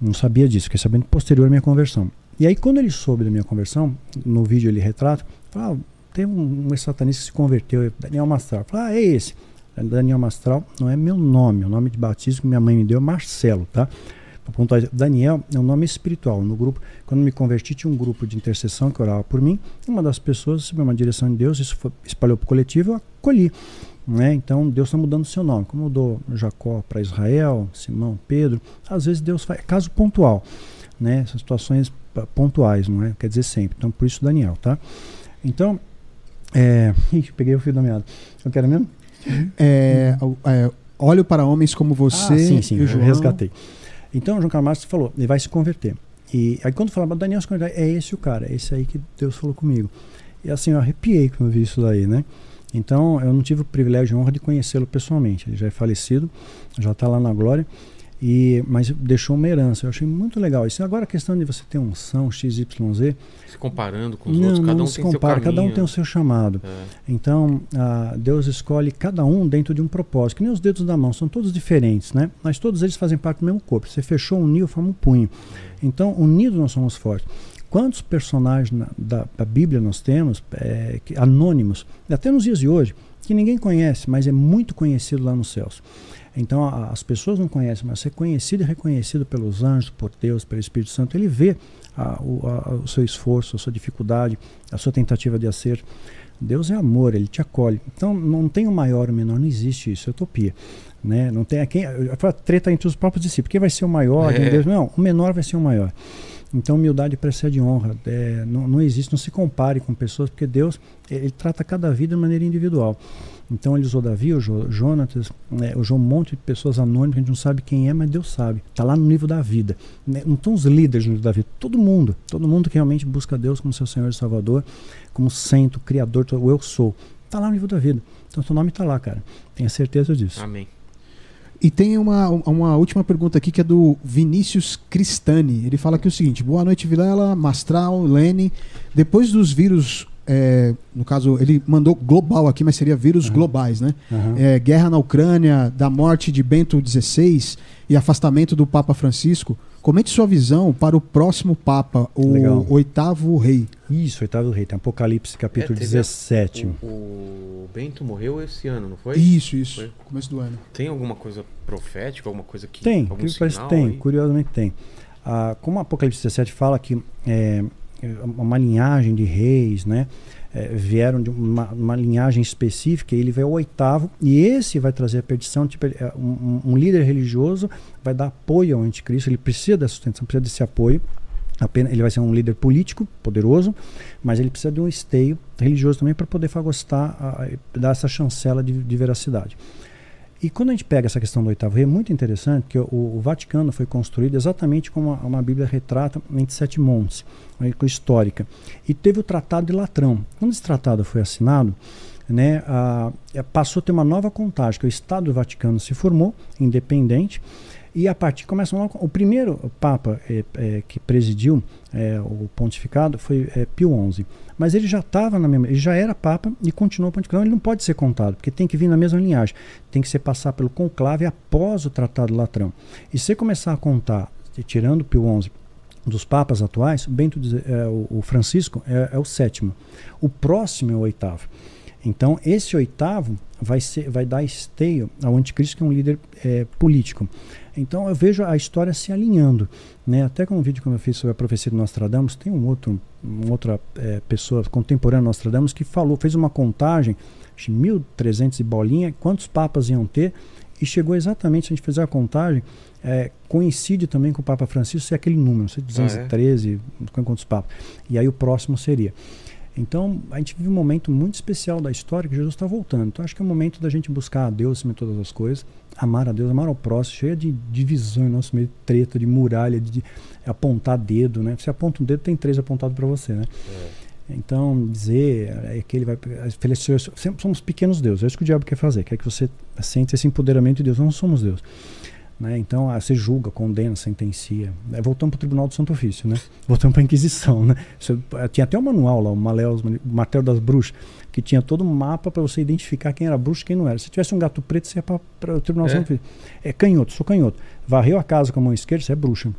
Speaker 3: não sabia disso, fiquei sabendo posterior à minha conversão. E aí quando ele soube da minha conversão, no vídeo ele retrata, fala, ah, tem um, um satanista que se converteu, Daniel Mastral. Fala, ah, é esse. Daniel Mastral não é meu nome, o nome de batismo que minha mãe me deu é Marcelo, tá? Pra pontuar, Daniel é um nome espiritual. No grupo, quando me converti, tinha um grupo de intercessão que orava por mim. Uma das pessoas recebeu uma direção de Deus, isso foi, espalhou para o coletivo, eu acolhi. Né? Então Deus está mudando seu nome. Como mudou Jacó para Israel, Simão, Pedro. Às vezes Deus faz. É caso pontual. Né? São situações pontuais, não é? Quer dizer sempre. Então por isso Daniel, tá? Então. É... Ih, peguei o fio da meada. Eu quero mesmo?
Speaker 2: É, é, olho para homens como você. Ah,
Speaker 3: sim, sim, eu João... resgatei. Então, João Marques falou, ele vai se converter. E aí quando falava Daniel se converter, é esse o cara, é esse aí que Deus falou comigo. E assim, eu arrepiei quando eu vi isso daí, né? Então, eu não tive o privilégio e honra de conhecê-lo pessoalmente. Ele já é falecido, já está lá na glória. E, mas deixou uma herança. Eu achei muito legal. Isso agora a questão de você ter unção XYZ.
Speaker 1: Se comparando com os não, outros, cada
Speaker 3: não
Speaker 1: um
Speaker 3: se
Speaker 1: tem
Speaker 3: compara,
Speaker 1: seu
Speaker 3: cada um tem o seu chamado. É. Então, ah, Deus escolhe cada um dentro de um propósito, que nem os dedos da mão, são todos diferentes, né? Mas todos eles fazem parte do mesmo corpo. Você fechou, uniu, forma um punho. Então, unidos nós somos fortes. Quantos personagens na, da, da, Bíblia nós temos, é, que, anônimos, até nos dias de hoje, que ninguém conhece, mas é muito conhecido lá nos céus. Então a, as pessoas não conhecem, mas ser conhecido e reconhecido pelos anjos, por Deus, pelo Espírito Santo, ele vê a, o, a, o, seu esforço, a sua dificuldade, a sua tentativa de acerto. Deus é amor, ele te acolhe. Então não tem o maior ou o menor, não existe isso, é utopia. Né? Não tem quem, a treta entre os próprios discípulos. Quem vai ser o maior? É. Deus? Não, o menor vai ser o maior. Então, humildade precede honra. É, não, não existe, não se compare com pessoas, porque Deus ele trata cada vida de maneira individual. Então ele usou Davi, o Jonatas, né, usou um monte de pessoas anônimas, a gente não sabe quem é, mas Deus sabe. Está lá no nível da vida. Né? Não estão os líderes no nível da vida, todo mundo. Todo mundo que realmente busca Deus como seu Senhor e Salvador, como centro, criador, o eu sou. Está lá no nível da vida. Então seu nome está lá, cara. Tenha certeza disso.
Speaker 1: Amém.
Speaker 2: E tem uma, uma última pergunta aqui que é do Vinícius Cristani. Ele fala aqui o seguinte: Boa noite, Vilela, Mastral, Lene. Depois dos vírus é, no caso, ele mandou global aqui, mas seria vírus uhum. globais, né? Uhum. É, guerra na Ucrânia, da morte de Bento XVI e afastamento do Papa Francisco. Comente sua visão para o próximo Papa, o Legal. oitavo rei.
Speaker 3: Isso, oitavo rei, tem Apocalipse capítulo é, 17.
Speaker 1: O, o, Bento morreu esse ano, não foi?
Speaker 2: Isso, isso. Foi? Começo do ano.
Speaker 1: Tem alguma coisa profética, alguma coisa que.
Speaker 3: Tem, algum que parece tem, aí? curiosamente tem. Ah, como o Apocalipse 17 fala que é, uma linhagem de reis, né? É, vieram de uma, uma, linhagem específica, ele vai ao oitavo, e esse vai trazer a perdição. Tipo, é, um, um, líder religioso vai dar apoio ao anticristo, ele precisa dessa sustentação, precisa desse apoio. Apenas, ele vai ser um líder político, poderoso, mas ele precisa de um esteio religioso também para poder fagostar, a, a, dar essa chancela de, de veracidade. E quando a gente pega essa questão do oitavo rei, é muito interessante que o, o Vaticano foi construído exatamente como uma, uma Bíblia retrata entre sete montes, uma histórica. E teve o Tratado de Latrão. Quando esse tratado foi assinado, né, a, passou a ter uma nova contagem, que o Estado do Vaticano se formou, independente, e a partir começa uma, o primeiro papa é, é, que presidiu é, o pontificado foi é, Pio XI, mas ele já estava na mesma, ele já era papa e continuou pontificando. Ele não pode ser contado porque tem que vir na mesma linhagem, tem que ser passar pelo conclave após o Tratado Latrão. E se começar a contar, tirando Pio XI dos papas atuais, Bento, é, o, Francisco é, é o sétimo, o próximo é o oitavo. Então esse oitavo vai, ser, vai dar esteio ao anticristo que é um líder político. Então eu vejo a história se alinhando. Né? Até com um vídeo que eu fiz sobre a profecia de Nostradamus, tem um outro, uma outra é, pessoa contemporânea de Nostradamus que falou, fez uma contagem de 1300 e bolinha, quantos papas iam ter, e chegou exatamente, se a gente fizer a contagem, é, coincide também com o Papa Francisco ser aquele número, não sei, 213, ah, é? quantos papas. E aí o próximo seria. Então, a gente vive um momento muito especial da história que Jesus está voltando. Então, acho que é o momento da gente buscar a Deus de todas as coisas, amar a Deus, amar ao próximo, cheia de divisão em nosso meio, de treta, de muralha, de, de apontar dedo, né? Você aponta um dedo, tem três apontados para você, né? É. Então, dizer é que ele vai. Sempre somos pequenos deuses. É isso que o diabo quer fazer. Quer que você sente esse empoderamento de Deus. Nós não somos Deus. Né? Então, ah, você julga, condena, sentencia. É, voltando para o Tribunal do Santo Ofício, né? voltando para a Inquisição. Né? Você, eh, tinha até um manual lá, o Maléus, o Martelo das Bruxas, que tinha todo um mapa para você identificar quem era bruxo e quem não era. Se tivesse um gato preto, você ia para o Tribunal é? do Santo Ofício. É canhoto, sou canhoto. Varreu a casa com a mão esquerda, você é bruxa.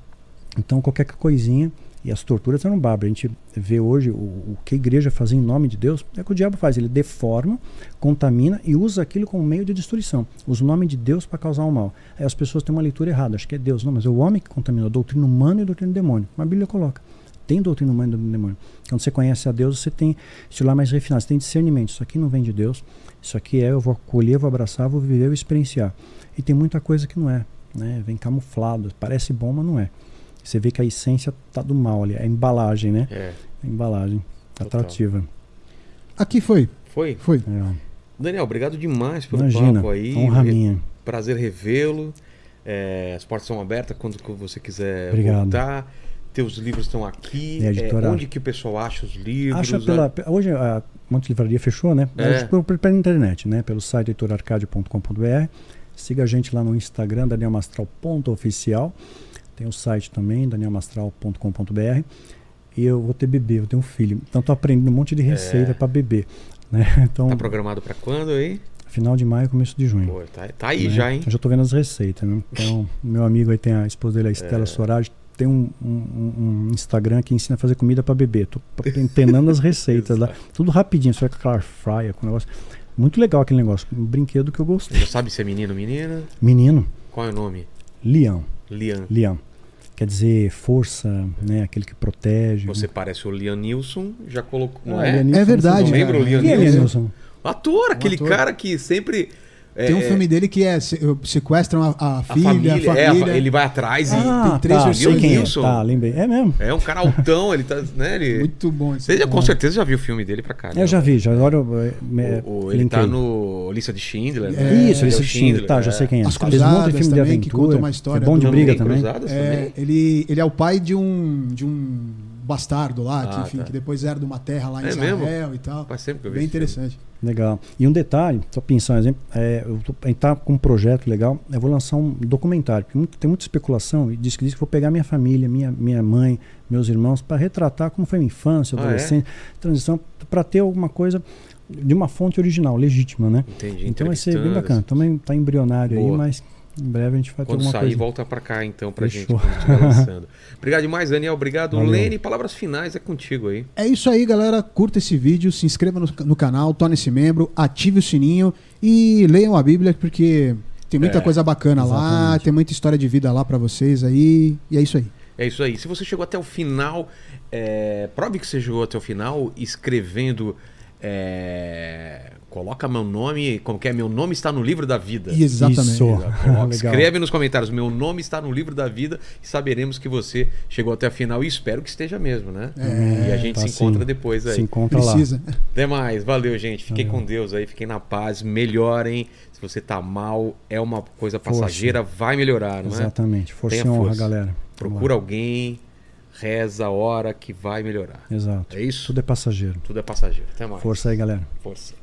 Speaker 3: Então, qualquer coisinha e as torturas eram bárbaras. A gente vê hoje o, o, que a igreja faz em nome de Deus, é o que o diabo faz. Ele deforma, contamina e usa aquilo como meio de destruição. Usa o nome de Deus para causar o mal. Aí as pessoas têm uma leitura errada. Acho que é Deus. Não, mas é o homem que contamina a doutrina humana e doutrina do demônio. Mas a Bíblia coloca. tem doutrina humana e doutrina do demônio. Quando você conhece a Deus, você tem esse olhar mais refinado, você tem discernimento. Isso aqui não vem de Deus, isso aqui é eu vou acolher, vou abraçar, vou viver, vou experienciar. E tem muita coisa que não é, né? Vem camuflado, parece bom, mas não é. Você vê que a essência tá do mal ali, a embalagem, né?
Speaker 1: É.
Speaker 3: A embalagem
Speaker 1: Total.
Speaker 3: atrativa.
Speaker 2: Aqui foi.
Speaker 1: Foi?
Speaker 2: Foi.
Speaker 3: É,
Speaker 1: Daniel, obrigado demais pelo
Speaker 3: imagina,
Speaker 1: papo aí.
Speaker 3: honra minha.
Speaker 1: Prazer revê-lo. É, as portas são abertas quando você quiser
Speaker 3: Obrigado.
Speaker 1: voltar. Teus livros estão aqui.
Speaker 3: É,
Speaker 1: É,
Speaker 3: editora-
Speaker 1: onde que o pessoal acha os livros?
Speaker 3: Acha pela, hoje a Monte Livraria fechou, né?
Speaker 1: É.
Speaker 3: Por- pela internet, né? Pelo site editorarcadio.com.br. Siga a gente lá no Instagram, danielmastral.oficial. Tem o site também, danielmastral.com.br. E eu vou ter bebê, eu tenho um filho. Então tô aprendendo um monte de receita
Speaker 1: É.
Speaker 3: para bebê. Né? Então,
Speaker 1: Tá programado para quando aí?
Speaker 3: final de maio, começo de junho.
Speaker 1: Pô, tá, tá aí
Speaker 3: né?
Speaker 1: já, hein?
Speaker 3: Eu já tô vendo as receitas, né? Então, meu amigo aí tem a esposa dele, a
Speaker 1: É.
Speaker 3: Estela Sorage, tem um, um- um Instagram que ensina a fazer comida para bebê. Tô penando as receitas lá. Tudo rapidinho, você vai com aquela air fryer, com o negócio. Muito legal aquele negócio. Um brinquedo que eu gostei.
Speaker 1: Já sabe se é menino ou menina?
Speaker 3: Menino,
Speaker 1: Qual é o nome?
Speaker 3: Leão.
Speaker 1: Lian.
Speaker 3: Leão. Quer dizer, força, né? Aquele que protege.
Speaker 1: Você parece o Liam Nilson, já colocou. Não
Speaker 3: Ah,
Speaker 1: é?
Speaker 3: Neeson,
Speaker 2: É verdade,
Speaker 3: não
Speaker 1: Lembra o. Liam
Speaker 3: é
Speaker 1: Neeson?
Speaker 3: Neeson?
Speaker 1: Ator, aquele
Speaker 2: ator.
Speaker 1: cara que sempre. É,
Speaker 2: Tem um
Speaker 1: é,
Speaker 2: filme dele que é se- sequestram a, a
Speaker 1: a
Speaker 2: filha,
Speaker 1: família,
Speaker 2: a
Speaker 1: é,
Speaker 2: família.
Speaker 1: a- ele vai atrás e.
Speaker 3: Ah,
Speaker 2: tem três
Speaker 3: tá,
Speaker 2: versões
Speaker 3: sei quem é. Tá, lembrei. É mesmo.
Speaker 1: É um cara altão, ele tá. Né, ele...
Speaker 2: Muito bom esse
Speaker 1: Você já, com certeza já viu o filme dele pra caramba.
Speaker 3: Eu já vi, já agora eu, eh, me-
Speaker 1: O- o- ele
Speaker 3: linkei.
Speaker 1: tá no Lista de Schindler.
Speaker 2: É,
Speaker 1: né?
Speaker 3: Isso,
Speaker 1: Ele
Speaker 3: Lista
Speaker 1: é o
Speaker 3: de Schindler. Tá, já
Speaker 1: é.
Speaker 3: sei quem é.
Speaker 2: As
Speaker 3: um monte de
Speaker 2: Cruzadas
Speaker 3: filme de
Speaker 2: também, que
Speaker 3: aventura.
Speaker 2: conta uma história
Speaker 3: É bom de
Speaker 1: Também,
Speaker 3: briga também.
Speaker 1: Cruzadas
Speaker 2: É,
Speaker 1: também.
Speaker 2: ele, ele é o pai de um, de um bastardo lá, que,
Speaker 1: Ah,
Speaker 2: enfim,
Speaker 1: tá.
Speaker 2: que depois era de uma terra lá em
Speaker 1: É
Speaker 2: Israel
Speaker 1: mesmo?
Speaker 2: e tal.
Speaker 1: Faz tempo que eu vi
Speaker 2: Bem
Speaker 1: esse filme.
Speaker 2: interessante.
Speaker 3: Legal. E um detalhe, só pensar um exemplo, é, eu tô, a gente tá com um projeto legal, eu vou lançar um documentário, porque muito- tem muita especulação, e diz que diz que vou pegar minha família, minha, minha mãe, meus irmãos, para retratar como foi minha infância,
Speaker 1: Ah, é?
Speaker 3: adolescência, transição, para ter alguma coisa de uma fonte original, legítima, né?
Speaker 1: Entendi.
Speaker 3: Então vai ser bem bacana. Também tá embrionário
Speaker 1: Boa.
Speaker 3: aí, mas em breve a gente vai ter
Speaker 1: Quando
Speaker 3: alguma
Speaker 1: sair,
Speaker 3: coisa.
Speaker 1: volta pra cá então pra
Speaker 3: Fechou.
Speaker 1: gente. Estiver lançando. Obrigado demais, Daniel. Obrigado,
Speaker 3: Valeu.
Speaker 1: Lene. Palavras finais é contigo aí.
Speaker 2: É isso aí, galera. Curta esse vídeo, se inscreva no, no canal, torne-se membro, ative o sininho e leiam a Bíblia, porque tem muita
Speaker 1: É,
Speaker 2: coisa bacana lá,
Speaker 3: exatamente.
Speaker 2: tem muita história de vida lá pra vocês aí. E é isso aí.
Speaker 1: É isso aí. Se você chegou até o final, é, prove que você chegou até o final escrevendo. é, coloca meu nome, como que é? Meu nome está no livro da vida.
Speaker 2: Exatamente.
Speaker 3: Isso.
Speaker 1: Coloca, escreve nos comentários, meu nome está no livro da vida e saberemos que você chegou até a final e espero que esteja mesmo, né?
Speaker 2: É,
Speaker 1: e a gente
Speaker 3: tá
Speaker 1: se encontra
Speaker 3: sim.
Speaker 1: depois aí.
Speaker 3: Se encontra lá.
Speaker 2: Precisa.
Speaker 1: Até mais, valeu gente, fiquem
Speaker 3: Valeu.
Speaker 1: com Deus aí, fiquem na paz, melhorem. Se você tá mal, é uma coisa
Speaker 3: Força.
Speaker 1: passageira, vai melhorar, não é?
Speaker 3: Exatamente. Força
Speaker 1: Tenha
Speaker 3: e honra,
Speaker 1: força.
Speaker 3: galera.
Speaker 1: Procura alguém, reza, ora que vai melhorar.
Speaker 3: Exato.
Speaker 1: É isso?
Speaker 3: Tudo é passageiro.
Speaker 1: Tudo é passageiro. Até mais.
Speaker 3: Força aí, galera.
Speaker 1: Força.